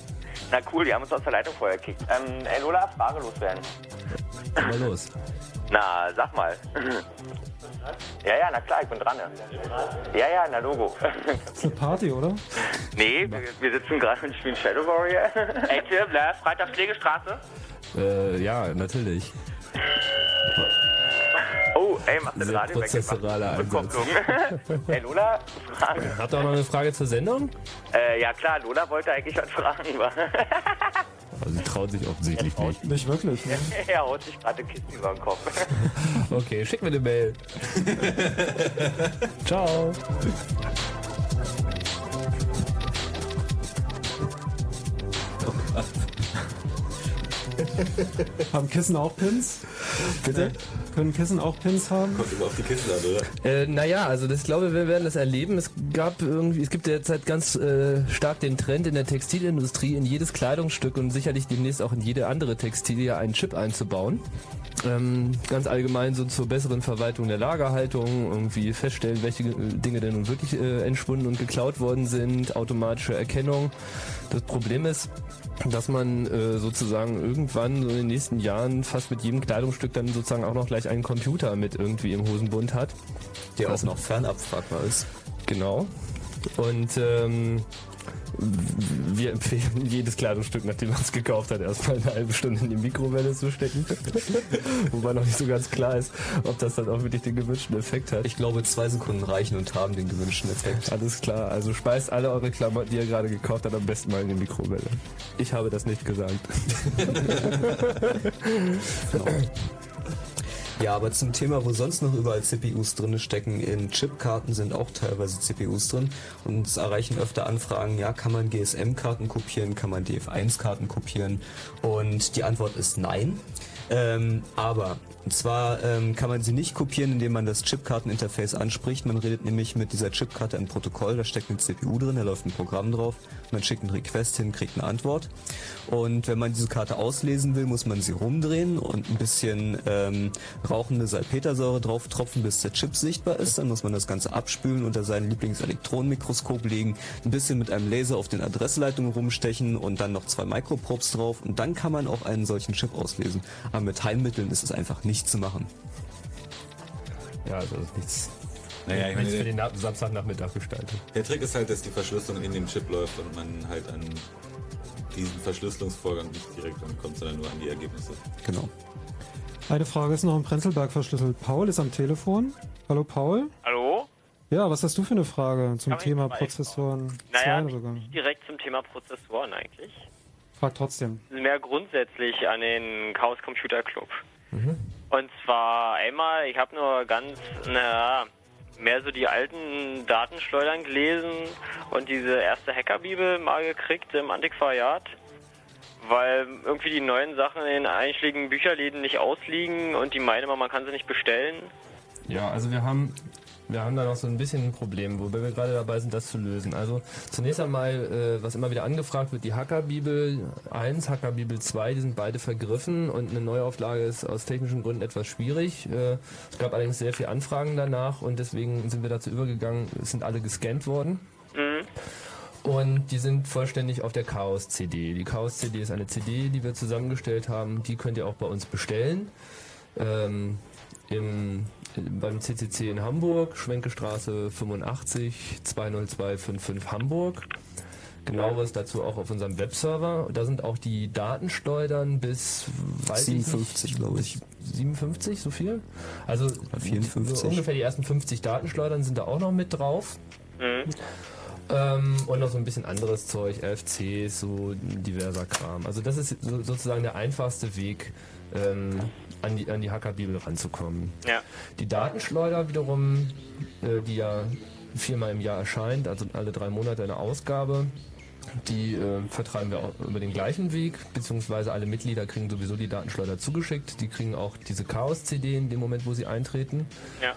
Na cool, die haben uns aus der Leitung vorher gekickt. Ähm, ey, Lola, Frage loswerden. Mal los. Na, sag mal. Ja, ja, na klar, ich bin dran. Ja, ja, ja na Logo. Das ist eine Party, oder? nee, wir, wir sitzen gerade und spielen Shadow Warrior. <laughs> Ey, Tim, ne? Freitagspflegestraße. Äh, ja, natürlich. Oh, ey, mach Sehr Radio weg. prozessoraler Einsatz. <laughs> Ey, Lola, Frage. Habt ihr auch noch eine Frage zur Sendung? Äh, ja klar, Lola wollte eigentlich was fragen. <laughs> Also sie traut sich offensichtlich nicht. Nicht wirklich. Ne? <laughs> er haut sich gerade Kissen über den Kopf. <laughs> Okay, schick mir eine Mail. <laughs> Ciao. <laughs> Haben Kissen auch Pins? Bitte? Können Kissen auch Pins haben? Kommt immer auf die Kissen an, oder? Äh, naja, also das ich glaube, wir werden das erleben. Es gab irgendwie, es gibt derzeit ganz äh, stark den Trend in der Textilindustrie, in jedes Kleidungsstück und sicherlich demnächst auch in jede andere Textilie einen Chip einzubauen. Ähm, ganz allgemein so zur besseren Verwaltung der Lagerhaltung, irgendwie feststellen, welche äh, Dinge denn nun wirklich äh, entschwunden und geklaut worden sind, automatische Erkennung. Das Problem ist, dass man äh, sozusagen irgendwann so in den nächsten Jahren fast mit jedem Kleidungsstück dann sozusagen auch noch gleich einen Computer mit irgendwie im Hosenbund hat. Der auch noch fernabfragbar ist. Genau. Und ähm, wir empfehlen jedes Kleidungsstück, nachdem man es gekauft hat, erstmal eine halbe Stunde in die Mikrowelle zu stecken. <laughs> Wobei noch nicht so ganz klar ist, ob das dann auch wirklich den gewünschten Effekt hat. Ich glaube, zwei Sekunden reichen und haben den gewünschten Effekt. Alles klar, also speist alle eure Klamotten, die ihr gerade gekauft habt, am besten mal in die Mikrowelle. Ich habe das nicht gesagt. <laughs> Genau. Ja, aber zum Thema, wo sonst noch überall CPUs drin stecken, in Chipkarten sind auch teilweise CPUs drin und uns erreichen öfter Anfragen, ja, kann man GSM-Karten kopieren, kann man DF1-Karten kopieren und die Antwort ist nein. Ähm, aber, und zwar ähm, kann man sie nicht kopieren, indem man das Chipkarteninterface anspricht. Man redet nämlich mit dieser Chipkarte ein Protokoll, da steckt eine CPU drin, da läuft ein Programm drauf. Man schickt einen Request hin, kriegt eine Antwort. Und wenn man diese Karte auslesen will, muss man sie rumdrehen und ein bisschen ähm, rauchende Salpetersäure drauf tropfen, bis der Chip sichtbar ist. Dann muss man das Ganze abspülen, unter sein Lieblingselektronenmikroskop legen, ein bisschen mit einem Laser auf den Adressleitungen rumstechen und dann noch zwei Microprobes drauf. Und dann kann man auch einen solchen Chip auslesen. Aber mit Heimmitteln ist es einfach nicht zu machen. Ja, also das ist nichts. Naja, ich meine, für den Na- Samstagnachmittag gestaltet. Der Trick ist halt, dass die Verschlüsselung in dem Chip läuft und man halt an diesen Verschlüsselungsvorgang nicht direkt rankommt, sondern nur an die Ergebnisse. Genau. Eine Frage ist noch im Prenzlberg verschlüsselt. Paul ist am Telefon. Hallo Paul. Hallo? Ja, was hast du für eine Frage zum Kann Thema Prozessoren Naja, 2 sogar? nicht direkt zum Thema Prozessoren eigentlich. Frag trotzdem. Mehr grundsätzlich an den Chaos Computer Club. Und zwar einmal, ich habe nur ganz, naja, mehr so die alten Datenschleudern gelesen und diese erste Hackerbibel mal gekriegt im Antiquariat. Weil irgendwie die neuen Sachen in den einschlägigen Bücherläden nicht ausliegen und die meinen immer, man kann sie nicht bestellen. Ja, also wir haben wir haben da noch so ein bisschen ein Problem, wobei wir gerade dabei sind, das zu lösen. Also zunächst einmal, äh, was immer wieder angefragt wird, die Hackerbibel 1, Hackerbibel 2, die sind beide vergriffen und eine Neuauflage ist aus technischen Gründen etwas schwierig. Äh, es gab allerdings sehr viele Anfragen danach und deswegen sind wir dazu übergegangen, es sind alle gescannt worden. Und die sind vollständig auf der Chaos CD. Die Chaos CD ist eine CD, die wir zusammengestellt haben. Die könnt ihr auch bei uns bestellen. Ähm, im, beim CCC in Hamburg, Schwenkestraße 85 20255 Hamburg. Genaueres dazu auch auf unserem Webserver. Da sind auch die Datenschleudern bis weiß ich 57, nicht, glaube ich. 57, so viel? Also 54. so ungefähr die ersten 50 Datenschleudern sind da auch noch mit drauf. Ähm, und noch so ein bisschen anderes Zeug, LFCs, so diverser Kram. Also das ist so, sozusagen der einfachste Weg, ähm, an die, an die Hackerbibel ranzukommen. Ja. Die Datenschleuder wiederum, äh, die ja viermal im Jahr erscheint, also alle drei Monate eine Ausgabe, die äh, vertreiben wir auch über den gleichen Weg, beziehungsweise alle Mitglieder kriegen sowieso die Datenschleuder zugeschickt. Die kriegen auch diese Chaos-CD in dem Moment, wo sie eintreten. Ja.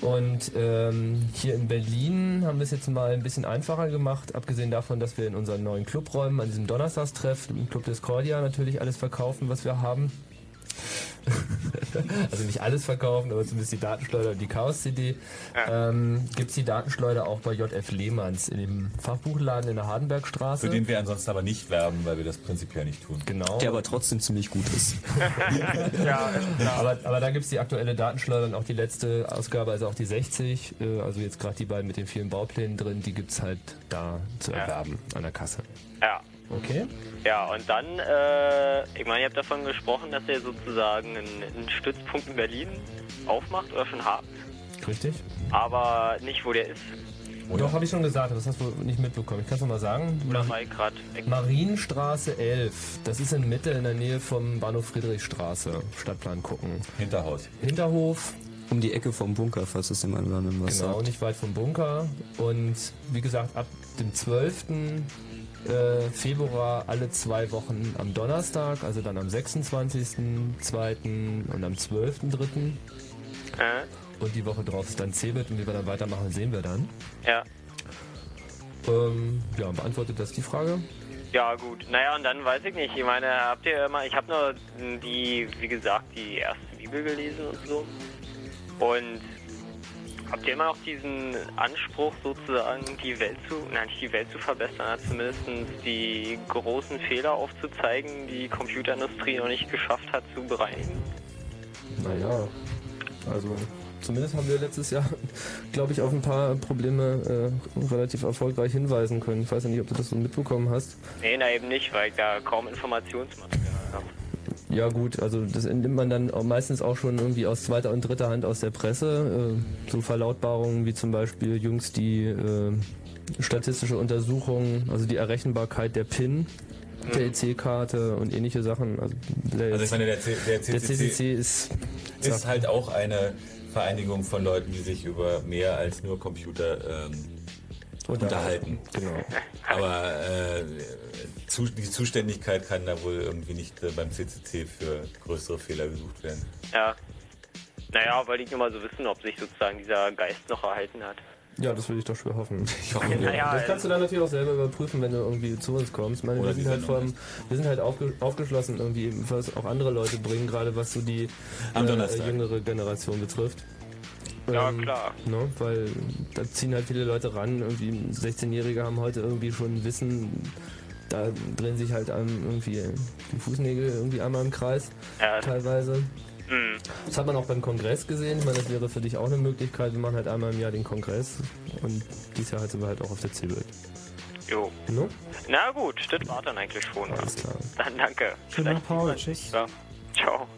Und ähm, hier in Berlin haben wir es jetzt mal ein bisschen einfacher gemacht, abgesehen davon, dass wir in unseren neuen Clubräumen an diesem Donnerstagstreff, im Club Discordia, natürlich alles verkaufen, was wir haben. <laughs> also nicht alles verkaufen, aber zumindest die Datenschleuder und die Chaos-CD. Ähm, Gibt es die Datenschleuder auch bei JF Lehmanns in dem Fachbuchladen in der Hardenbergstraße. Für den wir ansonsten aber nicht werben, weil wir das prinzipiell nicht tun. Genau. Der aber trotzdem ziemlich gut ist. <laughs> ja, aber, aber da gibt es die aktuelle Datenschleuder und auch die letzte Ausgabe, also auch die 60, äh, also jetzt gerade die beiden mit den vielen Bauplänen drin, die gibt es halt da zu erwerben an der Kasse. Ja. Okay. Ja, und dann, äh, ich meine, ihr habt davon gesprochen, dass ihr sozusagen einen, einen Stützpunkt in Berlin aufmacht oder schon habt, Richtig. aber nicht, wo der ist. Doch, habe ich schon gesagt, das hast du nicht mitbekommen. Ich kann es nochmal sagen. Oder gerade weg? Marienstraße 11. Das ist in Mitte in der Nähe vom Bahnhof Friedrichstraße. Stadtplan gucken. Hinterhaus. Hinterhof. Um die Ecke vom Bunker, falls es anderen was Genau, sagt. nicht weit vom Bunker. Und wie gesagt, ab dem 12. äh, Februar alle zwei Wochen am Donnerstag, also dann am 26.2. und am 12.3. Äh, Und die Woche drauf ist dann Cebit und wie wir dann weitermachen, sehen wir dann. ja. Ähm, ja, beantwortet das die Frage? Ja, gut. Naja, und dann weiß ich nicht. Ich meine, habt ihr immer, ich habe nur die, wie gesagt, die erste Bibel gelesen und so. Und habt ihr immer noch diesen Anspruch, sozusagen die Welt zu, nein, nicht die Welt zu verbessern, aber zumindest die großen Fehler aufzuzeigen, die die Computerindustrie noch nicht geschafft hat zu bereinigen? Naja, also zumindest haben wir letztes Jahr, <laughs> glaube ich, auf ein paar Probleme äh, relativ erfolgreich hinweisen können. Ich weiß ja nicht, ob du das so mitbekommen hast. Nee, na eben nicht, weil ich da kaum Informationsmaterial habe. Ja gut, also das entnimmt man dann meistens auch schon irgendwie aus zweiter und dritter Hand aus der Presse. Äh, so Verlautbarungen wie zum Beispiel jüngst die äh, statistische Untersuchung, also die Errechenbarkeit der PIN der EC-Karte und ähnliche Sachen. Also, Also ich meine, der, C, der, CCC der CCC ist, ist halt auch eine Vereinigung von Leuten, die sich über mehr als nur Computer ähm, unterhalten. Genau. Aber äh, zu, die Zuständigkeit kann da wohl irgendwie nicht äh, beim CCC für größere Fehler gesucht werden. Ja. Naja, wollte ich nur mal so wissen, ob sich sozusagen dieser Geist noch erhalten hat. Ja, das würde ich doch schwer hoffen. <laughs> Ich hoffe, Naja, das kannst du dann natürlich auch selber überprüfen, wenn du irgendwie zu uns kommst. Ich meine, wir sind halt vom, wir sind halt aufge, aufgeschlossen irgendwie, was auch andere Leute bringen, gerade was so die äh, jüngere Generation betrifft. Ja, Ähm, klar. Ne, weil da ziehen halt viele Leute ran. Irgendwie 16-Jährige haben heute irgendwie schon Wissen, da drehen sich halt einem irgendwie die Fußnägel irgendwie einmal im Kreis, Ja. teilweise. Hm. Das hat man auch beim Kongress gesehen. Ich meine, das wäre für dich auch eine Möglichkeit. Wir machen halt einmal im Jahr den Kongress und dieses Jahr halt sind wir halt auch auf der CeBIT. Jo. No? Na gut, das war dann eigentlich schon. Alles klar. Dann danke. Schönen Dank, Paul. Tschüss. Ja. Ciao.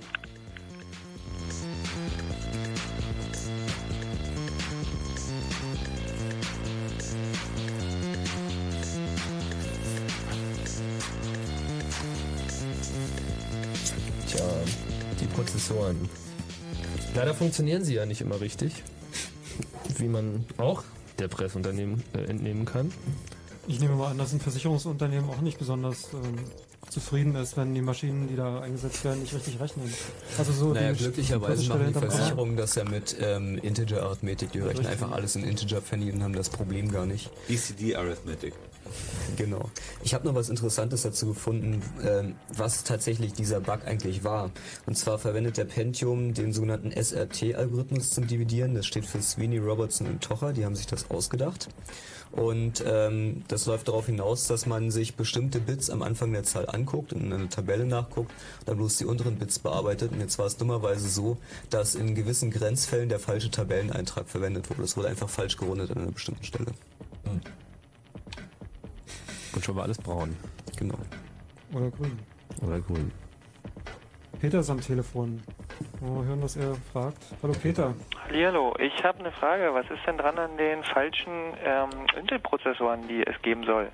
Prozessoren. Leider funktionieren sie ja nicht immer richtig. Wie man auch der Presseunternehmen äh, entnehmen kann. Ich nehme mal an, dass ein Versicherungsunternehmen auch nicht besonders ähm, zufrieden ist, wenn die Maschinen, die da eingesetzt werden, nicht richtig rechnen. Also so Naja, die glücklicherweise machen die. Versicherungen das ja mit ähm, Integer-Arithmetik. Die rechnen Richtig. einfach alles in Integer-Pfennig und haben das Problem gar nicht. BCD-Arithmetic. Genau. Ich habe noch was Interessantes dazu gefunden, ähm, was tatsächlich dieser Bug eigentlich war. Und zwar verwendet der Pentium den sogenannten SRT-Algorithmus zum Dividieren. Das steht für Sweeney, Robertson und Tocher. Die haben sich das ausgedacht. Und ähm, das läuft darauf hinaus, dass man sich bestimmte Bits am Anfang der Zahl anguckt und in eine Tabelle nachguckt, dann bloß die unteren Bits bearbeitet. Und jetzt war es dummerweise so, dass in gewissen Grenzfällen der falsche Tabelleneintrag verwendet wurde. Es wurde einfach falsch gerundet an einer bestimmten Stelle. Und schon war alles braun. Genau. Oder grün. Oder grün. Peter ist am Telefon. Mal hören, was er fragt. Hallo Peter. Hallihallo, ich habe eine Frage. Was ist denn dran an den falschen ähm, Intel-Prozessoren, die es geben soll?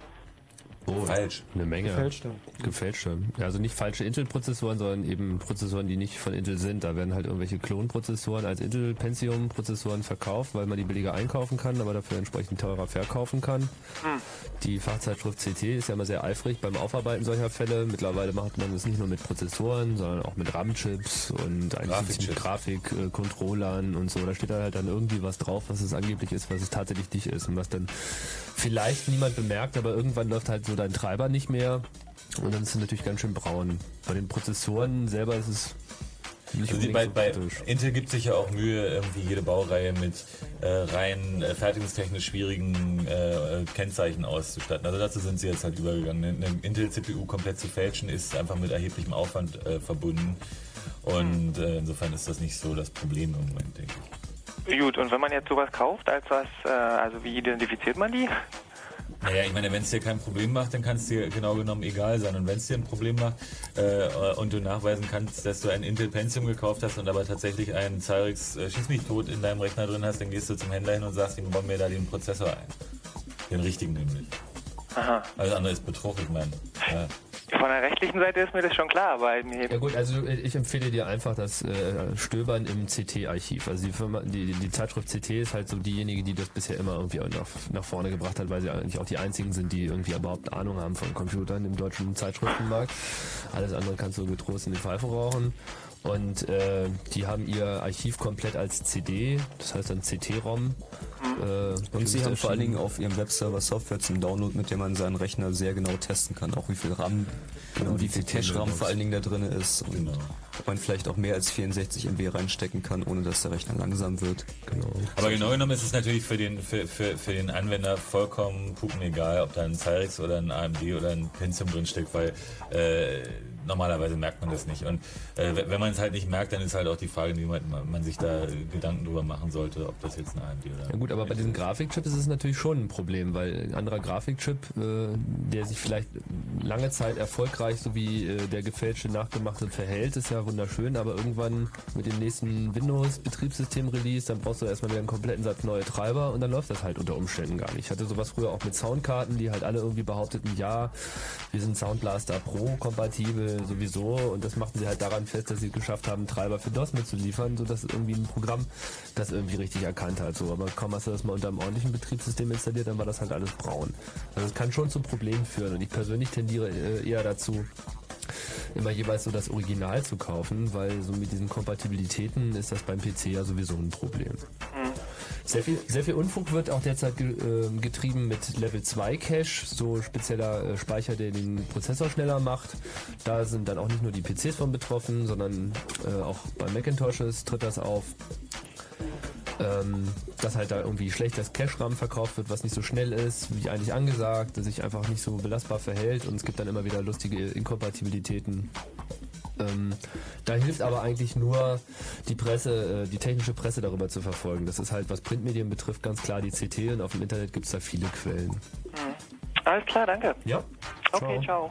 Oh, falsch. Eine Menge. Gefälschte. Gefälschte. Also nicht falsche Intel-Prozessoren, sondern eben Prozessoren, die nicht von Intel sind. Da werden halt irgendwelche Klonprozessoren als Intel Pentium-Prozessoren verkauft, weil man die billiger einkaufen kann, aber dafür entsprechend teurer verkaufen kann. Hm. Die Fachzeitschrift CT ist ja immer sehr eifrig beim Aufarbeiten solcher Fälle. Mittlerweile macht man das nicht nur mit Prozessoren, sondern auch mit RAM-Chips und eigentlich mit Grafik-Controllern und so. Da steht da halt dann irgendwie was drauf, was es angeblich ist, was es tatsächlich nicht ist und was dann vielleicht niemand bemerkt, aber irgendwann läuft halt so dein Treiber nicht mehr und dann ist es natürlich ganz schön braun. Bei den Prozessoren selber ist es nicht Also bei, so bei. Intel gibt sich ja auch Mühe, irgendwie jede Baureihe mit äh, rein äh, fertigungstechnisch schwierigen äh, äh, Kennzeichen auszustatten. Also dazu sind sie jetzt halt übergegangen. Eine, eine Intel-CPU komplett zu fälschen ist einfach mit erheblichem Aufwand äh, verbunden. Und äh, insofern ist das nicht so das Problem im Moment, denke ich. Gut, und wenn man jetzt sowas kauft, als was, äh, also wie identifiziert man die? Naja, ich meine, wenn es dir kein Problem macht, dann kann es dir genau genommen egal sein. Und wenn es dir ein Problem macht äh, und du nachweisen kannst, dass du ein Intel Pentium gekauft hast und aber tatsächlich einen Cyrix äh, Schieß mich tot in deinem Rechner drin hast, dann gehst du zum Händler hin und sagst ihm, bauen mir da den Prozessor ein. Den richtigen nämlich. Aha. Alles andere ist Betrug, ich meine. Ja. Von der rechtlichen Seite ist mir das schon klar, aber mir Ja gut, also ich empfehle dir einfach das äh, Stöbern im CT-Archiv. Also die Firma, die, die Zeitschrift CT ist halt so diejenige, die das bisher immer irgendwie nach, nach vorne gebracht hat, weil sie eigentlich auch die einzigen sind, die irgendwie überhaupt Ahnung haben von Computern im deutschen Zeitschriftenmarkt. Alles andere kannst du getrost in die Pfeife rauchen. Und äh, die haben ihr Archiv komplett als CD, das heißt dann CT-ROM. Äh, Und sie haben vor allen. Dingen auf ihrem Webserver Software zum Download, mit der man seinen Rechner sehr genau testen kann. Auch wie viel RAM, genau, wie viel Cache-RAM vor allen Dingen da drin ist. Und ob man vielleicht auch mehr als 64 MB reinstecken kann, ohne dass der Rechner langsam wird. Genau. Aber genau genommen ist es natürlich für den, für, für, für den Anwender vollkommen pupen egal, ob da ein Cyrix oder ein AMD oder ein Pentium drin steckt, weil äh, normalerweise merkt man das nicht. Und äh, wenn man es halt nicht merkt, dann ist halt auch die Frage, wie man, man sich da Gedanken drüber machen sollte, ob das jetzt ein AMD oder Ja gut, aber bei diesem Grafikchip ist es natürlich schon ein Problem, weil ein anderer Grafikchip, äh, der sich vielleicht lange Zeit erfolgreich so wie äh, der gefälschte nachgemachte verhält, ist ja wunderschön, aber irgendwann mit dem nächsten Windows-Betriebssystem-Release, dann brauchst du erstmal wieder einen kompletten Satz neue Treiber und dann läuft das halt unter Umständen gar nicht. Ich hatte sowas früher auch mit Soundkarten, die halt alle irgendwie behaupteten, ja, wir sind Soundblaster Pro kompatibel sowieso und das machten sie halt daran fest, dass sie geschafft haben, Treiber für DOS mitzuliefern, sodass irgendwie ein Programm das irgendwie richtig erkannt hat. So, aber kaum hast du das mal unter einem ordentlichen Betriebssystem installiert, dann war das halt alles braun. Also es kann schon zu Problemen führen und ich persönlich tendiere äh, eher dazu, immer jeweils so das Original zu kaufen, weil so mit diesen Kompatibilitäten ist das beim PC ja sowieso ein Problem. Sehr viel, sehr viel Unfug wird auch derzeit ge, äh, getrieben mit Level 2 Cache, so spezieller äh, Speicher, der den Prozessor schneller macht. Da sind dann auch nicht nur die PCs von betroffen, sondern äh, auch bei Macintoshes tritt das auf. Ähm, dass halt da irgendwie schlecht das Cache-RAM verkauft wird, was nicht so schnell ist, wie eigentlich angesagt, dass sich einfach nicht so belastbar verhält und es gibt dann immer wieder lustige Inkompatibilitäten. Ähm, da hilft aber eigentlich nur die Presse, äh, die technische Presse darüber zu verfolgen. Das ist halt, was Printmedien betrifft, ganz klar die CT und auf dem Internet gibt es da viele Quellen. Alles klar, danke. Ja. Okay, ciao.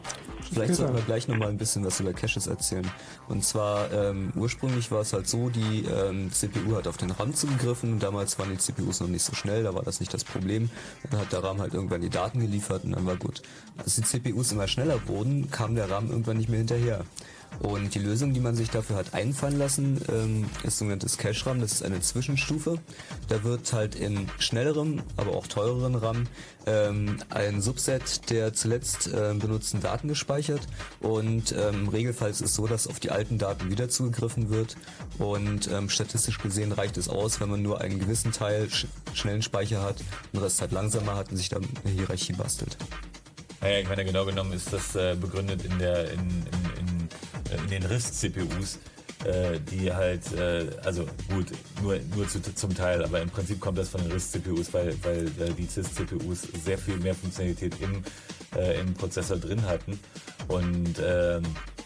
Vielleicht sollten wir gleich nochmal ein bisschen was über Caches erzählen. Und zwar, ähm, ursprünglich war es halt so, die ähm, CPU hat auf den RAM zugegriffen. Damals waren die CPUs noch nicht so schnell, da war das nicht das Problem. Dann hat der RAM halt irgendwann die Daten geliefert und dann war gut. Als die CPUs immer schneller wurden, kam der RAM irgendwann nicht mehr hinterher. Und die Lösung, die man sich dafür hat einfallen lassen, ähm, ist sogenanntes Cache-RAM. Das ist eine Zwischenstufe. Da wird halt in schnellerem, aber auch teureren RAM ähm, ein Subset der zuletzt äh, benutzten Daten gespeichert. Und ähm, im Regelfall ist so, dass auf die alten Daten wieder zugegriffen wird. Und ähm, statistisch gesehen reicht es aus, wenn man nur einen gewissen Teil sch schnellen Speicher hat, den Rest halt langsamer hat und sich dann eine Hierarchie bastelt. Naja, ich meine, genau genommen ist das äh, begründet in der in, in, in, in den RISC-CPUs, äh, die halt, äh, also gut, nur, nur zu, zum Teil, aber im Prinzip kommt das von den RISC-CPUs, weil, weil die CIS-CPUs sehr viel mehr Funktionalität im, äh, im Prozessor drin hatten und ähm,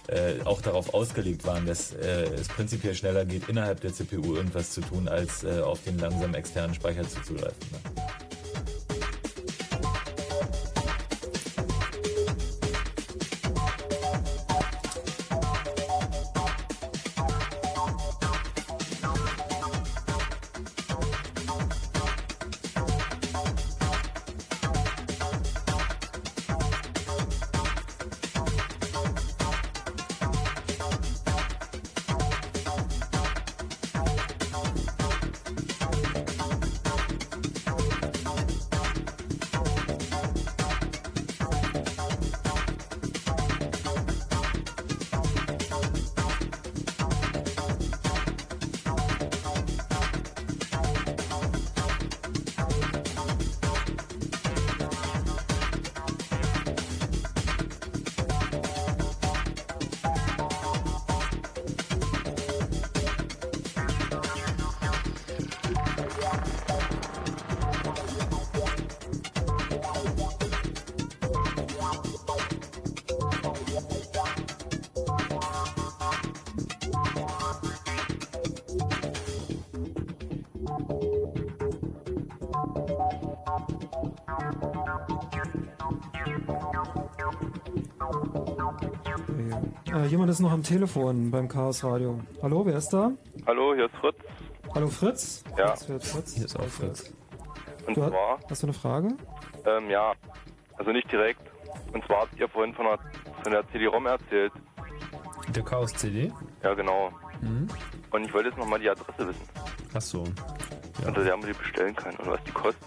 äh, auch darauf ausgelegt waren, dass es prinzipiell schneller geht, innerhalb der CPU irgendwas zu tun, als auf den langsamen externen Speicher zuzugreifen. Ne? Ist noch am Telefon beim Chaos Radio. Hallo, wer ist da? Hallo, hier ist Fritz. Hallo Fritz? Ja. Fritz, wer ist Fritz? Hier ist auch Fritz. Und Du zwar, hast, du eine Frage? ähm, ja, also nicht direkt. Und zwar habt ihr vorhin von der, von der CD-ROM erzählt. Der Chaos-CD? Ja, genau. Mhm. Und ich wollte jetzt nochmal die Adresse wissen, Ach so. unter der man die bestellen kann und was die kostet.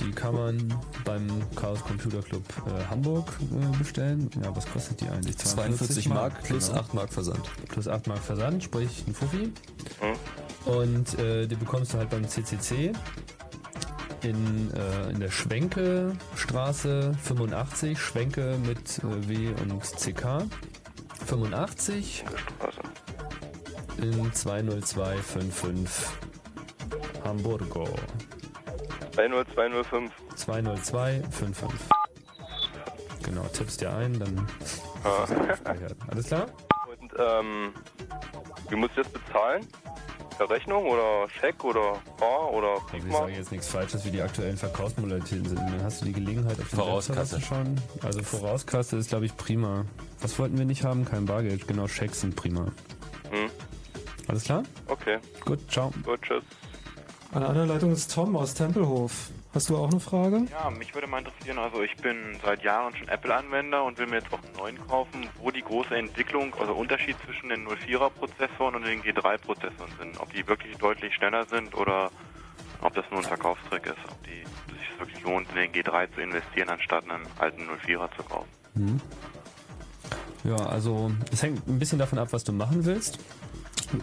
Die kann man beim Chaos Computer Club äh, Hamburg äh, bestellen. Ja, was kostet die eigentlich? 42 Mark plus 8 Mark Versand. Plus 8 Mark Versand, sprich ein Fuffi. Hm? Und äh, die bekommst du halt beim CCC in, äh, in der Schwenke Straße 85, Schwenke mit äh, W und CK 85 in 20255 Hamburgo 20205. 20255. Genau, tippst dir ein, dann Ja. <laughs> gespeichert. Alles klar? Und ähm, wie muss ich das bezahlen? Per Rechnung oder Scheck oder Bar oder Also ich sage jetzt nichts Falsches, wie die aktuellen Verkaufsmodalitäten sind. Dann hast du die Gelegenheit, auf die Vorauskasse. Schauen. Also Vorauskasse ist, glaube ich, prima. Was wollten wir nicht haben? Kein Bargeld. Genau, Schecks sind prima. Hm. Alles klar? Okay. Gut, ciao. Gut, tschüss. An der anderen Leitung ist Tom aus Tempelhof. Hast du auch eine Frage? Ja, mich würde mal interessieren, also ich bin seit Jahren schon Apple-Anwender und will mir jetzt auch einen neuen kaufen, wo die große Entwicklung, also Unterschied zwischen den 04er-Prozessoren und den G3-Prozessoren sind. Ob die wirklich deutlich schneller sind oder ob das nur ein Verkaufstrick ist, ob die, dass sich wirklich lohnt, in den G3 zu investieren, anstatt einen alten 04er zu kaufen. Mhm. Ja, also es hängt ein bisschen davon ab, was du machen willst.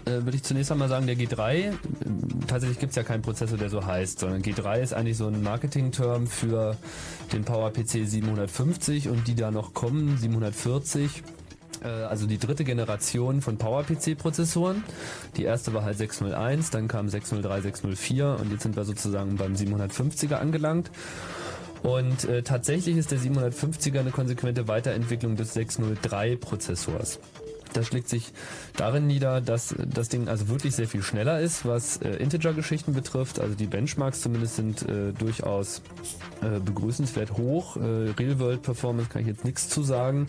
Äh, würde ich zunächst einmal sagen, der G3, äh, tatsächlich gibt es ja keinen Prozessor, der so heißt, sondern G3 ist eigentlich so ein Marketing-Term für den PowerPC 750 und die da noch kommen, 740. Äh, Also die dritte Generation von PowerPC-Prozessoren. Die erste war halt 601, dann kam 603, 604 und jetzt sind wir sozusagen beim 750er angelangt. Und äh, tatsächlich ist der 750er eine konsequente Weiterentwicklung des 603-Prozessors. Das schlägt sich darin nieder, dass das Ding also wirklich sehr viel schneller ist, was äh, Integer-Geschichten betrifft. Also die Benchmarks zumindest sind äh, durchaus äh, begrüßenswert hoch. Äh, Real-World-Performance kann ich jetzt nichts zu sagen.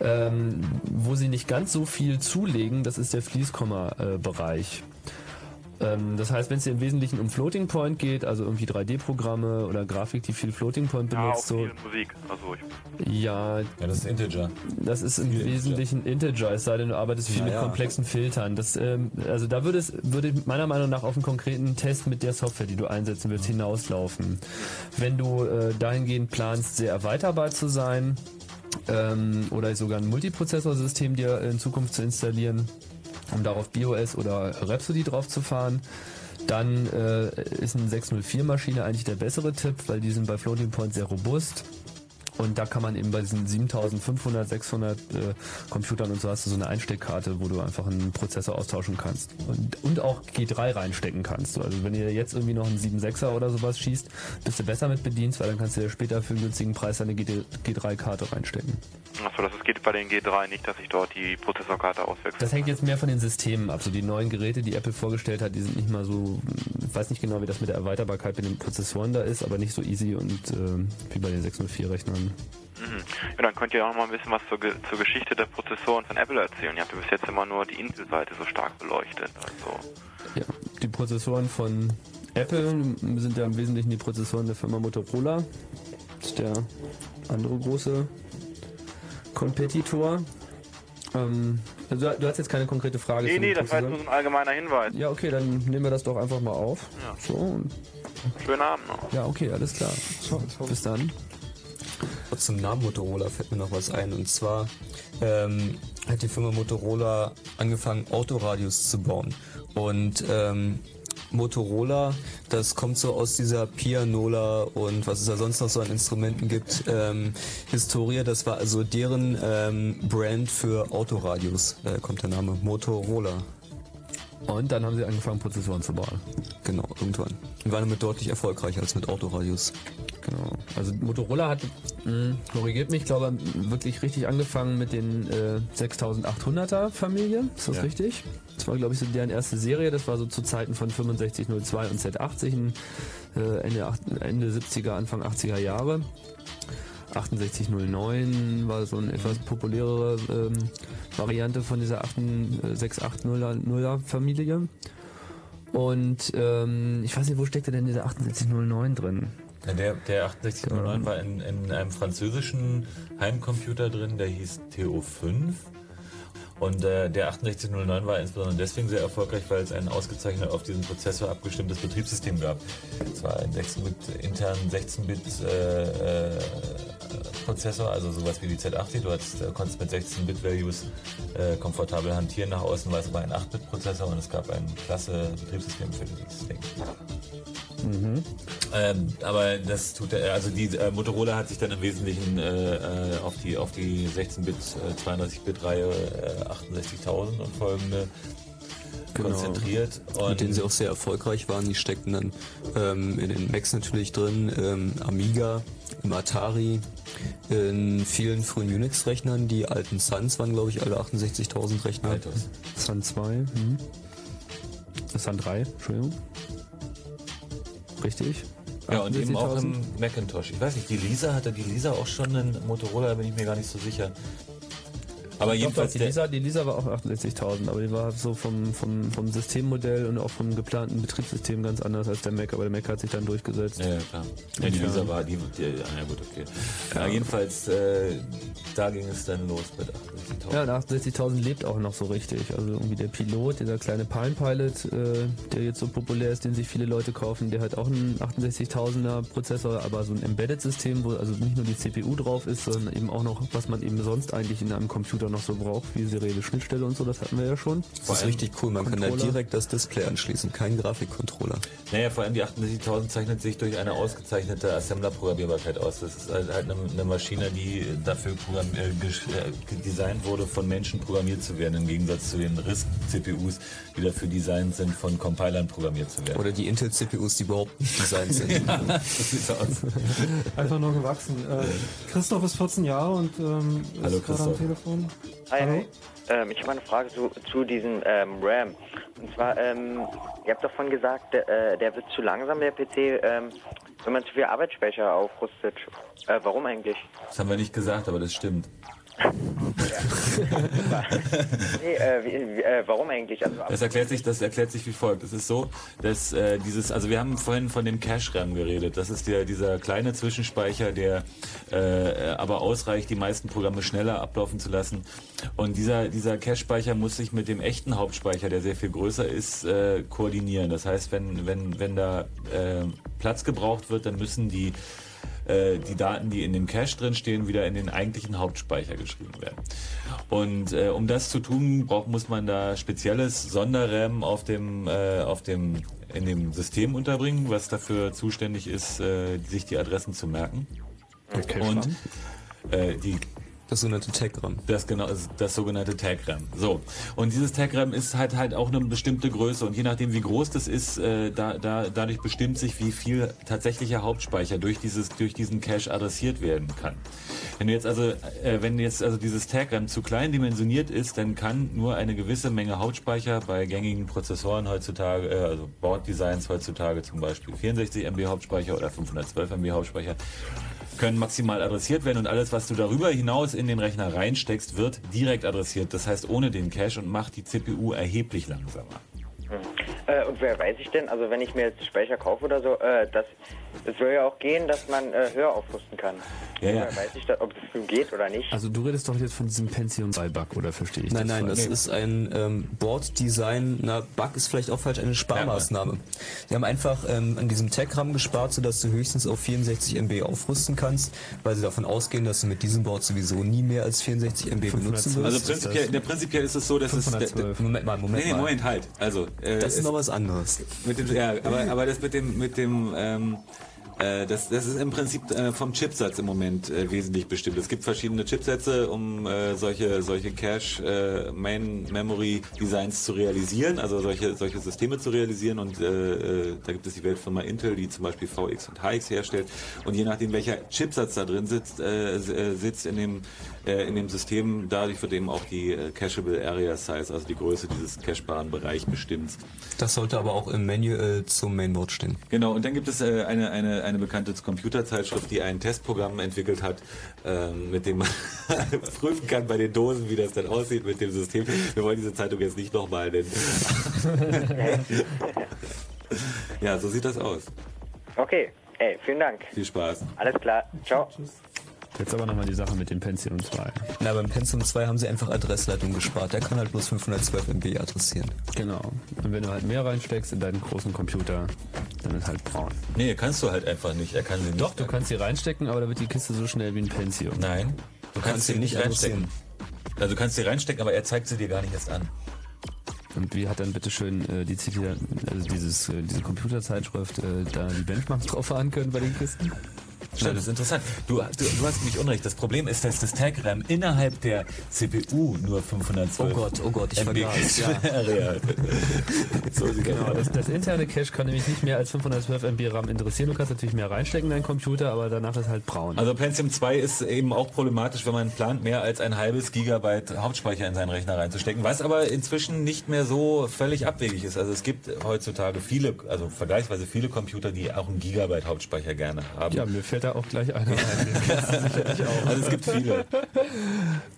Ähm, wo sie nicht ganz so viel zulegen, das ist der Fließkomma-Bereich. Ähm, das heißt, wenn es dir im Wesentlichen um Floating Point geht, also irgendwie 3D-Programme oder Grafik, die viel Floating Point Ja, auch benutzt, so, Musik. Also ich ja, Ja, das ist Integer. das ist im Wesentlichen Integer, es sei denn, du arbeitest viel Ja, mit ja. komplexen Filtern. Das, ähm, also da würde es würde meiner Meinung nach auf einen konkreten Test mit der Software, die du einsetzen willst, hinauslaufen. Wenn du äh, dahingehend planst, sehr erweiterbar zu sein ähm, oder sogar ein Multiprozessorsystem dir in Zukunft zu installieren, um darauf BIOS oder Rhapsody drauf zu fahren, dann äh, ist eine 604-Maschine eigentlich der bessere Tipp, weil die sind bei Floating Point sehr robust. Und da kann man eben bei diesen 7500, 600 äh, Computern und so hast du so eine Einsteckkarte, wo du einfach einen Prozessor austauschen kannst. Und, und auch G3 reinstecken kannst. Also wenn ihr jetzt irgendwie noch einen 7.6er oder sowas schießt, bist du besser mit bedient, weil dann kannst du dir später für einen günstigen Preis eine G3-Karte reinstecken. Achso, das geht bei den G3 nicht, dass ich dort die Prozessorkarte auswechsle. Das hängt jetzt mehr von den Systemen ab. So die neuen Geräte, die Apple vorgestellt hat, die sind nicht mal so, ich weiß nicht genau, wie das mit der Erweiterbarkeit mit den Prozessoren da ist, aber nicht so easy und äh, wie bei den 604-Rechnern. Mhm. Ja, dann könnt ihr auch noch mal ein bisschen was zur, Ge zur Geschichte der Prozessoren von Apple erzählen. Ihr habt ja bis jetzt immer nur die Intel-Seite so stark beleuchtet. Also, Ja, die Prozessoren von Apple sind ja im Wesentlichen die Prozessoren der Firma Motorola. Das ist der andere große Kompetitor. Ähm, also du, hast jetzt keine konkrete Frage. nee, nee, das war jetzt nur so ein allgemeiner Hinweis. Ja, okay, dann nehmen wir das doch einfach mal auf. Ja. So, und, Schönen Abend noch. ja, okay, alles klar. Bis dann. Zum Namen Motorola fällt mir noch was ein. Und zwar ähm, hat die Firma Motorola angefangen, Autoradios zu bauen. Und ähm, Motorola, das kommt so aus dieser Pianola und was es da sonst noch so an Instrumenten gibt, ähm, Historie, das war also deren ähm, Brand für Autoradios, äh, kommt der Name Motorola. Und dann haben sie angefangen, Prozessoren zu bauen. Genau, irgendwann. Und waren damit deutlich erfolgreicher als mit Autoradios. Genau. Also Motorola hat, mh, korrigiert mich, glaube wirklich richtig angefangen mit den äh, 6800er Familie. Ist das Ja. richtig? Das war, glaube ich, so deren erste Serie. Das war so zu Zeiten von 6502 und Z80 in, äh, Ende, Ende 70er, Anfang 80er Jahre. 6809 war so eine etwas populärere ähm, Variante von dieser 8680er Familie. Und ähm, ich weiß nicht, wo steckt denn dieser 6809 drin? Der, der 6809 war in, in einem französischen Heimcomputer drin, der hieß TO5. Und äh, der 6809 war insbesondere deswegen sehr erfolgreich, weil es ein ausgezeichnet auf diesen Prozessor abgestimmtes Betriebssystem gab. Es war ein 16-Bit, internen 16-Bit äh, äh, Prozessor, also sowas wie die Z80. Du hattest, äh, konntest mit 16-Bit-Values äh, komfortabel hantieren. Nach außen war es aber ein 8-Bit-Prozessor und es gab ein klasse Betriebssystem für dieses Ding. Mhm. Ähm, aber das tut er, also die äh, Motorola hat sich dann im Wesentlichen äh, äh, auf die auf die 16-Bit, äh, 32-Bit-Reihe äh, 68.000 und folgende konzentriert. Und mit denen sie auch sehr erfolgreich waren. Die steckten dann ähm, in den Macs natürlich drin, ähm, Amiga, im Atari, in vielen frühen Unix-Rechnern. Die alten Suns waren, glaube ich, alle 68.000 Rechner. Altos. Sun 2, hm. Sun 3, Entschuldigung. Richtig. Ja, und eben auch 68.000. im Macintosh. Ich weiß nicht, die Lisa, hatte die Lisa auch schon einen Motorola, da bin ich mir gar nicht so sicher. Aber jedenfalls doch, die, Lisa, die Lisa war auch 68.000, aber die war so vom, vom, vom Systemmodell und auch vom geplanten Betriebssystem ganz anders als der Mac, aber der Mac hat sich dann durchgesetzt. Ja, ja, klar. Ja, die Lisa war die, die ah, ja gut, okay. Ja, jedenfalls, äh, da ging es dann los mit 68.000. Ja, und 68.000 lebt auch noch so richtig. Also irgendwie der Pilot, dieser kleine Palm Pilot, äh, der jetzt so populär ist, den sich viele Leute kaufen, der hat auch einen 68.000er Prozessor, aber so ein Embedded-System, wo also nicht nur die CPU drauf ist, sondern eben auch noch, was man eben sonst eigentlich in einem Computer noch so braucht, wie serielle Schnittstelle und so, das hatten wir ja schon. Das ist richtig cool. Man kann da Controller. direkt das Display anschließen, kein Grafikcontroller. Naja, vor allem die 68.000 zeichnet sich durch eine ausgezeichnete Assembler-Programmierbarkeit aus. Das ist halt halt eine, eine Maschine, die dafür äh, äh, designt wurde, von Menschen programmiert zu werden, im Gegensatz zu den RISC-CPUs, die dafür designt sind, von Compilern programmiert zu werden. Oder die Intel-CPUs, die überhaupt nicht designt sind. <laughs> ja, das sieht so aus. Einfach nur gewachsen. Äh, Christoph ist 14 Jahre und ähm, Hallo, ist gerade am Christoph. Telefon. Hi. Ähm, ich habe eine Frage zu, zu diesem ähm, RAM. Und zwar, ähm, ihr habt davon gesagt, der, äh, der wird zu langsam, der PC, ähm, wenn man zu viel Arbeitsspeicher aufrüstet. Äh, warum eigentlich? Das haben wir nicht gesagt, aber das stimmt. Nee, äh, äh, warum eigentlich? Also, Das erklärt sich, das erklärt sich wie folgt. Es ist so, dass äh, dieses, also wir haben vorhin von dem Cache-RAM geredet. Das ist der dieser kleine Zwischenspeicher, der äh, aber ausreicht, die meisten Programme schneller ablaufen zu lassen. Und dieser dieser Cache-Speicher muss sich mit dem echten Hauptspeicher, der sehr viel größer ist, äh, koordinieren. Das heißt, wenn wenn wenn da Platz gebraucht wird, dann müssen die äh, die Daten, die in dem Cache drin stehen, wieder in den eigentlichen Hauptspeicher geschrieben werden. Und äh, um das zu tun, braucht, muss man da spezielles Sonderram auf dem, äh, auf dem, in dem System unterbringen, was dafür zuständig ist, äh, sich die Adressen zu merken. Okay, Und äh, die das sogenannte Tag-RAM. Das genau, das sogenannte Tag-RAM. So. Und dieses Tag-RAM ist halt halt auch eine bestimmte Größe und je nachdem wie groß das ist, äh, da, da, dadurch bestimmt sich, wie viel tatsächlicher Hauptspeicher durch dieses, durch diesen Cache adressiert werden kann. Wenn du jetzt also, äh, wenn jetzt also dieses Tag-RAM zu klein dimensioniert ist, dann kann nur eine gewisse Menge Hauptspeicher bei gängigen Prozessoren heutzutage, äh, also Board-Designs heutzutage zum Beispiel 64 MB Hauptspeicher oder 512 MB Hauptspeicher, können maximal adressiert werden und alles, was du darüber hinaus in den Rechner reinsteckst, wird direkt adressiert. Das heißt ohne den Cache und macht die CPU erheblich langsamer. Hm. Äh, und wer weiß ich denn, also wenn ich mir jetzt Speicher kaufe oder so, äh, das, es soll ja auch gehen, dass man äh, höher aufrüsten kann. Ja, ja. Weiß ich da, ob das so geht oder nicht. Also du redest doch jetzt von diesem Pentium 2-Bug, oder verstehe ich Nein, das nein, das falsch? ist ein ähm, Board-Design, na, Bug ist vielleicht auch falsch, eine Sparmaßnahme. Die haben einfach ähm, an diesem Tag-RAM gespart, sodass du höchstens auf 64 MB aufrüsten kannst, weil sie davon ausgehen, dass du mit diesem Board sowieso nie mehr als 64 MB benutzen wirst. Also prinzipiell, der prinzipiell ist es so, dass es... Der, Moment mal, Moment nee, nee, mal. Moment, halt. Also, äh, Das ist noch was anderes. Mit dem, ja, aber, aber das mit dem, mit dem, ähm, äh, das, das ist im Prinzip äh, vom Chipsatz im Moment äh, wesentlich bestimmt. Es gibt verschiedene Chipsätze, um äh, solche, solche Cache äh, Main Memory Designs zu realisieren, also solche, solche Systeme zu realisieren und äh, äh, da gibt es die Weltfirma Intel, die zum Beispiel VX und HX herstellt und je nachdem welcher Chipsatz da drin sitzt, äh, äh, sitzt in dem äh, in dem System, dadurch wird eben auch die äh, Cacheable Area Size, also die Größe dieses cacherbaren Bereich bestimmt. Das sollte aber auch im Manual zum Mainboard stehen. Genau, und dann gibt es äh, eine, eine, eine bekannte Computerzeitschrift, die ein Testprogramm entwickelt hat, ähm, mit dem man <laughs> prüfen kann bei den Dosen, wie das dann aussieht mit dem System. Wir wollen diese Zeitung jetzt nicht nochmal nennen. <laughs> ja, so sieht das aus. Okay, ey, vielen Dank. Viel Spaß. Alles klar. Ciao. Jetzt aber nochmal die Sache mit dem Pentium 2. Na, beim Pentium 2 haben sie einfach Adressleitung gespart. Der kann halt bloß 512 MB adressieren. Genau. Und wenn du halt mehr reinsteckst in deinen großen Computer, dann ist halt braun. Nee, kannst du halt einfach nicht. Er kann sie nicht. Doch, du kannst sie reinstecken, aber da wird die Kiste so schnell wie ein Pentium. Nein, du kannst sie nicht reinstecken. Also du kannst sie reinstecken, aber er zeigt sie dir gar nicht erst an. Und wie hat dann bitteschön äh, die Zitier, also dieses, äh, diese Computerzeitschrift äh, da die Benchmarks drauf fahren können bei den Kisten? Stimmt, das ist interessant. Du, du, du hast mich unrecht. Das Problem ist, dass das Tag-RAM innerhalb der CPU nur 512 Oh Gott, oh Gott, ich MB vergaß, <laughs> ja. So Genau, das, das interne Cache kann nämlich nicht mehr als 512 MB RAM interessieren. Du kannst natürlich mehr reinstecken in deinen Computer, aber danach ist halt braun. Also Pentium 2 ist eben auch problematisch, wenn man plant, mehr als ein halbes Gigabyte Hauptspeicher in seinen Rechner reinzustecken, was aber inzwischen nicht mehr so völlig abwegig ist. Also es gibt heutzutage viele, also vergleichsweise viele Computer, die auch einen Gigabyte Hauptspeicher gerne haben. Ja, mir fällt da auch gleich einer ein. Also es gibt viele.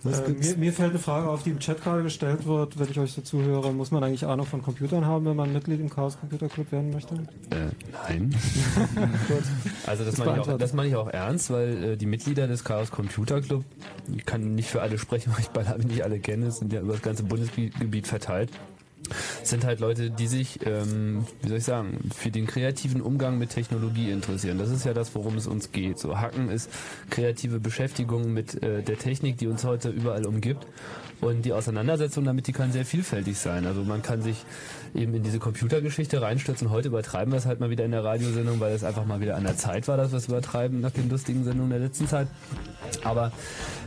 Äh, mir, mir fällt eine Frage auf, die im Chat gerade gestellt wird, wenn ich euch so zuhöre. Muss man eigentlich Ahnung von Computern haben, wenn man Mitglied im Chaos Computer Club werden möchte? Äh, nein. <laughs> also das Ist meine, ich auch, das meine ich auch ernst, weil äh, die Mitglieder des Chaos Computer Club, ich kann nicht für alle sprechen, weil ich nicht alle kenne, sind ja über das ganze Bundesgebiet verteilt. Sind halt Leute, die sich, ähm, wie soll ich sagen, für den kreativen Umgang mit Technologie interessieren. Das ist ja das, worum es uns geht. So Hacken ist kreative Beschäftigung mit äh, der Technik, die uns heute überall umgibt. Und die Auseinandersetzung damit, die kann sehr vielfältig sein. Also man kann sich eben in diese Computergeschichte reinstürzen. Heute übertreiben wir es halt mal wieder in der Radiosendung, weil es einfach mal wieder an der Zeit war, dass wir es übertreiben nach den lustigen Sendungen der letzten Zeit. Aber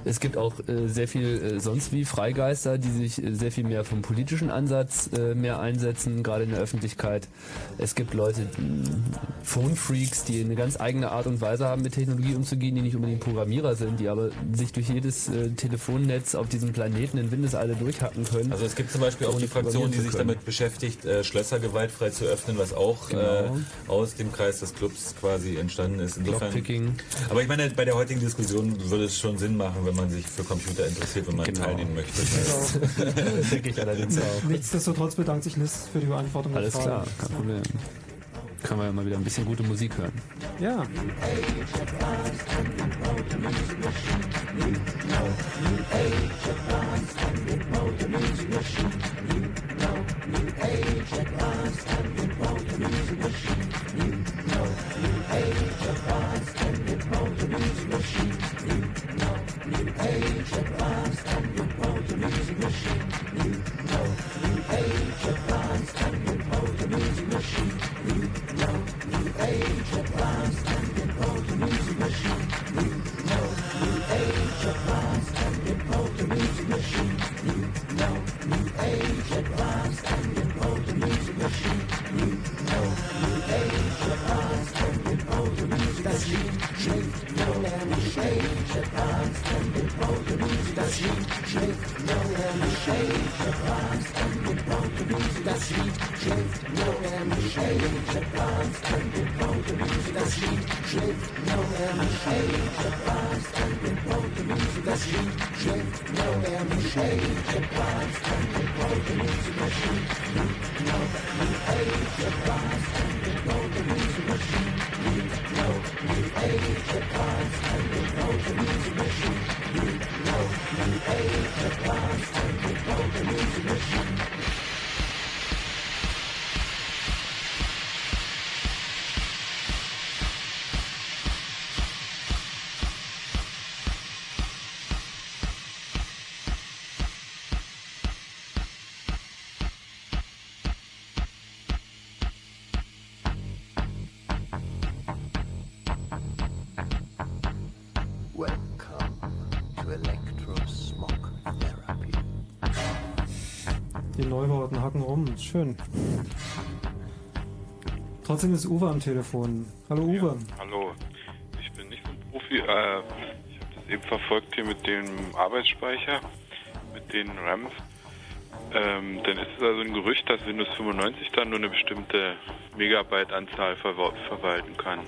es gibt auch äh, sehr viel äh, sonst wie Freigeister, die sich äh, sehr viel mehr vom politischen Ansatz äh, mehr einsetzen, gerade in der Öffentlichkeit. Es gibt Leute, mh, Phone-Freaks, die eine ganz eigene Art und Weise haben, mit Technologie umzugehen, die nicht unbedingt Programmierer sind, die aber sich durch jedes äh, Telefonnetz auf diesem Planeten in Windeseile durchhacken können. Also es gibt zum Beispiel auch die Fraktion, die sich damit beschäftigt, äh, Schlösser gewaltfrei zu öffnen, was auch Genau. äh, aus dem Kreis des Clubs quasi entstanden ist. Insofern, aber ich meine, bei der heutigen Diskussion würde es schon Sinn machen, wenn man sich für Computer interessiert, wenn man Genau. teilnehmen möchte. <laughs> Denke ich allerdings auch. Nichtsdestotrotz bedankt sich Liz für die Beantwortung Alles klar, kein Problem. Können wir ja mal wieder ein bisschen gute Musik hören. Ja. Das Schön. Trotzdem ist Uwe am Telefon. Hallo Uwe. Hallo, ich bin nicht so ein Profi. Äh, ich habe das eben verfolgt hier mit dem Arbeitsspeicher, mit den RAMs. Ähm, dann ist es also ein Gerücht, dass Windows 95 dann nur eine bestimmte Megabyte-Anzahl verwa- verwalten kann.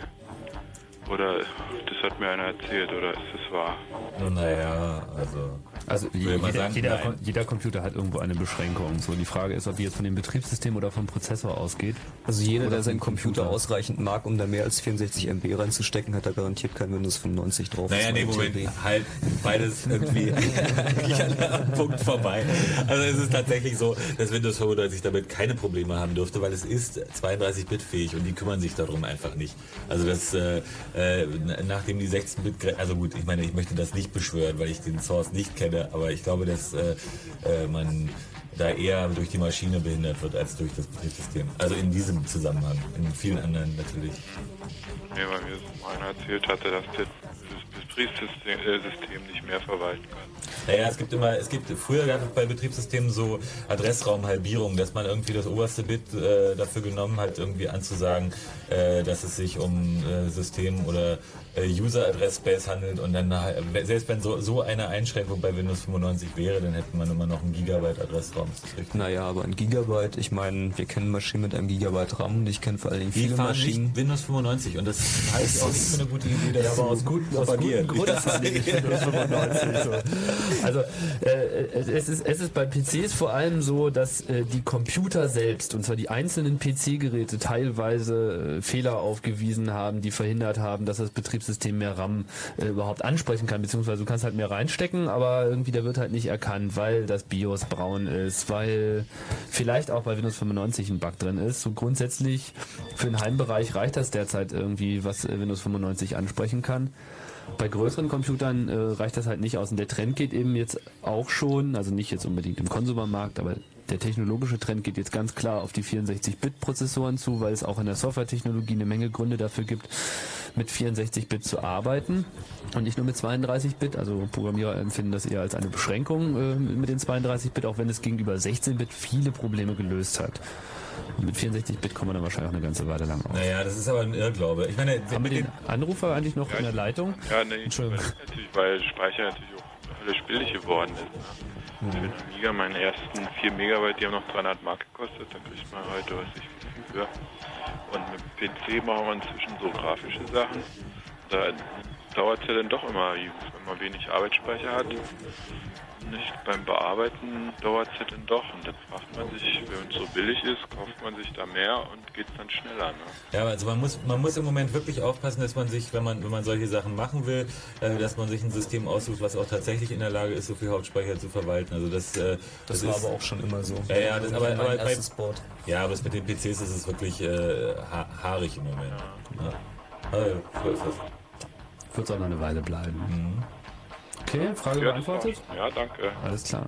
Oder das hat mir einer erzählt, oder ist das wahr? Nun, naja, also. Also jeder, sagen, jeder, jeder Computer hat irgendwo eine Beschränkung. So die Frage ist, ob die jetzt von dem Betriebssystem oder vom Prozessor ausgeht. Also jeder, Oder der seinen vom Computer ausreichend mag, um da mehr als 64 MB reinzustecken, hat da garantiert kein Windows 95 drauf. Naja, nee, Moment, TB. halt beides irgendwie <laughs> an einem Punkt vorbei. Also es ist tatsächlich so, dass Windows 95 damit keine Probleme haben dürfte, weil es ist 32-Bit fähig und die kümmern sich darum einfach nicht. Also das, äh, äh, nachdem die 16-Bit, also gut, ich meine, ich möchte das nicht beschwören, weil ich den Source nicht kenne, aber ich glaube, dass äh, äh, man da eher durch die Maschine behindert wird als durch das Betriebssystem. Also in diesem Zusammenhang, in vielen anderen natürlich. Nee, weil mir einer erzählt hatte, dass das Betriebssystem äh, nicht mehr verwalten kann. Naja, es gibt immer, es gibt, früher gab es bei Betriebssystemen so Adressraumhalbierung, dass man irgendwie das oberste Bit äh, dafür genommen hat, irgendwie anzusagen, äh, dass es sich um äh, System oder äh, User Address Space handelt und dann, äh, selbst wenn so, so eine Einschränkung bei Windows 95 wäre, dann hätte man immer noch einen Gigabyte Adressraum. Naja, aber ein Gigabyte, ich meine, wir kennen Maschinen mit einem Gigabyte RAM und ich kenne vor allen Dingen Die viele fahren Maschinen. nicht Windows 95 und das <laughs> halte ich auch nicht für eine gute Idee, das Ja, aber aus guten, aus guten Grund nicht <laughs> Windows 95. So. Also äh, es, ist, es ist bei PCs vor allem so, dass äh, die Computer selbst, und zwar die einzelnen PC-Geräte, teilweise äh, Fehler aufgewiesen haben, die verhindert haben, dass das Betriebssystem mehr RAM äh, überhaupt ansprechen kann, beziehungsweise du kannst halt mehr reinstecken, aber irgendwie der wird halt nicht erkannt, weil das BIOS braun ist, weil vielleicht auch bei Windows 95 ein Bug drin ist. So grundsätzlich für den Heimbereich reicht das derzeit irgendwie, was äh, Windows 95 ansprechen kann. Bei größeren Computern äh, reicht das halt nicht aus. Und der Trend geht eben jetzt auch schon, also nicht jetzt unbedingt im Konsumermarkt, aber der technologische Trend geht jetzt ganz klar auf die 64-Bit-Prozessoren zu, weil es auch in der Softwaretechnologie eine Menge Gründe dafür gibt, mit 64-Bit zu arbeiten und nicht nur mit 32-Bit. Also Programmierer empfinden das eher als eine Beschränkung äh, mit den 32-Bit, auch wenn es gegenüber 16-Bit viele Probleme gelöst hat. Und mit 64-Bit kommen wir dann wahrscheinlich auch eine ganze Weile lang auf. Naja, das ist aber ein Irrglaube. Ich meine, Haben wir den Anrufer eigentlich noch in der Leitung? Ja, nee, Entschuldigung. weil natürlich, weil Speicher natürlich auch höllisch billig geworden ist. Ne? Für einen Amiga, meinen ersten 4 Megabyte, die haben noch 300 Mark gekostet, da kriegt man heute, weiß ich, viel für. Und mit PC machen wir inzwischen so grafische Sachen. Da dauert es ja dann doch immer, wenn man wenig Arbeitsspeicher hat. Nicht beim Bearbeiten dauert es ja dann doch. Und dann fragt man sich, wenn es so billig ist, kauft man sich da mehr und geht dann schneller. Ne? Ja, also man muss, man muss im Moment wirklich aufpassen, dass man sich, wenn man, wenn man solche Sachen machen will, äh, dass man sich ein System aussucht, was auch tatsächlich in der Lage ist, so viel Hauptspeicher zu verwalten. Also das, äh, Das war aber auch schon immer so. Ja, ja, das, aber, aber bei, Board. ja, aber das mit den PCs ist es wirklich äh, ha haarig im Moment. Ja. Also, so ist das. Wird es auch noch eine Weile bleiben. Mhm. Okay, Frage Ja, beantwortet? Ja, danke. Alles klar.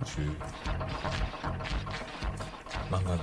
Machen wir.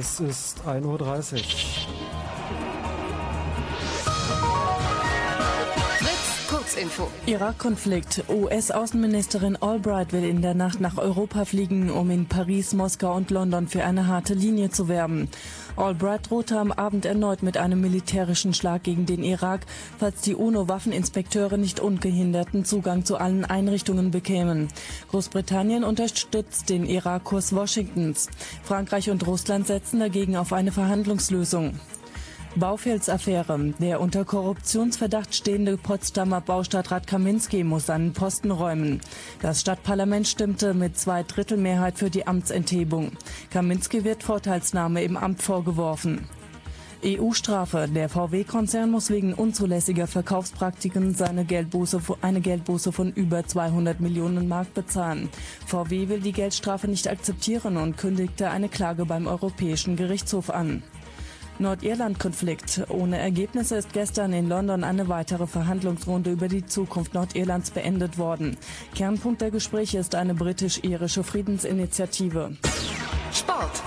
Es ist 1.30 Uhr. Irak-Konflikt. US-Außenministerin Albright will in der Nacht nach Europa fliegen, um in Paris, Moskau und London für eine harte Linie zu werben. Albright drohte am Abend erneut mit einem militärischen Schlag gegen den Irak, falls die UNO-Waffeninspekteure nicht ungehinderten Zugang zu allen Einrichtungen bekämen. Großbritannien unterstützt den Irak-Kurs Washingtons. Frankreich und Russland setzen dagegen auf eine Verhandlungslösung. Baufels-Affäre. Der unter Korruptionsverdacht stehende Potsdamer Baustadtrat Kaminski muss seinen Posten räumen. Das Stadtparlament stimmte mit zwei Drittel Mehrheit für die Amtsenthebung. Kaminski wird Vorteilsnahme im Amt vorgeworfen. EU-Strafe. Der VW-Konzern muss wegen unzulässiger Verkaufspraktiken seine Geldbuße, eine Geldbuße von über 200 Millionen Mark bezahlen. VW will die Geldstrafe nicht akzeptieren und kündigte eine Klage beim Europäischen Gerichtshof an. Nordirland-Konflikt. Ohne Ergebnisse ist gestern in London eine weitere Verhandlungsrunde über die Zukunft Nordirlands beendet worden. Kernpunkt der Gespräche ist eine britisch-irische Friedensinitiative. Sport.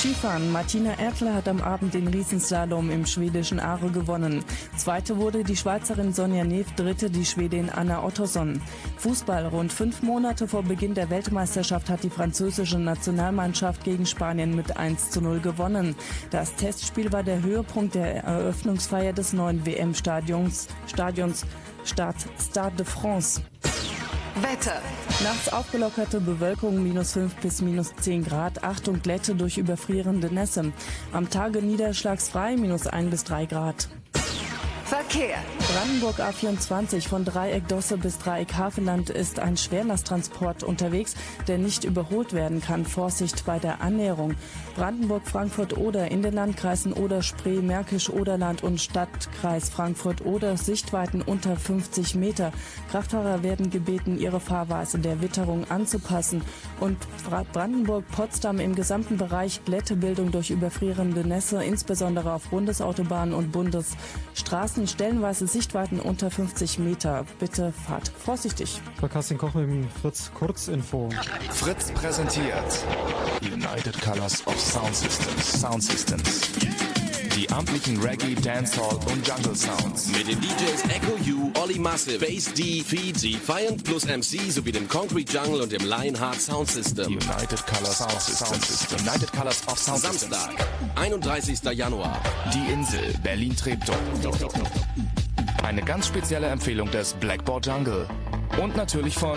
Skifahren. Martina Ertler hat am Abend den Riesenslalom im schwedischen Aare gewonnen. Zweite wurde die Schweizerin Sonja Neff, dritte die Schwedin Anna Ottosson. Fußball. Rund fünf Monate vor Beginn der Weltmeisterschaft hat die französische Nationalmannschaft gegen Spanien mit 1 zu 0 gewonnen. Das Testspiel war der Höhepunkt der Eröffnungsfeier des neuen WM-Stadions Stadions Stade de France. Wetter. Nachts aufgelockerte Bewölkung minus 5 bis minus 10 Grad. Achtung Glätte durch überfrierende Nässe. Am Tage niederschlagsfrei minus 1 bis 3 Grad. Verkehr. Brandenburg A24 von Dreieck Dosse bis Dreieck Havelland ist ein Schwerlasttransport unterwegs, der nicht überholt werden kann. Vorsicht bei der Annäherung. Brandenburg, Frankfurt oder in den Landkreisen Oder, Spree, Märkisch, Oderland und Stadtkreis Frankfurt oder Sichtweiten unter 50 Meter. Kraftfahrer werden gebeten, ihre Fahrweise der Witterung anzupassen. Und Brandenburg-Potsdam im gesamten Bereich Glättebildung durch überfrierende Nässe, insbesondere auf Bundesautobahnen und Bundesstraßen, stellenweise Sichtweiten unter 50 Meter. Bitte fahrt vorsichtig. Bei Kerstin Koch mit dem Fritz Kurzinfo. Fritz präsentiert United Colors of Sound Systems. Sound Systems. Die amtlichen Reggae, Dancehall und Jungle Sounds. Mit den DJs Echo U, Olli Massive, Bass D, Feed, Defiant plus MC sowie dem Concrete Jungle und dem Lionheart Sound System. United Colors Sound Systems. United Colors of Sound Systems. Samstag, 31. Januar. Die Insel, Berlin Treptow. Eine ganz spezielle Empfehlung des Blackboard Jungle. Und natürlich von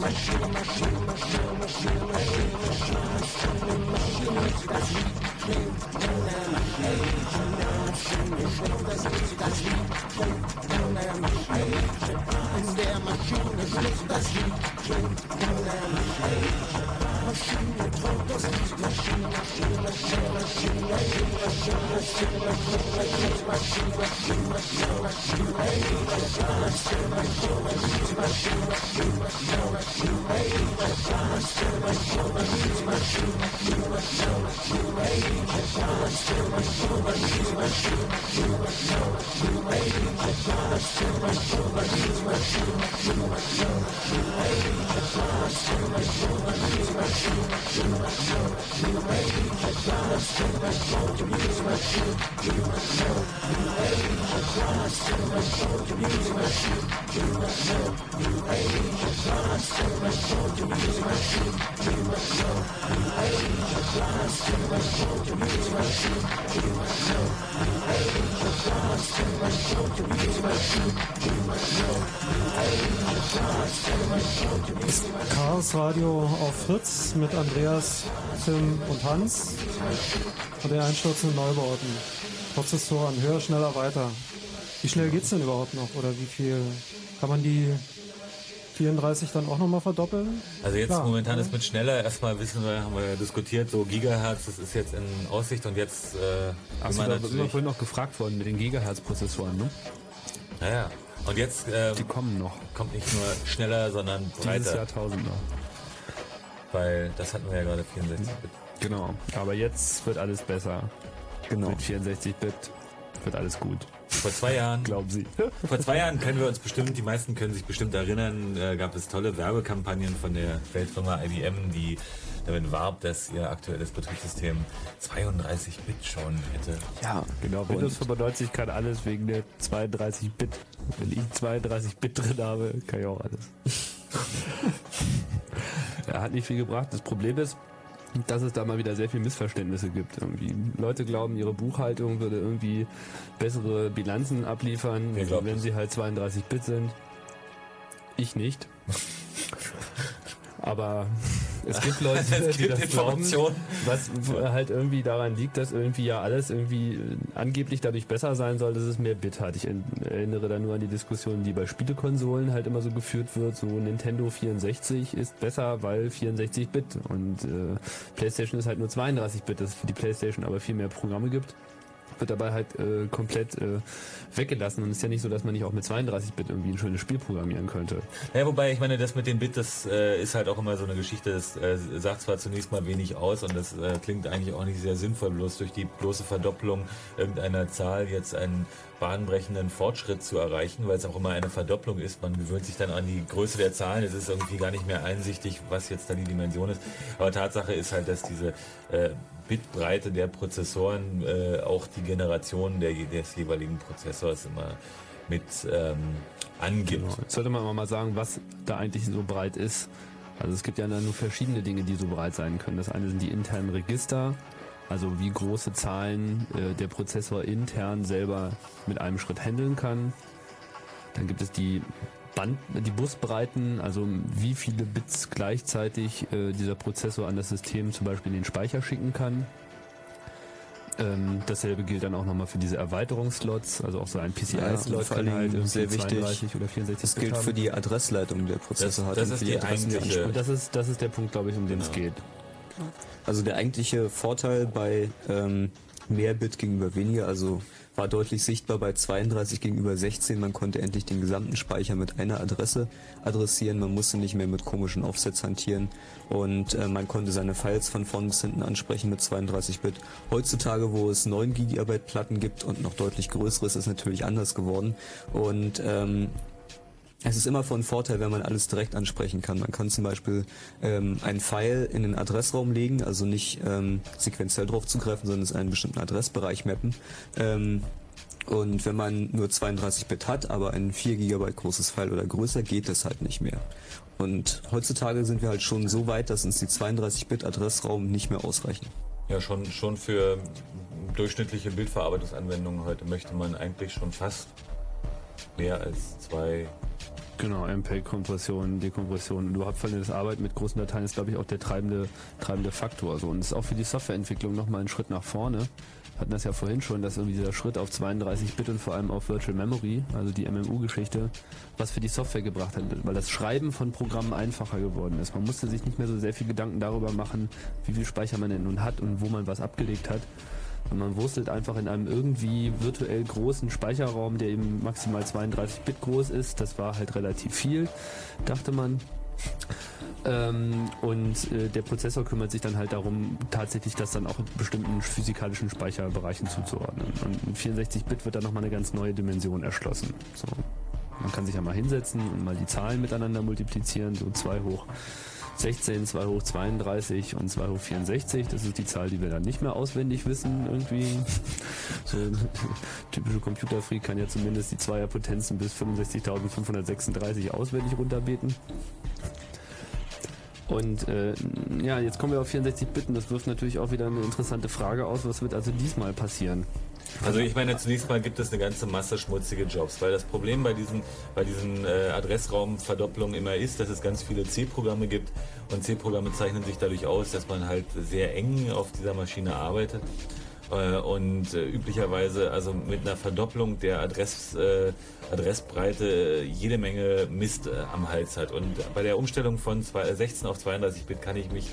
Machine, machine, machine, machine, machine. Maschine, Maschine, Maschine, Maschine, Maschine, Maschine, Maschine, Maschine, Maschine, Radio auf Fritz mit Andreas, Tim und Hans und den einstürzenden Neubauten. Prozessoren, höher, schneller, weiter. Wie schnell geht's denn überhaupt noch? Oder wie viel? Kann man die 34 dann auch nochmal verdoppeln? Also jetzt Klar, momentan ne? ist mit schneller, erstmal wissen wir, haben wir diskutiert, so Gigahertz, das ist jetzt in Aussicht und jetzt äh, Achso, da sind wir vorhin noch gefragt worden mit den Gigahertz-Prozessoren, ne? naja, und jetzt ähm, Die kommen noch. kommt nicht nur schneller, sondern Dieses breiter, Jahrtausend noch. Weil das hatten wir ja gerade 64 Bit. Genau. Aber jetzt wird alles besser. Genau. Mit 64-Bit wird alles gut. Vor zwei Jahren, <laughs> Glauben Sie. <laughs> vor zwei Jahren können wir uns bestimmt, die meisten können sich bestimmt erinnern, äh, gab es tolle Werbekampagnen von der Weltfirma IBM, die damit warb, dass ihr aktuelles Betriebssystem 32 Bit schon hätte. Ja, Genau, Windows 95 kann alles wegen der 32-Bit. Wenn ich 32-Bit drin habe, kann ich auch alles. <laughs> Er hat nicht viel gebracht. Das Problem ist, dass es da mal wieder sehr viel Missverständnisse gibt. Irgendwie Leute glauben, ihre Buchhaltung würde irgendwie bessere Bilanzen abliefern, wenn das? sie halt 32-Bit sind. Ich nicht. <laughs> Aber es gibt Leute, <laughs> Es die gibt das glauben, Informationen. was halt irgendwie daran liegt, dass irgendwie ja alles irgendwie äh, angeblich dadurch besser sein soll, dass es mehr Bit hat. Ich erinnere da nur an die Diskussion, die bei Spielekonsolen halt immer so geführt wird. So Nintendo 64 ist besser, weil 64 Bit und äh, PlayStation ist halt nur 32 Bit, dass es für die PlayStation aber viel mehr Programme gibt. Wird dabei halt äh, komplett äh, weggelassen und es ist ja nicht so, dass man nicht auch mit 32 Bit irgendwie ein schönes Spiel programmieren könnte. Ja, wobei, ich meine, das mit dem Bit, das äh, ist halt auch immer so eine Geschichte, das äh, sagt zwar zunächst mal wenig aus und das äh, klingt eigentlich auch nicht sehr sinnvoll, bloß durch die bloße Verdopplung irgendeiner Zahl jetzt einen bahnbrechenden Fortschritt zu erreichen, weil es auch immer eine Verdopplung ist. Man gewöhnt sich dann an die Größe der Zahlen. Es ist irgendwie gar nicht mehr einsichtig, was jetzt da die Dimension ist. Aber Tatsache ist halt, dass diese äh, Bitbreite der Prozessoren äh, auch die Generation der, des jeweiligen Prozessors immer mit ähm, angibt. Genau. Jetzt sollte man mal sagen, was da eigentlich so breit ist. Also es gibt ja nur verschiedene Dinge, die so breit sein können. Das eine sind die internen Register, also wie große Zahlen äh, der Prozessor intern selber mit einem Schritt handeln kann. Dann gibt es die Band, die Busbreiten, also wie viele Bits gleichzeitig äh, dieser Prozessor an das System zum Beispiel in den Speicher schicken kann. Ähm, dasselbe gilt dann auch nochmal für diese Erweiterungsslots, also auch so ein PCI-Slot allen kann halt sehr wichtig, 32 oder 64 Das gilt haben. für die Adressleitung der Prozessor hat und für die die. Und das ist, das ist der Punkt, glaube ich, um den es geht. Also der eigentliche Vorteil bei ähm, mehr Bit gegenüber weniger, also war deutlich sichtbar bei 32 gegenüber 16. Man konnte endlich den gesamten Speicher mit einer Adresse adressieren. Man musste nicht mehr mit komischen Offsets hantieren und äh, man konnte seine Files von vorn bis hinten ansprechen mit 32 Bit. Heutzutage, wo es 9 GB Platten gibt und noch deutlich größeres, ist natürlich anders geworden und ähm, es ist immer von Vorteil, wenn man alles direkt ansprechen kann. Man kann zum Beispiel ähm, ein File in den Adressraum legen, also nicht ähm, sequenziell drauf zugreifen, sondern es in einen bestimmten Adressbereich mappen. Ähm, und wenn man nur 32 Bit hat, aber ein 4 GB großes File oder größer, geht das halt nicht mehr. Und heutzutage sind wir halt schon so weit, dass uns die 32 Bit Adressraum nicht mehr ausreichen. Ja, schon, schon für durchschnittliche Bildverarbeitungsanwendungen heute möchte man eigentlich schon fast mehr als zwei. Genau, MPEG-Kompression, Dekompression überhaupt das Arbeiten mit großen Dateien ist, glaube ich, auch der treibende, treibende Faktor. So. Und es ist auch für die Softwareentwicklung nochmal ein Schritt nach vorne, Wir hatten das ja vorhin schon, dass irgendwie dieser Schritt auf 32-Bit und vor allem auf Virtual Memory, also die MMU-Geschichte, was für die Software gebracht hat, weil das Schreiben von Programmen einfacher geworden ist. Man musste sich nicht mehr so sehr viel Gedanken darüber machen, wie viel Speicher man denn nun hat und wo man was abgelegt hat. Und man wurstelt einfach in einem irgendwie virtuell großen Speicherraum, der eben maximal 32 Bit groß ist. Das war halt relativ viel, dachte man. Ähm, und äh, der Prozessor kümmert sich dann halt darum, tatsächlich das dann auch in bestimmten physikalischen Speicherbereichen zuzuordnen. Und 64-Bit wird dann nochmal eine ganz neue Dimension erschlossen. So. Man kann sich ja mal hinsetzen und mal die Zahlen miteinander multiplizieren, so 2 hoch 16, 2 hoch 32 und 2 hoch 64. Das ist die Zahl, die wir dann nicht mehr auswendig wissen irgendwie. <laughs> So <laughs> typische Computerfreak kann ja zumindest die Zweierpotenzen bis 65.536 auswendig runterbeten. Und äh, ja, jetzt kommen wir auf 64 Bitten. Das wirft natürlich auch wieder eine interessante Frage aus. Was wird also diesmal passieren? Also ich meine, zunächst mal gibt es eine ganze Masse schmutzige Jobs, weil das Problem bei diesen, bei diesen äh, Adressraumverdopplungen immer ist, dass es ganz viele C-Programme gibt und C-Programme zeichnen sich dadurch aus, dass man halt sehr eng auf dieser Maschine arbeitet äh, und äh, üblicherweise also mit einer Verdopplung der Adress, äh, Adressbreite jede Menge Mist äh, am Hals hat. Und bei der Umstellung von zwei, 16 auf 32 Bit kann ich mich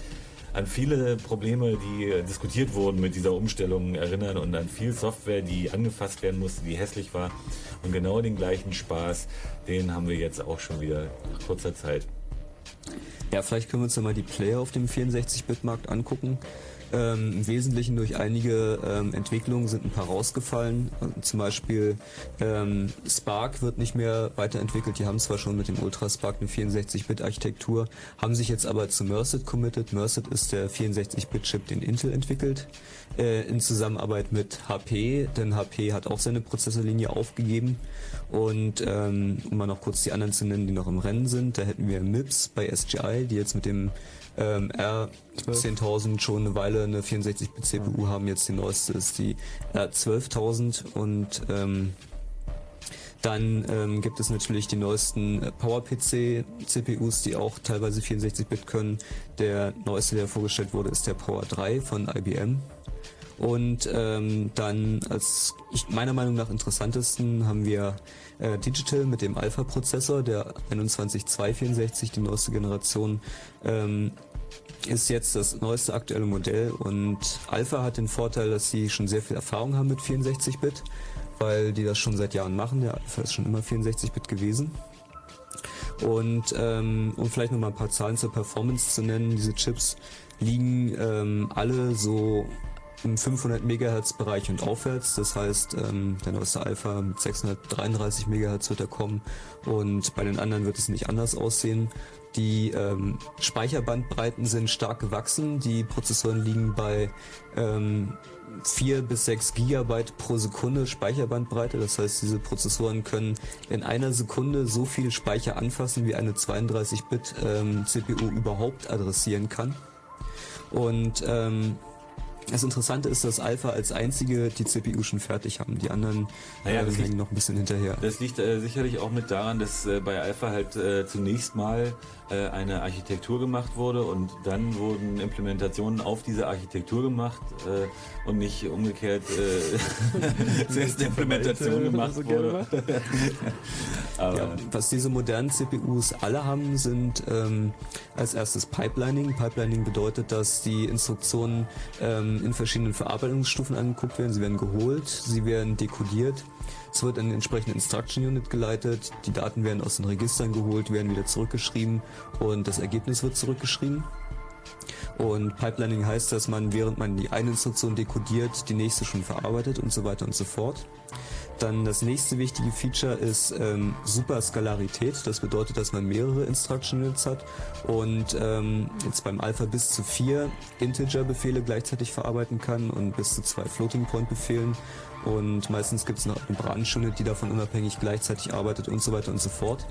an viele Probleme, die äh, diskutiert wurden mit dieser Umstellung erinnern und an viel Software, die angefasst werden musste, die hässlich war. Und genau den gleichen Spaß, den haben wir jetzt auch schon wieder nach kurzer Zeit. Ja, vielleicht können wir uns ja mal die Player auf dem 64-Bit-Markt angucken. Ähm, Im Wesentlichen durch einige ähm, Entwicklungen sind ein paar rausgefallen. Zum Beispiel ähm, Spark wird nicht mehr weiterentwickelt. Die haben zwar schon mit dem Ultra Spark eine 64-Bit-Architektur, haben sich jetzt aber zu Merced committed. Merced ist der 64-Bit-Chip, den Intel entwickelt, äh, in Zusammenarbeit mit HP, denn HP hat auch seine Prozessorlinie aufgegeben. Und ähm, um mal noch kurz die anderen zu nennen, die noch im Rennen sind, da hätten wir MIPS bei SGI, die jetzt mit dem ähm, R10000 schon eine Weile eine 64-Bit CPU haben. Jetzt die neueste ist die R12000 und ähm, dann ähm, gibt es natürlich die neuesten äh, PowerPC CPUs, die auch teilweise 64-Bit können. Der neueste, der vorgestellt wurde, ist der Power 3 von IBM. Und ähm, dann als meiner Meinung nach interessantesten haben wir Digital mit dem Alpha-Prozessor, der 21264, die neueste Generation, ähm, ist jetzt das neueste aktuelle Modell und Alpha hat den Vorteil, dass sie schon sehr viel Erfahrung haben mit 64-Bit, weil die das schon seit Jahren machen. Der Alpha ist schon immer 64-Bit gewesen. Und ähm, um vielleicht nochmal ein paar Zahlen zur Performance zu nennen, diese Chips liegen ähm, alle so im 500 Megahertz Bereich und aufwärts. Das heißt, ähm, der neueste Alpha mit 633 Megahertz wird er kommen und bei den anderen wird es nicht anders aussehen. Die ähm, Speicherbandbreiten sind stark gewachsen. Die Prozessoren liegen bei ähm, 4 bis 6 Gigabyte pro Sekunde Speicherbandbreite. Das heißt, diese Prozessoren können in einer Sekunde so viel Speicher anfassen, wie eine 32-Bit ähm, CPU überhaupt adressieren kann. Und ähm, das Interessante ist, dass Alpha als einzige die CPU schon fertig haben. Die anderen Naja, äh, hängen noch ein bisschen hinterher. Das liegt äh, sicherlich auch mit daran, dass äh, bei Alpha halt äh, zunächst mal eine Architektur gemacht wurde und dann wurden Implementationen auf diese Architektur gemacht äh, und nicht umgekehrt äh, <laughs> zuerst eine Implementation gemacht wurde. <laughs> Aber ja, was diese modernen CPUs alle haben, sind ähm, als erstes Pipelining. Pipelining bedeutet, dass die Instruktionen ähm, in verschiedenen Verarbeitungsstufen angeguckt werden. Sie werden geholt, sie werden dekodiert. Es wird in eine entsprechende Instruction Unit geleitet, die Daten werden aus den Registern geholt, werden wieder zurückgeschrieben und das Ergebnis wird zurückgeschrieben. Und Pipelining heißt, dass man, während man die eine Instruktion dekodiert, die nächste schon verarbeitet und so weiter und so fort. Dann das nächste wichtige Feature ist ähm, Superskalarität. Das bedeutet, dass man mehrere Instruction Units hat und ähm, jetzt beim Alpha bis zu vier Integer-Befehle gleichzeitig verarbeiten kann und bis zu zwei Floating-Point-Befehlen. Und meistens gibt es noch eine Branch-Unit, die davon unabhängig gleichzeitig arbeitet und so weiter und so fort.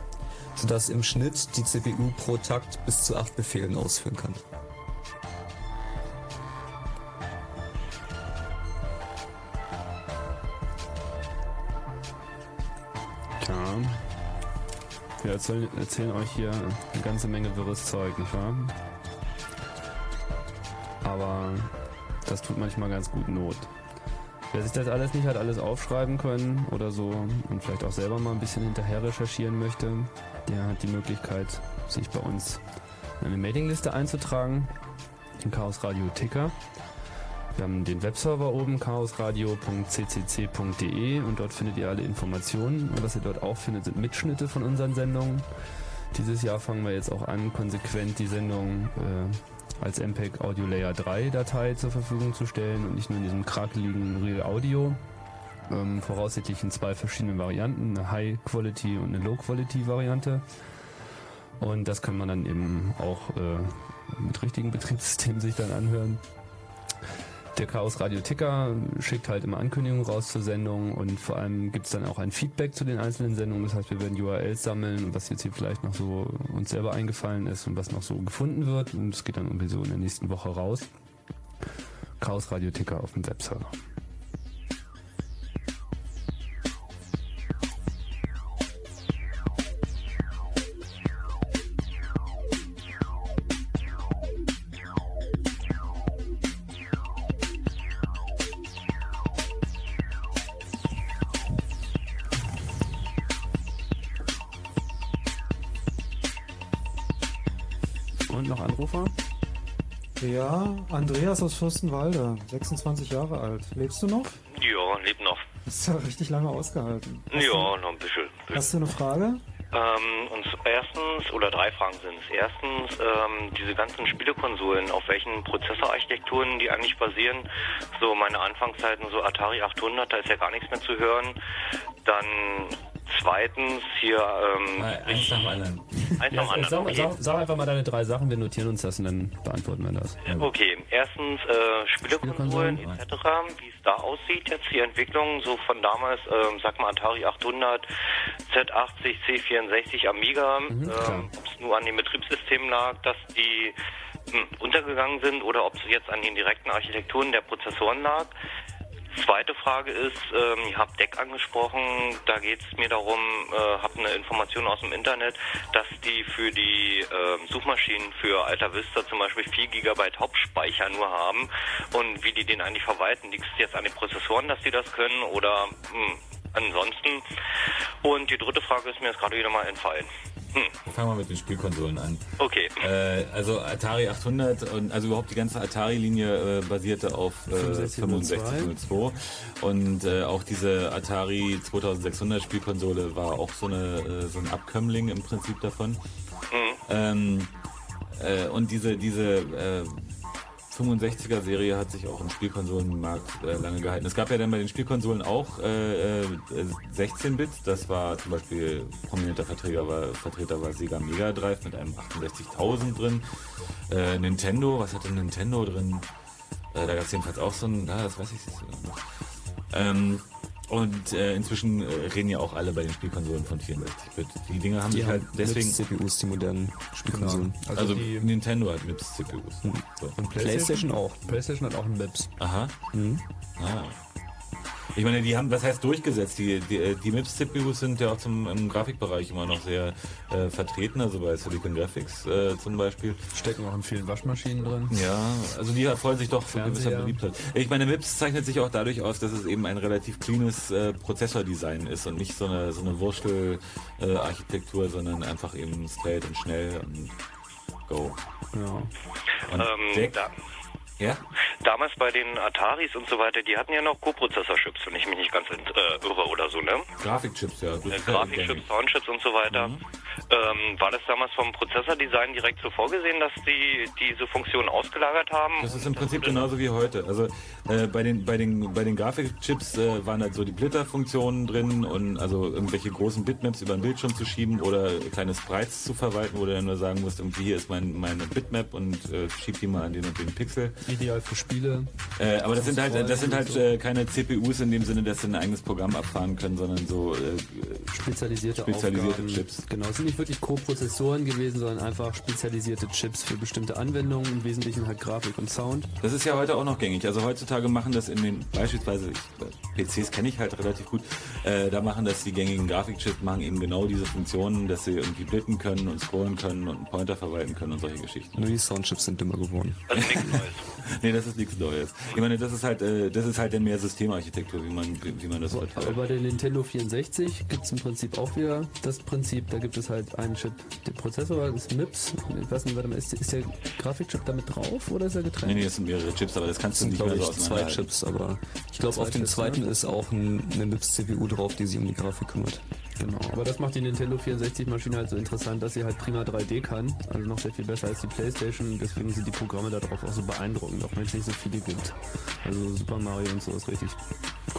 Sodass im Schnitt die CPU pro Takt bis zu acht Befehlen ausführen kann. Tja. Wir erzählen, erzählen euch hier eine ganze Menge wirres Zeug, nicht wahr? Aber das tut manchmal ganz gut Not. Wer sich das alles nicht hat alles aufschreiben können oder so und vielleicht auch selber mal ein bisschen hinterher recherchieren möchte, der hat die Möglichkeit, sich bei uns in eine Mailingliste einzutragen. Den Chaos Radio Ticker. Wir haben den Webserver oben, chaosradio.ccc.de und dort findet ihr alle Informationen. Und was ihr dort auch findet, sind Mitschnitte von unseren Sendungen. Dieses Jahr fangen wir jetzt auch an, konsequent die Sendung äh, als MPEG Audio Layer 3 Datei zur Verfügung zu stellen und nicht nur in diesem krakeligen Real Audio. Ähm, voraussichtlich in zwei verschiedenen Varianten, eine High Quality und eine Low Quality Variante. Und das kann man dann eben auch äh, mit richtigen Betriebssystemen sich dann anhören. Der Chaos Radio Ticker schickt halt immer Ankündigungen raus zur Sendung und vor allem gibt es dann auch ein Feedback zu den einzelnen Sendungen. Das heißt, wir werden URLs sammeln und was jetzt hier vielleicht noch so uns selber eingefallen ist und was noch so gefunden wird. Und es geht dann irgendwie so in der nächsten Woche raus. Chaos Radio Ticker auf dem Webserver. Andreas aus Fürstenwalde, 26 Jahre alt. Lebst du noch? Ja, lebt noch. Ist ja richtig lange ausgehalten. Hast ja, du, noch ein bisschen. hast du eine Frage? Ähm, und erstens, oder drei Fragen sind es. Erstens, ähm, diese ganzen Spielekonsolen, auf welchen Prozessorarchitekturen die eigentlich basieren. So meine Anfangszeiten, so Atari 800, da ist ja gar nichts mehr zu hören. Dann zweitens hier, ähm, Eins nach dem anderen. eins Ja, am anderen. sag, sag, einfach mal deine drei Sachen, wir notieren uns das und dann beantworten wir das. Okay, erstens äh, Spielekonsolen etc., wie es da aussieht jetzt, die Entwicklung so von damals, ähm, sag mal Atari 800, Z80, C64, Amiga, ähm, ob es nur an den Betriebssystemen lag, dass die hm, untergegangen sind oder ob es jetzt an den direkten Architekturen der Prozessoren lag. Zweite Frage ist, ähm, ihr habt DEC angesprochen, da geht es mir darum, äh, habt eine Information aus dem Internet, dass die für die ähm, Suchmaschinen für Alta Vista zum Beispiel 4 GB Hauptspeicher nur haben und wie die den eigentlich verwalten. Liegt es jetzt an den Prozessoren, dass die das können oder hm, ansonsten? Und die dritte Frage ist mir jetzt gerade wieder mal entfallen. Hm. Fangen wir mit den Spielkonsolen an. Okay. Äh, also Atari 800 und also überhaupt die ganze Atari-Linie äh, basierte auf äh, 6502. 6502 und äh, auch diese Atari 2600 Spielkonsole war auch so eine äh, so ein Abkömmling im Prinzip davon. Ähm, äh, und diese diese äh, 65er Serie hat sich auch im Spielkonsolenmarkt äh, lange gehalten. Es gab ja dann bei den Spielkonsolen auch äh, äh, 16-Bit. Das war zum Beispiel prominenter Vertreter war, Vertreter war Sega Mega Drive mit einem 68.000 drin. Äh, Nintendo, was hatte Nintendo drin? Äh, da gab es jedenfalls auch so ein, ja, das weiß ich nicht. so genau. Ähm, und äh, inzwischen äh, reden ja auch alle bei den Spielkonsolen von 64-Bit. Die Dinge haben Die sich halt deswegen MIPS CPUs, die modernen Spielkonsolen. Also, Also die Nintendo hat MIPS CPUs. So. Und PlayStation auch. PlayStation hat auch einen MIPS. Aha. Mhm. Ah. Ich meine, die haben, was heißt durchgesetzt? Die, die, die MIPS-CPUs sind ja auch zum, im Grafikbereich immer noch sehr äh, vertreten, also bei Silicon Graphics äh, zum Beispiel. Stecken auch in vielen Waschmaschinen drin. Ja, also die freuen sich doch von gewisser. Beliebtheit. Ich meine, MIPS zeichnet sich auch dadurch aus, dass es eben ein relativ cleanes äh, Prozessordesign ist und nicht so eine, so eine Wurstel-Architektur, sondern einfach eben straight und schnell und go. Ja. Und Ähm, ja? damals bei den Ataris und so weiter, die hatten ja noch Co-Prozessor-Chips, wenn ich mich nicht ganz äh, irre oder so, ne? Grafikchips, ja. Äh, Grafikchips. Soundchips und so weiter. Ähm, war das damals vom Prozessordesign direkt so vorgesehen, dass die diese Funktion ausgelagert haben? Das ist im Prinzip genauso wie heute. Also äh, bei den bei den bei den Grafikchips äh, waren halt so die Splitter-Funktionen drin und also irgendwelche großen Bitmaps über den Bildschirm zu schieben oder kleine Sprites zu verwalten, wo du dann nur sagen musst, irgendwie hier ist mein meine Bitmap und äh, schieb die mal an den und den Pixel. Ideal für Spiele. Äh, aber das sind halt das sind halt so. äh, keine CPUs in dem Sinne, dass sie ein eigenes Programm abfahren können, sondern so äh, spezialisierte, spezialisierte Aufgaben. Chips. Genau, es sind nicht wirklich Co-Prozessoren gewesen, sondern einfach spezialisierte Chips für bestimmte Anwendungen, im Wesentlichen halt Grafik und Sound. Das ist ja heute auch noch gängig. Also heutzutage machen das in den, beispielsweise, ich, PCs kenne ich halt relativ gut, äh, da machen das die gängigen Grafikchips, machen eben genau diese Funktionen, dass sie irgendwie blitten können und scrollen können und einen Pointer verwalten können und solche Geschichten. Nur die Soundchips sind dümmer geworden. Das ist nichts Neues. <laughs> nee, das ist nichts Neues. Ich meine, das ist halt, äh, das ist halt dann mehr Systemarchitektur, wie man, wie, wie man das heute Aber bei der Nintendo 64 gibt es im Prinzip auch wieder das Prinzip, da gibt es halt einen Chip, der Prozessor ist MIPS, ich weiß nicht, warte mal, ist, ist der Grafikchip damit drauf oder ist er getrennt? Nee, nee, es sind mehrere Chips, aber das kannst du sind, nicht mehr glaube so ich, zwei auseinanderhalten. Chips, aber ich glaube, Zwei auf dem zweiten ne? ist auch ein, eine MIPS-CPU drauf, die sich um die Grafik kümmert. Genau, aber das macht die Nintendo 64 Maschine halt so interessant, dass sie halt prima 3D kann, also noch sehr viel besser als die Playstation, deswegen sind die Programme darauf auch so beeindruckend, auch wenn es nicht so viele gibt. Also Super Mario und so ist richtig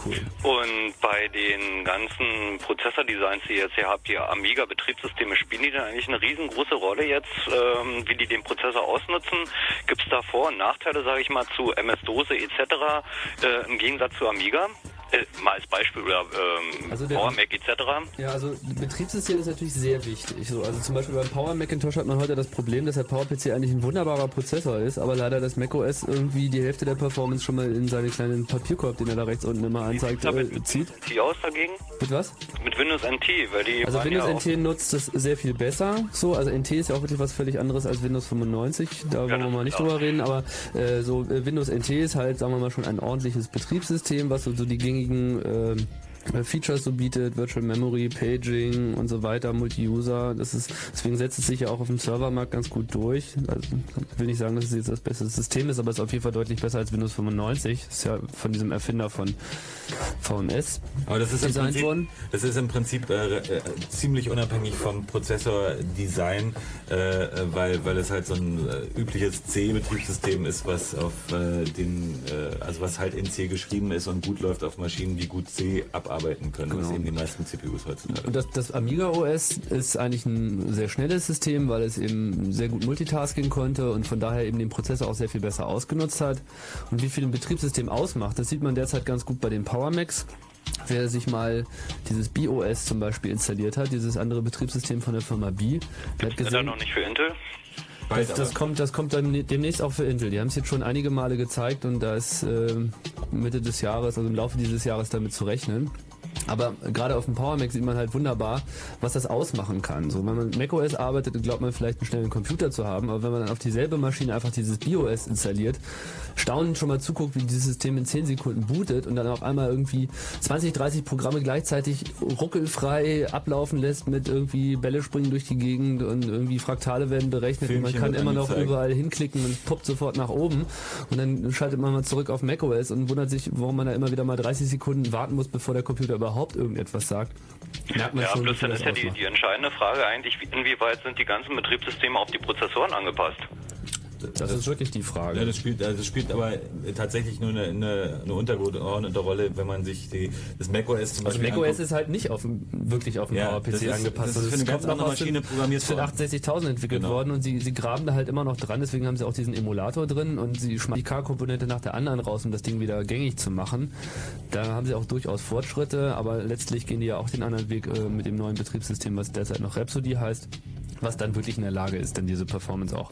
cool. Und bei den ganzen Prozessordesigns, die ihr jetzt hier habt, die Amiga-Betriebssysteme, spielen die denn eigentlich eine riesengroße Rolle jetzt, ähm, wie die den Prozessor ausnutzen? Gibt es da Vor- und Nachteile, sage ich mal, zu MS-DOSE etc. Äh, im Gegensatz zu Amiga? Äh, mal als Beispiel oder ähm, Also der- Power Mac etc. Ja, also Betriebssystem ist natürlich sehr wichtig. So, also zum Beispiel beim Power Macintosh hat man heute das Problem, dass der Power PC eigentlich ein wunderbarer Prozessor ist, aber leider das macOS irgendwie die Hälfte der Performance schon mal in seinen kleinen Papierkorb, den er da rechts unten immer anzeigt, äh, zieht. NT aus dagegen? Mit was? Mit Windows NT, weil die Also Windows ja NT nutzt das sehr viel besser. So, also NT ist ja auch wirklich was völlig anderes als Windows 95. Da wollen wir mal nicht drüber reden, aber äh, so äh, Windows NT ist halt, sagen wir mal, schon ein ordentliches Betriebssystem, was so, die gängigen ähm, äh, Features so bietet, Virtual Memory, Paging und so weiter, Multi-User. Das ist, deswegen setzt es sich ja auch auf dem Servermarkt ganz gut durch. Also, ich will nicht sagen, dass es jetzt das beste System ist, aber es ist auf jeden Fall deutlich besser als Windows 95. Das ist ja von diesem Erfinder von VMS Aber das ist im Prinzip, worden. das ist im Prinzip äh, äh, ziemlich unabhängig vom Prozessor-Design, äh, äh, weil, weil es halt so ein äh, übliches C-Betriebssystem ist, was auf äh, den, äh, also was halt in C geschrieben ist und gut läuft auf Maschinen, die gut C abarbeiten können, was Genau. eben die meisten CPUs heutzutage. Und das, das Amiga OS ist eigentlich ein sehr schnelles System, weil es eben sehr gut Multitasking konnte und von daher eben den Prozessor auch sehr viel besser ausgenutzt hat. Und wie viel ein Betriebssystem ausmacht, das sieht man derzeit ganz gut bei den Power Macs. Wer sich mal dieses BOS zum Beispiel installiert hat, dieses andere Betriebssystem von der Firma B, der hat Ist gesehen, noch nicht für Intel? Das, das kommt, das kommt dann demnächst auch für Intel. Die haben es jetzt schon einige Male gezeigt und da ist ähm, Mitte des Jahres, also im Laufe dieses Jahres damit zu rechnen. Aber gerade auf dem Power Mac sieht man halt wunderbar, was das ausmachen kann. So, wenn man mit macOS arbeitet, glaubt man vielleicht einen schnellen Computer zu haben, aber wenn man dann auf dieselbe Maschine einfach dieses BIOS installiert, staunend schon mal zuguckt, wie dieses System in 10 Sekunden bootet und dann auf einmal irgendwie 20, 30 Programme gleichzeitig ruckelfrei ablaufen lässt mit irgendwie Bälle springen durch die Gegend und irgendwie Fraktale werden berechnet und man Filmchen kann immer noch angezeigt. überall hinklicken und poppt sofort nach oben und dann schaltet man mal zurück auf macOS und wundert sich, warum man da immer wieder mal 30 Sekunden warten muss, bevor der Computer überhaupt irgendetwas sagt. Merkt man Ja, schon, bloß dann das ist ja die, ausmacht. die entscheidende Frage eigentlich, wie- inwieweit sind die ganzen Betriebssysteme auf die Prozessoren angepasst? Das ist wirklich die Frage. Ja, das spielt, also das spielt aber tatsächlich nur eine, eine, eine untergeordnete Rolle, wenn man sich die, das macOS zum Also Beispiel macOS anguckt. ist halt nicht auf, wirklich auf dem Ja, Power-PC das angepasst. das ist Also für eine ganz andere den- Maschine programmiert ist für worden. 68.000 entwickelt Genau. worden und sie, sie graben da halt immer noch dran, deswegen haben sie auch diesen Emulator drin und sie schmeißen die K-Komponente nach der anderen raus, um das Ding wieder gängig zu machen. Da haben sie auch durchaus Fortschritte, aber letztlich gehen die ja auch den anderen Weg äh, mit dem neuen Betriebssystem, was derzeit noch Rhapsody heißt, was dann wirklich in der Lage ist, dann diese Performance auch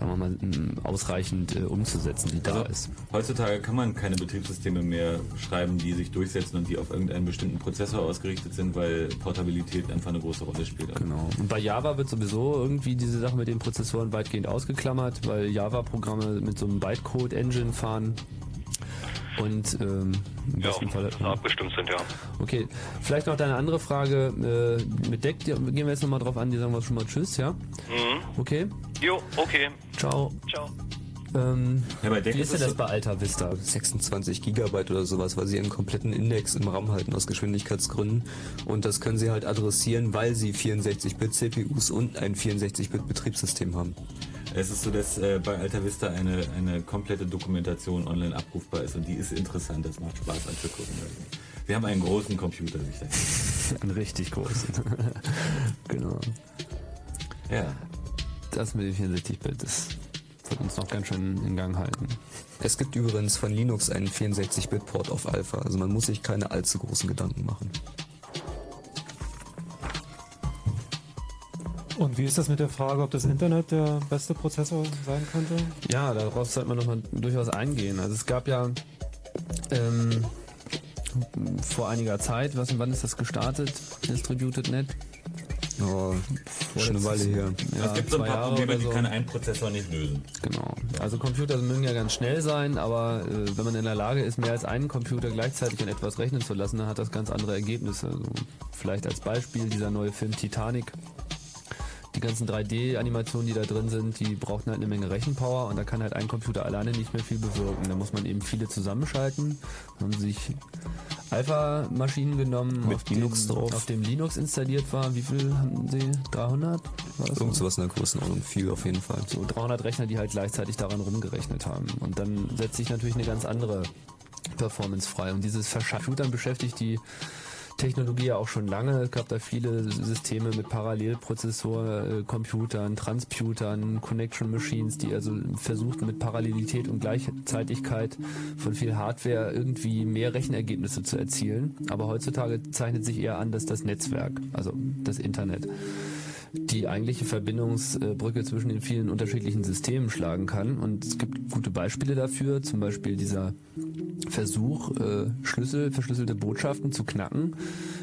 sagen wir mal, ausreichend äh, umzusetzen, die da Also, ist. Heutzutage kann man keine Betriebssysteme mehr schreiben, die sich durchsetzen und die auf irgendeinen bestimmten Prozessor ausgerichtet sind, weil Portabilität einfach eine große Rolle spielt. Genau. Und bei Java wird sowieso irgendwie diese Sache mit den Prozessoren weitgehend ausgeklammert, weil Java-Programme mit so einem Bytecode-Engine fahren. Und ähm, im Ja, besten Fall. dass abgestimmt sind, ja. Okay, vielleicht noch deine andere Frage äh, mit Deck, die gehen wir jetzt nochmal drauf an, die sagen wir schon mal Tschüss, ja? Mhm. Okay, Jo, okay. ciao. Ciao. Ähm, Ja, bei Deck wie ist denn das so- bei Alta Vista? 26 Gigabyte oder sowas, weil sie ihren kompletten Index im RAM halten aus Geschwindigkeitsgründen. Und das können sie halt adressieren, weil sie 64-Bit CPUs und ein 64-Bit Betriebssystem haben. Es ist so, dass äh, bei Alta Vista eine, eine komplette Dokumentation online abrufbar ist und die ist interessant, das macht Spaß anzugucken. Wir haben einen großen Computer, wie ich denke. Einen richtig großen. <laughs> genau. Ja. Das mit den 64-Bit, das wird uns noch ganz schön in Gang halten. Es gibt übrigens von Linux einen 64-Bit-Port auf Alpha, also man muss sich keine allzu großen Gedanken machen. Und wie ist das mit der Frage, ob das Internet der beste Prozessor sein könnte? Ja, darauf sollte man nochmal durchaus eingehen. Also es gab ja ähm, vor einiger Zeit, was, wann ist das gestartet? Distributed.net? Oh, schon eine Weile her. Ja, es gibt so ein paar Jahre Probleme, oder die so. kann ein Prozessor nicht lösen. Genau. Also Computer mögen ja ganz schnell sein, aber äh, wenn man in der Lage ist, mehr als einen Computer gleichzeitig an etwas rechnen zu lassen, dann hat das ganz andere Ergebnisse. Also vielleicht als Beispiel dieser neue Film Titanic. Die ganzen 3D-Animationen, die da drin sind, die brauchten halt eine Menge Rechenpower und da kann halt ein Computer alleine nicht mehr viel bewirken. Da muss man eben viele zusammenschalten. Haben sich Alpha-Maschinen genommen, Mit auf, Linux dem, drauf. auf dem Linux installiert war. Wie viel haben sie? 300? War das Irgend so? sowas in der Größenordnung, viel auf jeden Fall. So 300 Rechner, die halt gleichzeitig daran rumgerechnet haben. Und dann setzt sich natürlich eine ganz andere Performance frei. Und dieses Verschachutern beschäftigt die Technologie ja auch schon lange. Es gab da viele Systeme mit Parallelprozessor, äh, Computern, Transputern, Connection Machines, die also versuchten mit Parallelität und Gleichzeitigkeit von viel Hardware irgendwie mehr Rechenergebnisse zu erzielen. Aber heutzutage zeichnet sich eher an, dass das Netzwerk, also das Internet, die eigentliche Verbindungsbrücke zwischen den vielen unterschiedlichen Systemen schlagen kann. Und es gibt gute Beispiele dafür, zum Beispiel dieser Versuch, äh, Schlüssel, verschlüsselte Botschaften zu knacken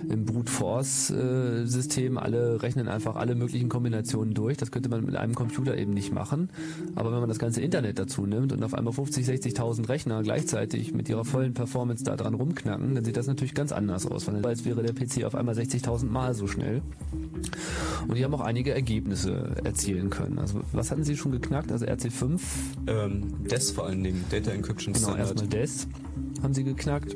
im Brute Force äh, System. Alle rechnen einfach alle möglichen Kombinationen durch. Das könnte man mit einem Computer eben nicht machen. Aber wenn man das ganze Internet dazu nimmt und auf einmal 50, 60.000 Rechner gleichzeitig mit ihrer vollen Performance da dran rumknacken, dann sieht das natürlich ganz anders aus. Weil als wäre der PC auf einmal 60.000 Mal so schnell. Und die haben auch einige Ergebnisse erzielen können. Also was hatten sie schon geknackt? Also RC5? Ähm, DES vor allen Dingen, Data Encryption Genau, Standard. erstmal DES haben sie geknackt.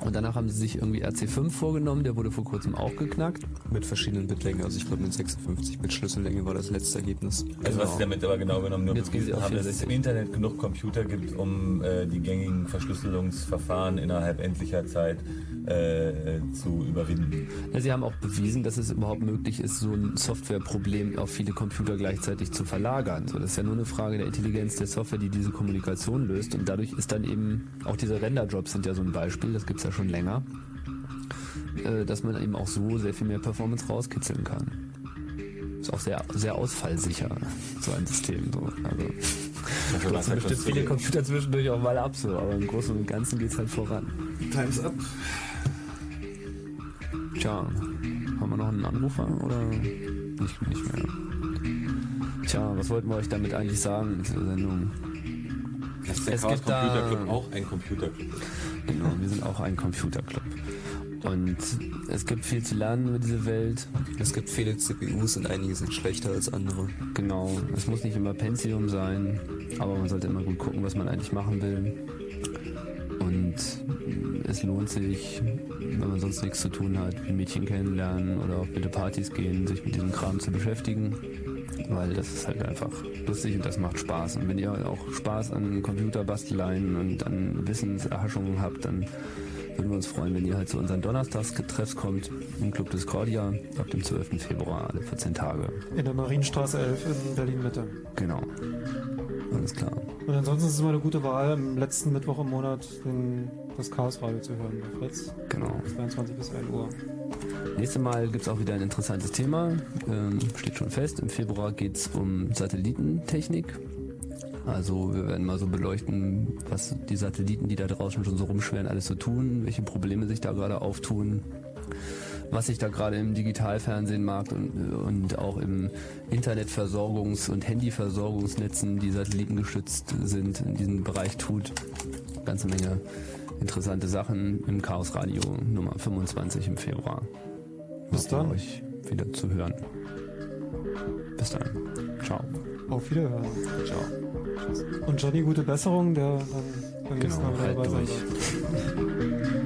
Und danach haben sie sich irgendwie RC5 vorgenommen, der wurde vor kurzem auch geknackt. Mit verschiedenen Bitlängen, also ich glaube mit 56 Bit Schlüssellänge war das letzte Ergebnis. Also was sie damit aber genau genommen nur Jetzt gehen sie bewiesen haben, dass es 64. im Internet genug Computer gibt, um äh, die gängigen Verschlüsselungsverfahren innerhalb endlicher Zeit äh, zu überwinden. Ja, sie haben auch bewiesen, dass es überhaupt möglich ist, so ein Softwareproblem auf viele Computer gleichzeitig zu verlagern. So, das ist ja nur eine Frage der Intelligenz der Software, die diese Kommunikation löst. Und dadurch ist dann eben, auch diese Render-Jobs sind ja so ein Beispiel, das gibt's ja schon länger, äh, dass man eben auch so sehr viel mehr Performance rauskitzeln kann. Ist auch sehr, sehr ausfallsicher, so ein System. So. Also, stürzen halt bestimmt viele Computer zwischendurch auch mal ab, so, aber im Großen und Ganzen geht's halt voran. Time's up. Tja, haben wir noch einen Anrufer oder nicht, nicht mehr? Tja, was wollten wir euch damit eigentlich sagen in dieser Sendung? Der Es Chaos gibt da- Computer Club auch ein Computerclub ist. Genau, wir sind auch ein Computerclub. Und es gibt viel zu lernen über diese Welt. Es gibt viele CPUs und einige sind schlechter als andere. Genau, es muss nicht immer Pentium sein, aber man sollte immer gut gucken, was man eigentlich machen will. Und es lohnt sich, wenn man sonst nichts zu tun hat, wie Mädchen kennenlernen oder auf bitte Partys gehen, sich mit diesem Kram zu beschäftigen. Weil das ist halt einfach lustig und das macht Spaß. Und wenn ihr auch Spaß an Computerbasteleien und an Wissenserhaschungen habt, dann würden wir uns freuen, wenn ihr halt zu unseren Donnerstagsgetreffs kommt im Club Discordia ab dem 12. Februar, alle 14 Tage. In der Marienstraße 11 in Berlin-Mitte. Genau. Alles klar. Und ansonsten ist es immer eine gute Wahl, am letzten Mittwoch im Monat den, das Chaos-Radio zu hören bei Fritz. Genau. 22 bis 1 Uhr. Nächstes Mal gibt's auch wieder ein interessantes Thema. Ähm, steht schon fest. Im Februar geht's um Satellitentechnik. Also wir werden mal so beleuchten, was die Satelliten, die da draußen schon so rumschweren, alles so tun, welche Probleme sich da gerade auftun, was sich da gerade im Digitalfernsehmarkt und, und auch im Internetversorgungs- und Handyversorgungsnetzen, die satellitengestützt sind, in diesem Bereich tut. Ganze Menge interessante Sachen im Chaos Radio Nummer 25 im Februar. Bis dann. euch wieder zu hören. Bis dann. Ciao. Auf Wiederhören. Ciao. Und Johnny, gute Besserung, der dann beim nächsten Genau, Mal wieder halt dabei sein durch. wird. <laughs>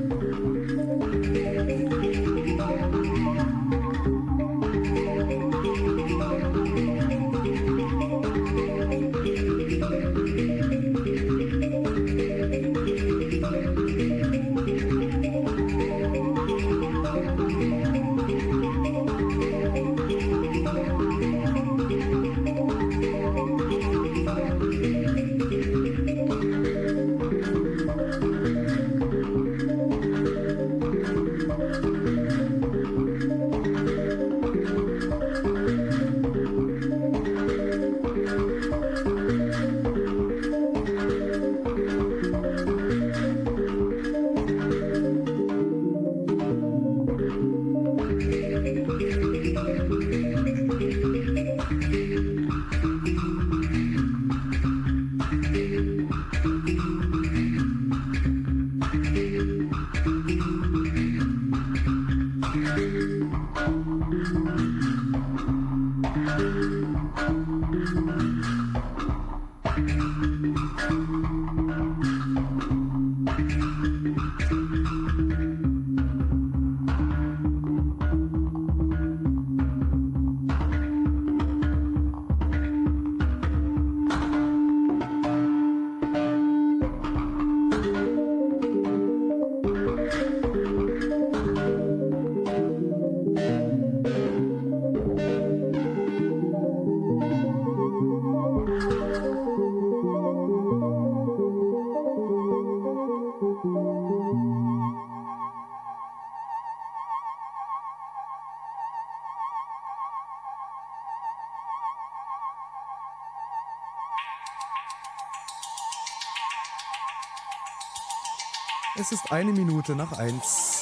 Es ist eine Minute nach eins.